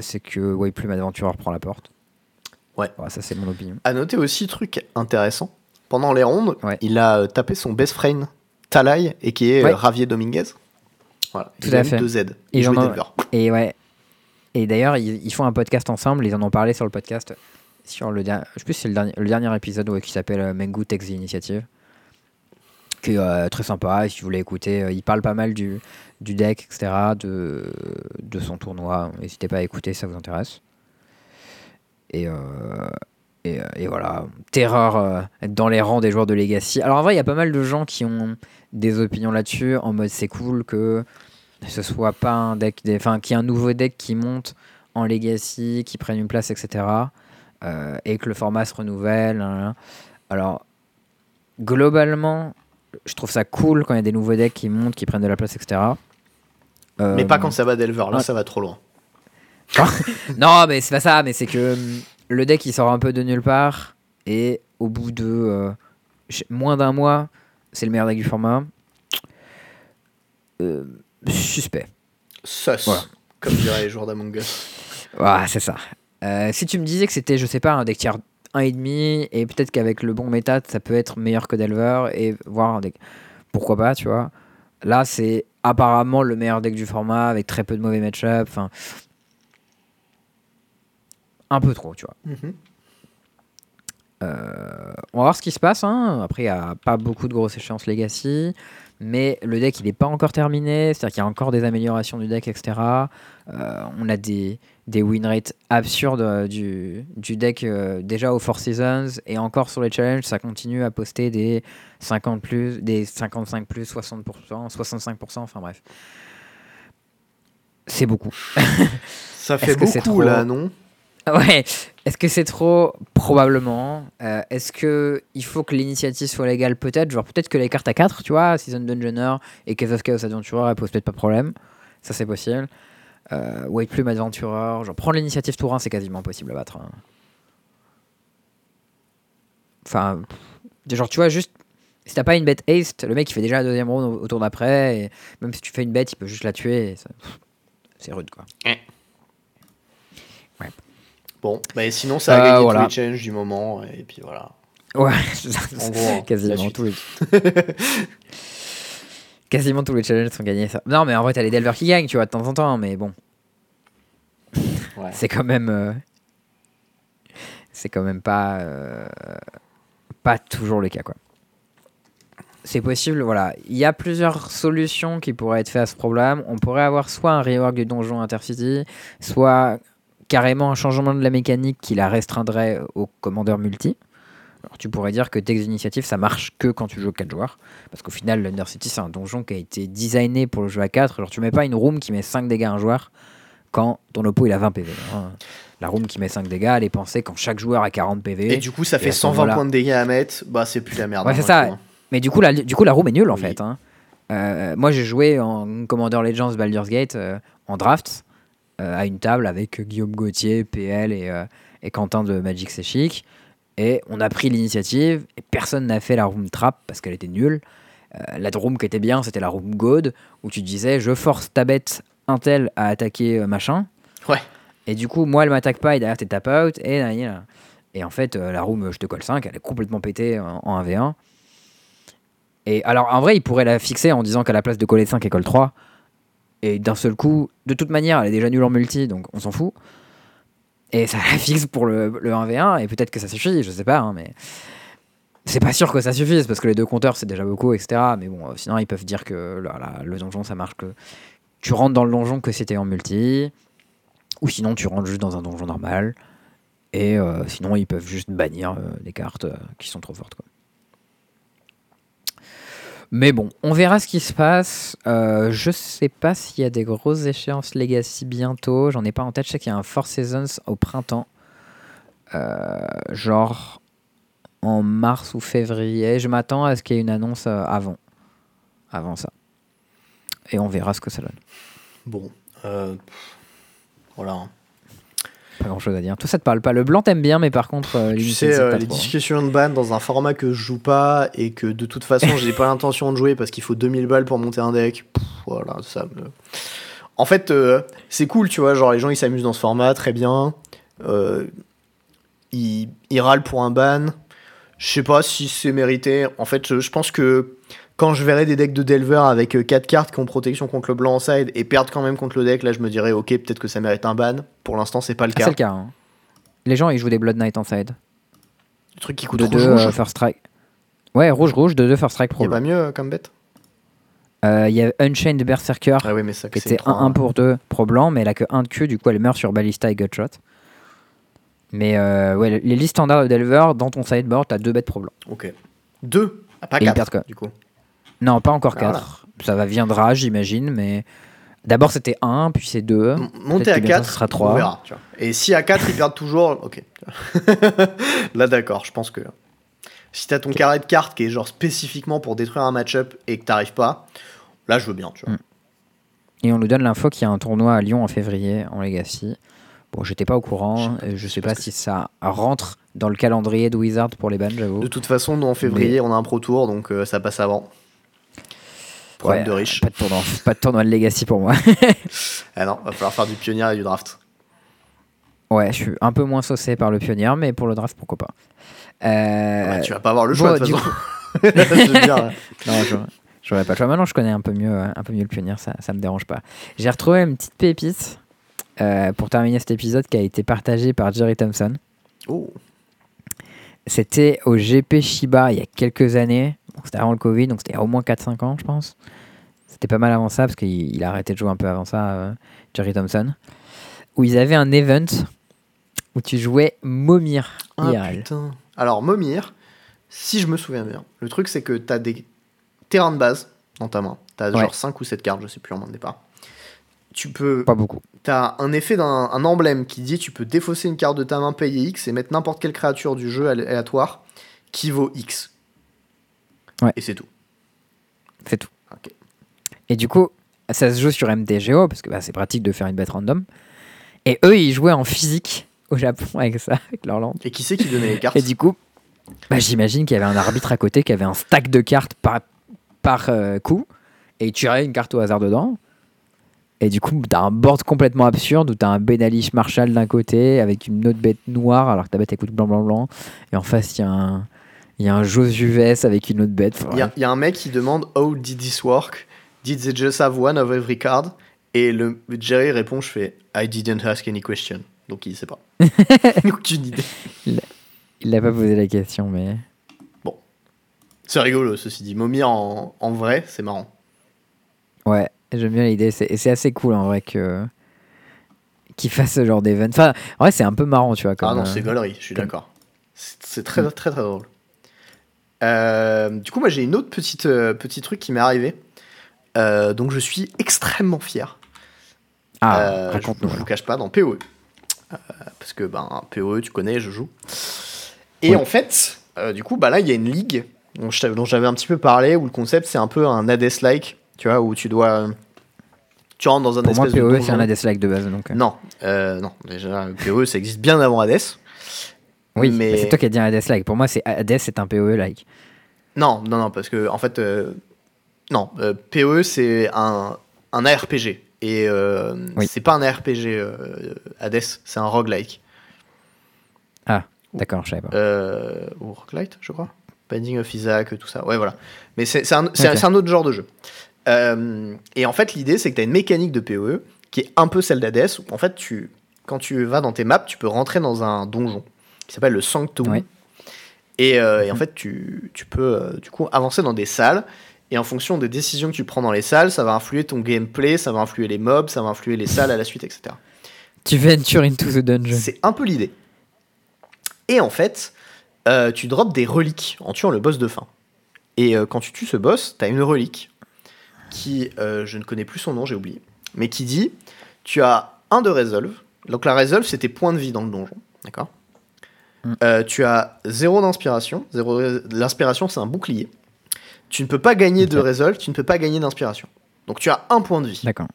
c'est que Way Plume Adventurer prend la porte. Ouais. Voilà, ça, c'est mon opinion. À noter aussi, truc intéressant, pendant les rondes, Ouais. il a euh, tapé son best friend Talai et qui est Ouais. euh, Javier Dominguez. Voilà, Tout il à a mis fait. deux Z. Il jouait en. Et ouais. Et d'ailleurs, ils, ils font un podcast ensemble. Ils en ont parlé sur le podcast. Sur le dernier, je sais plus si c'est le dernier, le dernier épisode ouais, qui s'appelle euh, Mengu Takes the Initiative. Qui est euh, très sympa. Et si vous voulez écouter, euh, il parle pas mal du, du deck, etc. De, de son tournoi. N'hésitez pas à écouter, ça vous intéresse. Et, euh, et, euh, et voilà. Terreur euh, dans les rangs des joueurs de Legacy. Alors en vrai, il y a pas mal de gens qui ont des opinions là-dessus. En mode, c'est cool que ce soit pas un deck, enfin qu'il y ait un nouveau deck qui monte en Legacy, qui prenne une place, etc. euh, et que le format se renouvelle. nan, nan. Alors, globalement, je trouve ça cool quand il y a des nouveaux decks qui montent, qui prennent de la place, etc. Euh, Mais pas quand ça va Delver, là ouais. ça va trop loin. non, mais c'est pas ça, mais c'est que hum, le deck il sort un peu de nulle part et au bout de euh, moins d'un mois, c'est le meilleur deck du format. Euh, suspect. Sus, Voilà. comme diraient les joueurs d'Among Us. Ouais, c'est ça. Euh, si tu me disais que c'était, je sais pas, un deck tier 1,5 et peut-être qu'avec le bon méta, ça peut être meilleur que Delver et voir un deck. Pourquoi pas, tu vois. Là, c'est apparemment le meilleur deck du format avec très peu de mauvais match-up. Enfin, un peu trop, tu vois. Mhm. Euh, on va voir ce qui se passe. hein. Après, il n'y a pas beaucoup de grosses échéances Legacy. Mais le deck, il n'est pas encore terminé. C'est-à-dire qu'il y a encore des améliorations du deck, etc. Euh, on a des, des win rates absurdes euh, du, du deck euh, déjà aux Four Seasons. Et encore sur les challenges, ça continue à poster des 50 plus, des 55 plus, 60%, 65%. Enfin bref. C'est beaucoup. Ça fait beaucoup trop là, non? Ouais, est-ce que c'est trop? Probablement. Euh, est-ce que il faut que l'initiative soit légale? Peut-être. Genre, peut-être que les cartes à 4, tu vois, Season Dungeoner et Cave of Chaos Adventurer, elles posent peut-être pas de problème. Ça, c'est possible. Euh, White Plume Adventurer, genre, prendre l'initiative tour 1, c'est quasiment impossible à battre. hein. Enfin, genre, tu vois, juste. Si t'as pas une bête haste, le mec il fait déjà la deuxième round au, au tour d'après, et même si tu fais une bête, il peut juste la tuer. ça- C'est rude quoi. Bon, bah, sinon ça a Euh, gagné voilà. tous les challenges du moment, et puis voilà. Ouais, En gros, hein, quasiment tous les. quasiment tous les challenges sont gagnés. Ça. Non, mais en vrai, t'as les Delver qui gagnent, tu vois, de temps en temps, mais bon, Ouais. c'est quand même. euh, C'est quand même pas. euh, Pas toujours le cas, quoi. C'est possible, voilà. Il y a plusieurs solutions qui pourraient être faites à ce problème. On pourrait avoir soit un rework du donjon Intercity, soit carrément un changement de la mécanique qui la restreindrait au commandeur multi. Alors, tu pourrais dire que Text Initiative, ça marche que quand tu joues 4 joueurs. Parce qu'au final, l'Undercity, c'est un donjon qui a été designé pour le jeu à 4. Genre, tu mets pas une room qui met 5 dégâts à un joueur quand ton oppo il a 20 PV. hein. La room qui met 5 dégâts, elle est pensée quand chaque joueur a 40 PV. Et du coup, ça fait à ce 120 moment-là- points de dégâts à mettre, bah c'est plus la merde. Ouais, hein, c'est ça. coup, hein. Mais du coup, la, du coup, la room est nulle en Oui. fait. hein. Euh, moi, j'ai joué en Commander Legends Baldur's Gate euh, en draft à une table avec Guillaume Gauthier, PL et, euh, et Quentin de Magic C'est Chic. Et on a pris l'initiative et personne n'a fait la room trap parce qu'elle était nulle. Euh, la room qui était bien, c'était la room God où tu disais je force ta bête Intel à attaquer euh, machin. Ouais. Et du coup, moi, elle m'attaque pas et derrière, t'es tap out. Et, et en fait, euh, la room, euh, je te colle 5, elle est complètement pétée en, en 1v1. Et alors, en vrai, il pourrait la fixer en disant qu'à la place de coller 5, elle colle 3. Et d'un seul coup, de toute manière, elle est déjà nulle en multi, donc on s'en fout. Et ça la fixe pour le, le 1v1, et peut-être que ça suffit, je sais pas, hein, mais. C'est pas sûr que ça suffise, parce que les deux compteurs, c'est déjà beaucoup, etc. Mais bon, euh, sinon, ils peuvent dire que le donjon, ça marche que. Tu rentres dans le donjon que c'était en multi, ou sinon, tu rentres juste dans un donjon normal. Et euh, sinon, ils peuvent juste bannir euh, des cartes qui sont trop fortes, quoi. Mais bon, on verra ce qui se passe. Euh, je sais pas s'il y a des grosses échéances Legacy bientôt. J'en ai pas en tête. Je sais qu'il y a un Four Seasons au printemps. Euh, genre en mars ou février. Je m'attends à ce qu'il y ait une annonce euh, avant. Avant ça. Et on verra ce que ça donne. Bon, euh, voilà. Pas grand chose à dire. Tout ça te parle pas. Le blanc t'aime bien, mais par contre, euh, Tu sais, euh, les trop, hein. discussions de ban dans un format que je joue pas et que de toute façon j'ai pas l'intention de jouer parce qu'il faut 2000 balles pour monter un deck. Pff, voilà, ça me. En fait, euh, c'est cool, tu vois. Genre, les gens ils s'amusent dans ce format, très bien. Ils, ils râlent pour un ban. Je sais pas si c'est mérité. En fait, je pense que quand je verrai des decks de Delver avec 4 cartes qui ont protection contre le blanc en side et perdent quand même contre le deck, là je me dirais ok peut-être que ça mérite un ban. Pour l'instant c'est pas le Ah, cas. c'est le cas. hein. Les gens, ils jouent des Blood Knight en side. Le truc qui coûte De rouge, 2 rouge. First Strike. Ouais, rouge-rouge, de 2 First Strike Pro. a pas mieux euh, comme bête? Euh, Il y a Unchained Berserker Ah oui mais ça qui c'est était trop, 1 pour 2 Pro blanc, mais elle a que 1 de queue, du coup elle meurt sur Ballista et Gutshot. Mais euh, ouais, les listes standards de Delver, dans ton sideboard, t'as 2 bêtes Pro blanc. Ok. 2 ah, Pas Et ils 4 perdent quoi du coup. Non, pas encore Ah, 4. Ça va viendra, j'imagine, mais d'abord c'était 1, puis c'est 2. M- Monter à que bientôt, 4, ce sera on trois. verra. Tu vois. Et si à 4 ils perdent toujours, ok. Là d'accord, je pense que si t'as ton carré de cartes qui est genre spécifiquement pour détruire un match-up et que t'arrives pas, là je veux bien, tu vois. Mm. Et on nous donne l'info qu'il y a un tournoi à Lyon en février en Legacy. Bon, j'étais pas au courant, Je sais je sais pas si ça rentre dans le calendrier de Wizard pour les bans, j'avoue. De toute façon, nous en février, on a un pro tour, donc euh, ça passe avant. Problème Ouais, de riche. Pas de tournoi, pas de tournoi de Legacy pour moi. Ah non, va falloir faire du pionnier et du draft. ouais, je suis un peu moins saucé par le pionnier, mais pour le draft, pourquoi pas. Euh, Ouais, tu vas pas avoir le choix bon, de toute façon. Dire, Non, j'aurais- j'aurais pas le choix. Maintenant, je connais un peu mieux, euh, un peu mieux le pionnier, ça, ça me dérange pas. J'ai retrouvé une petite pépite euh, pour terminer cet épisode qui a été partagé par Jerry Thompson. oh, C'était au GP Shiba il y a quelques années. C'était avant le Covid, donc c'était il y a au moins 4-5 ans, je pense. C'était pas mal avant ça, parce qu'il il a arrêté de jouer un peu avant ça, euh, Jerry Thompson. Où ils avaient un event où tu jouais Momir ah, IRL. putain. Alors, Momir, si je me souviens bien, le truc c'est que t'as des terrains de base dans ta main. T'as Ouais. genre 5 ou 7 cartes, je sais plus en main de départ. Tu peux. Pas beaucoup. T'as un effet d'un un emblème qui dit tu peux défausser une carte de ta main, payer X et mettre n'importe quelle créature du jeu alé- aléatoire qui vaut X. Ouais. Et c'est tout. C'est tout. Ok. Et du coup, ça se joue sur MTGO, parce que bah, c'est pratique de faire une bête random. Et eux, ils jouaient en physique au Japon avec ça, avec leur land. Et qui c'est qui donnait les cartes Et du coup, bah, j'imagine qu'il y avait un arbitre à côté qui avait un stack de cartes par, par euh, coup, et il tirait une carte au hasard dedans. Et du coup, t'as un board complètement absurde où t'as un Benalish Marshall d'un côté avec une autre bête noire alors que ta bête elle coûte blanc blanc blanc. Et en face, il y a un, il y a un Josuves avec une autre bête. Il y, a- il y a un mec qui demande How did this work? Did they just have one of every card? Et le Jerry répond Je fais I didn't ask any question. Donc il sait pas. Aucune idée. Il n'a pas posé la question, mais. C'est rigolo, ceci dit. Momir en, en vrai, c'est marrant. Ouais, j'aime bien l'idée. C'est, assez cool en vrai que. Qu'il fasse ce genre d'event. Enfin, en vrai, c'est un peu marrant, tu vois. Comme, ah non, euh, c'est gaulerie, je suis comme- d'accord. C'est très, très, très drôle. Euh, du coup, moi, j'ai une autre petite, euh, petit truc qui m'est arrivé. Euh, donc, je suis extrêmement fier. Ah, Euh, je, je vous cache pas, dans PoE. Parce que, ben, PoE, tu connais, je joue. Et en fait, du coup, bah là, il y a une ligue dont j'avais un petit peu parlé, où le concept, c'est un peu un Hades-like, tu vois, où tu dois... Tu rentres dans un Pour moi, espèce de PoE, c'est un. Hades-like de base. Donc. Non, non, déjà, PoE, ça existe bien avant Hades. Oui, mais- mais c'est toi qui as dit un Hades-like. Pour moi, c'est Hades, c'est un PoE-like. Non, non, non, parce que en fait, euh, non, euh, PoE c'est un, un ARPG et euh, Oui. c'est pas un ARPG euh, Hades, c'est un roguelike D'accord, je savais pas. euh, ou roguelite, je crois. Binding of Isaac, tout ça. Ouais, voilà. Mais c'est un, autre genre de jeu. Et en fait, l'idée c'est que tu as une mécanique de PoE qui est un peu celle d'Hades. Où en fait, tu, quand tu vas dans tes maps, tu peux rentrer dans un donjon qui s'appelle le Sanctum. Et, euh, et en Mhm. fait, tu, tu peux euh, du coup avancer dans des salles. Et en fonction des décisions que tu prends dans les salles, ça va influer ton gameplay, ça va influer les mobs, ça va influer les salles à la suite, etc. Tu venture into the dungeon. C'est un peu l'idée. Et en fait, euh, tu drops des reliques en tuant le boss de fin. Et quand tu tues ce boss, tu as une relique qui, je ne connais plus son nom, j'ai oublié, mais qui dit tu as un de resolve. Donc la resolve, c'est tes points de vie dans le donjon. D'accord? Mm. Euh, Tu as zéro d'inspiration. Zéro... L'inspiration, c'est un bouclier. Tu ne peux pas gagner de resolve, tu ne peux pas gagner d'inspiration. Donc tu as un point de vie D'accord.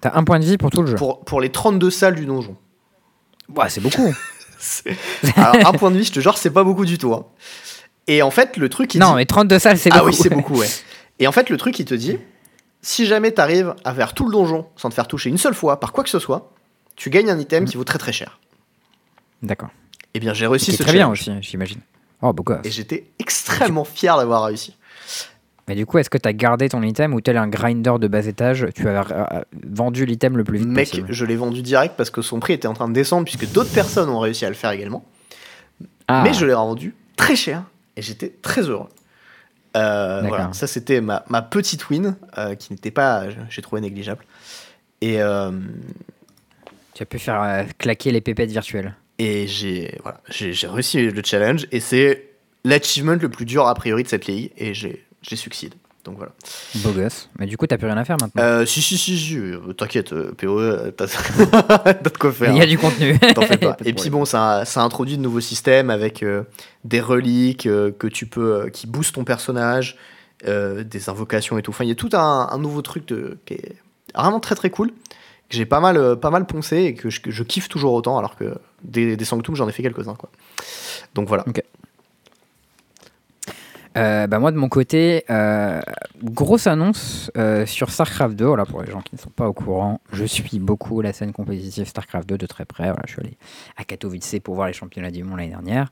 T'as un point de vie pour tout le jeu. pour, pour les 32 salles du donjon. Ouais, c'est beaucoup. Alors, un point de vie, je te jure, c'est pas beaucoup du tout. hein. Et en fait, le truc, il non, dit... mais 32 salles, c'est ah beaucoup. oui, c'est beaucoup, ouais. Et en fait, le truc, il te dit, si jamais t'arrives à faire tout le donjon sans te faire toucher une seule fois par quoi que ce soit, tu gagnes un item qui vaut très très cher. D'accord. Eh bien, j'ai réussi ce très bien aussi, j'imagine. Oh, beau gosse. Et j'étais extrêmement fier d'avoir réussi. Mais du coup, est-ce que tu as gardé ton item ou tel un grinder de bas étage, tu as euh, vendu l'item le plus vite Mec, possible je l'ai vendu direct parce que son prix était en train de descendre puisque d'autres personnes ont réussi à le faire également. Ah, Mais je l'ai revendu très cher et j'étais très heureux. Euh, voilà, ça c'était ma, ma petite win euh, qui n'était pas, j'ai trouvé négligeable. Et, euh, Tu as pu faire claquer les pépettes virtuelles. Et j'ai voilà, réussi le challenge et c'est l'achievement le plus dur a priori de cette ligue et j'ai succédé. Donc voilà. Beau gosse. Mais du coup, t'as plus rien à faire maintenant. Euh, si, si, si, si, euh, t'inquiète, euh, PO, euh, t'as de quoi faire. Il y a du contenu. T'en fais pas. Et puis bon, ça, ça introduit de nouveaux systèmes avec euh, des reliques euh, que tu peux, qui boostent ton personnage, des invocations et tout. Enfin, il y a tout un, un nouveau truc de, qui est vraiment très très cool que j'ai pas mal, euh, pas mal poncé et que je, kiffe toujours autant, alors que des, des Sanctum, j'en ai fait quelques-uns quoi. Donc voilà. Euh, bah moi de mon côté, euh, grosse annonce sur StarCraft 2. Voilà, pour les gens qui ne sont pas au courant, je suis beaucoup la scène compétitive StarCraft 2 de très près. Voilà, je suis allé à Katowice pour voir les championnats du monde l'année dernière.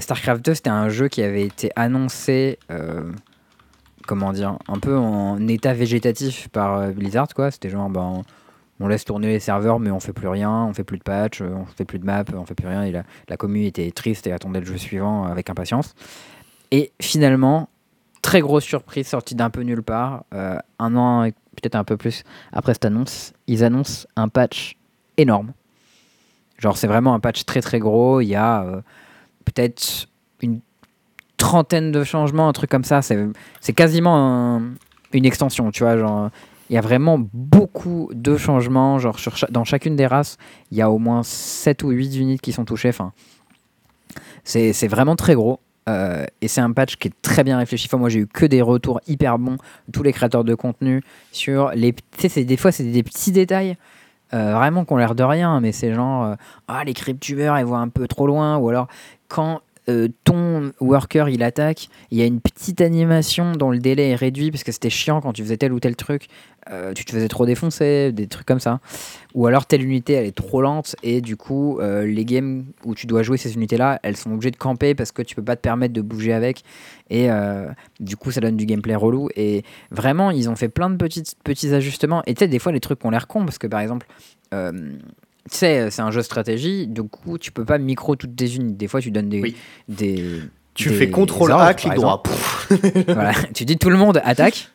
StarCraft 2, c'était un jeu qui avait été annoncé, comment dire, un peu en état végétatif par Blizzard. quoi. C'était genre, ben, on laisse tourner les serveurs, mais on fait plus rien, on fait plus de patch, euh, on fait plus de map, on fait plus rien. Et la, la commu était triste et attendait le jeu suivant avec impatience. Et finalement, très grosse surprise sortie d'un peu nulle part, euh, un an et peut-être un peu plus après cette annonce, ils annoncent un patch énorme. Genre c'est vraiment un patch très très gros, il y a euh, peut-être une trentaine de changements, un truc comme ça, c'est quasiment un- une extension, tu vois, genre il y a vraiment beaucoup de changements, genre dans chacune des races, il y a au moins 7 ou 8 unités qui sont touchées, enfin c'est vraiment très gros. Euh, et c'est un patch qui est très bien réfléchi. Enfin, moi, j'ai eu que des retours hyper bons tous les créateurs de contenu sur les. Des fois, c'est des petits détails euh, vraiment qui ont l'air de rien, mais c'est genre euh, ah les cryptubers ils voient un peu trop loin, ou alors quand euh, ton worker il attaque, il y a une petite animation dont le délai est réduit parce que c'était chiant quand tu faisais tel ou tel truc, euh, tu te faisais trop défoncer, des trucs comme ça. Ou alors telle unité elle est trop lente et du coup euh, les games où tu dois jouer ces unités là, elles sont obligées de camper parce que tu peux pas te permettre de bouger avec. Et du coup ça donne du gameplay relou. Et vraiment ils ont fait plein de petits, petits ajustements. Et tu sais des fois les trucs ont l'air cons parce que par exemple sais, c'est un jeu de stratégie, du coup, tu peux pas micro toutes tes unités. Des fois, tu donnes des. Oui. des Tu des fais contrôle A, clic droit. Voilà. Tu dis tout le monde attaque.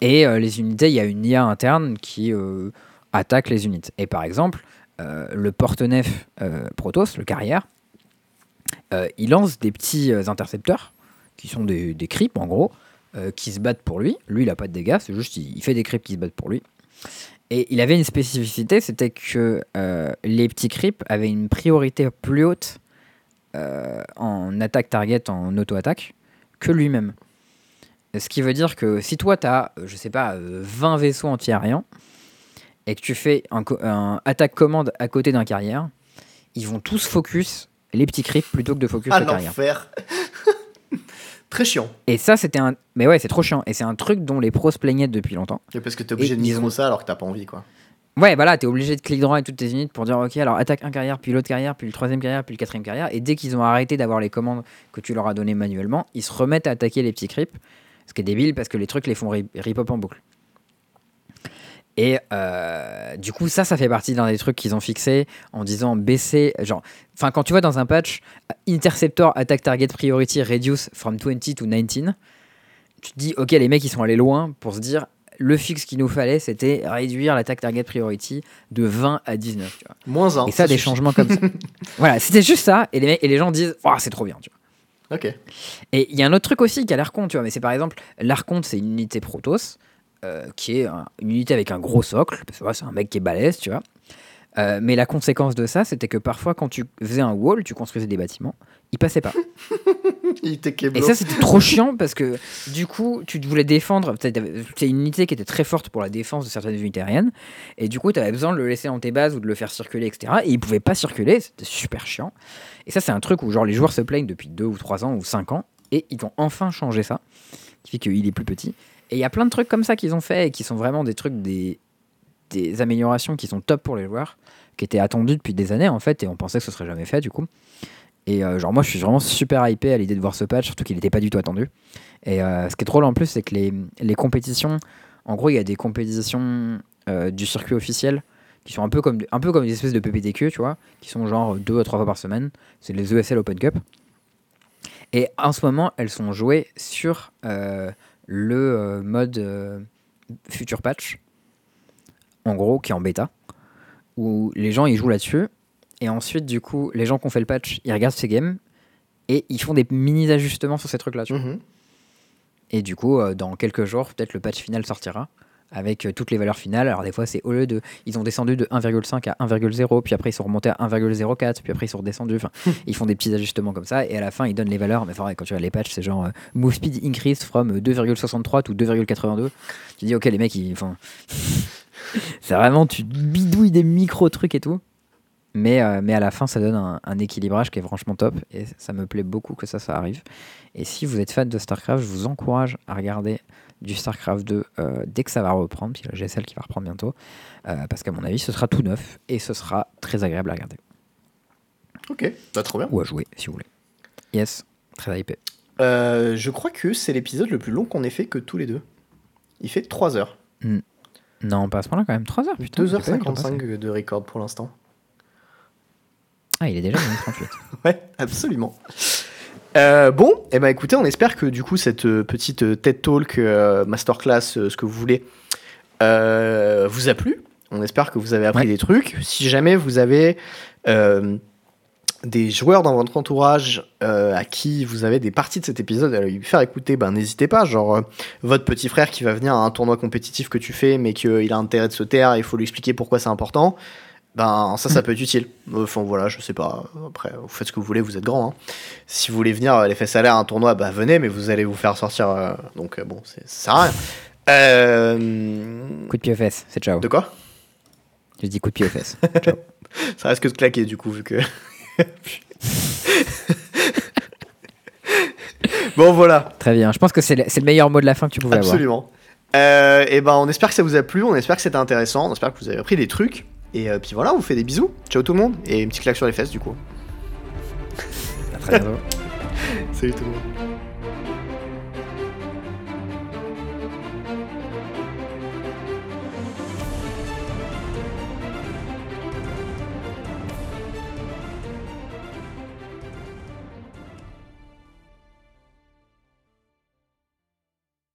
Et euh, les unités, il y a une IA interne qui euh, attaque les unités. Et par exemple, euh, le porte-nef euh, Protoss, le carrière, euh, il lance des petits euh, intercepteurs qui sont des, des creeps en gros, euh, qui se battent pour lui. Lui, il a pas de dégâts, c'est juste il, il fait des creeps qui se battent pour lui. Et il avait une spécificité, c'était que euh, les petits creeps avaient une priorité plus haute euh, en attaque target, en auto-attaque, que lui-même. Ce qui veut dire que si toi, tu as, je sais pas, euh, 20 vaisseaux anti-aériens, et que tu fais un, co- un attaque commande à côté d'un carrière, ils vont tous focus les petits creeps plutôt que de focus Ah le carrière. Très chiant. Et ça, c'était un. Mais ouais, c'est trop chiant. Et c'est un truc dont les pros se plaignaient depuis longtemps. Et Parce que t'es obligé Et de micro ont- ça alors que t'as pas envie quoi. Ouais, bah là, t'es obligé de clic droit avec toutes tes unités pour dire, ok, alors attaque un carrière, puis l'autre carrière, puis le troisième carrière, puis le quatrième carrière. Et dès qu'ils ont arrêté d'avoir les commandes que tu leur as données manuellement, ils se remettent à attaquer les petits creeps. Ce qui est débile parce que les trucs les font ri- rip-up en boucle. Et euh, du coup, ça, ça fait partie d'un des trucs qu'ils ont fixé en disant baisser. Genre, enfin, quand tu vois dans un patch Interceptor Attack Target Priority Reduce from 20 to 19, tu te dis, ok, les mecs, ils sont allés loin pour se dire, le fixe qu'il nous fallait, c'était réduire l'attaque target priority de 20 à 19. Tu vois. Moins 1. Et ça, des changements comme ça. voilà, c'était juste ça. Et les, et les gens disent, oh, c'est trop bien. Tu vois. Ok. Et il y a un autre truc aussi qui a l'Archon, tu vois. Mais c'est par exemple, l'Archon, c'est une unité Protoss, euh, qui est un- une unité avec un gros socle. Parce que ouais, c'est un mec qui est balèze, tu vois. Euh, mais la conséquence de ça, c'était que parfois, quand tu faisais un wall, tu construisais des bâtiments, ils passaient pas. Il était Et ça, c'était trop chiant parce que du coup, tu voulais défendre. C'est une unité qui était très forte pour la défense de certaines unités aériennes. Et du coup, tu avais besoin de le laisser dans tes bases ou de le faire circuler, etc. Et il pouvait pas circuler. C'était super chiant. Et ça, c'est un truc où genre les joueurs se plaignent depuis 2 ou 3 ans ou 5 ans. Et ils ont enfin changé ça. Qui fait qu'il est plus petit. Et il y a plein de trucs comme ça qu'ils ont fait et qui sont vraiment des trucs, des, des améliorations qui sont top pour les joueurs, qui étaient attendus depuis des années en fait. Et on pensait que ce serait jamais fait du coup. Et euh, genre, moi, je suis vraiment super hypé à l'idée de voir ce patch, surtout qu'il n'était pas du tout attendu. Et euh, ce qui est drôle en plus, c'est que les, les compétitions, en gros, il y a des compétitions euh, du circuit officiel qui sont un peu comme, un peu comme des espèces de PPTQ, tu vois, qui sont genre deux à trois fois par semaine. C'est les ESL Open Cup. Et en ce moment, elles sont jouées sur le euh, mode euh, Future Patch, en gros, qui est en bêta, où les gens ils jouent là-dessus. Et ensuite, du coup, les gens qui ont fait le patch, ils regardent ces games et ils font des mini-ajustements sur ces trucs-là. tu vois. Mhm. Et du coup, euh, dans quelques jours, peut-être le patch final sortira avec euh, toutes les valeurs finales. Alors des fois, c'est au lieu de... Ils ont descendu de 1,5 à 1,0, puis après ils sont remontés à 1,04, puis après ils sont redescendus. Enfin, ils font des petits ajustements comme ça, et à la fin, ils donnent les valeurs. Mais enfin, quand tu vois les patchs, c'est genre euh, move speed increased from euh, 2,63 to 2,82. Tu dis, ok, les mecs, ils... Enfin, c'est vraiment, tu bidouilles des micro-trucs et tout. Mais, euh, mais à la fin, ça donne un, un équilibrage qui est franchement top. Et ça me plaît beaucoup que ça, ça arrive. Et si vous êtes fan de StarCraft, je vous encourage à regarder du StarCraft 2 euh, dès que ça va reprendre, puis le GSL qui va reprendre bientôt. Euh, parce qu'à mon avis, ce sera tout neuf et ce sera très agréable à regarder. Ok, bah, trop bien. Ou à jouer, si vous voulez. Yes, très hypé. Euh, je crois que c'est l'épisode le plus long qu'on ait fait que tous les deux. Il fait 3 heures. Non, pas à ce moment-là quand même. 3 heures, putain. j'ai pas vu le temps passer. 2h55 de record pour l'instant. Ah, il est déjà 38. Ouais, absolument. Euh, bon, et ben écoutez, on espère que du coup cette euh, petite euh, TED Talk, euh, masterclass, euh, ce que vous voulez, vous a plu. On espère que vous avez appris Ouais. des trucs. Si jamais vous avez des joueurs dans votre entourage euh, à qui vous avez des parties de cet épisode à lui faire écouter, ben n'hésitez pas. Genre euh, votre petit frère qui va venir à un tournoi compétitif que tu fais, mais qu'il a intérêt de se taire, il faut lui expliquer pourquoi c'est important. Ben ça, ça peut être utile. Enfin voilà, je sais pas. Après, vous faites ce que vous voulez, vous êtes grand. hein. Si vous voulez venir euh, les fesses à l'air à un tournoi, bah venez, mais vous allez vous faire sortir. euh, donc euh, bon, c'est- ça sert à rien. Euh, Coup de pied aux fesses, c'est ciao. de quoi? Je dis coup de pied aux fesses. Ça reste que de claquer du coup, vu que. bon voilà, Très bien. Je pense que c'est le, c'est le meilleur mot de la fin que tu pouvais avoir. absolument. et ben on espère que ça vous a plu, on espère que c'était intéressant, on espère que vous avez appris des trucs. Et euh, puis voilà, on vous fait des bisous. Ciao tout le monde. Et une petite claque sur les fesses du coup. À très bientôt. Salut tout le monde.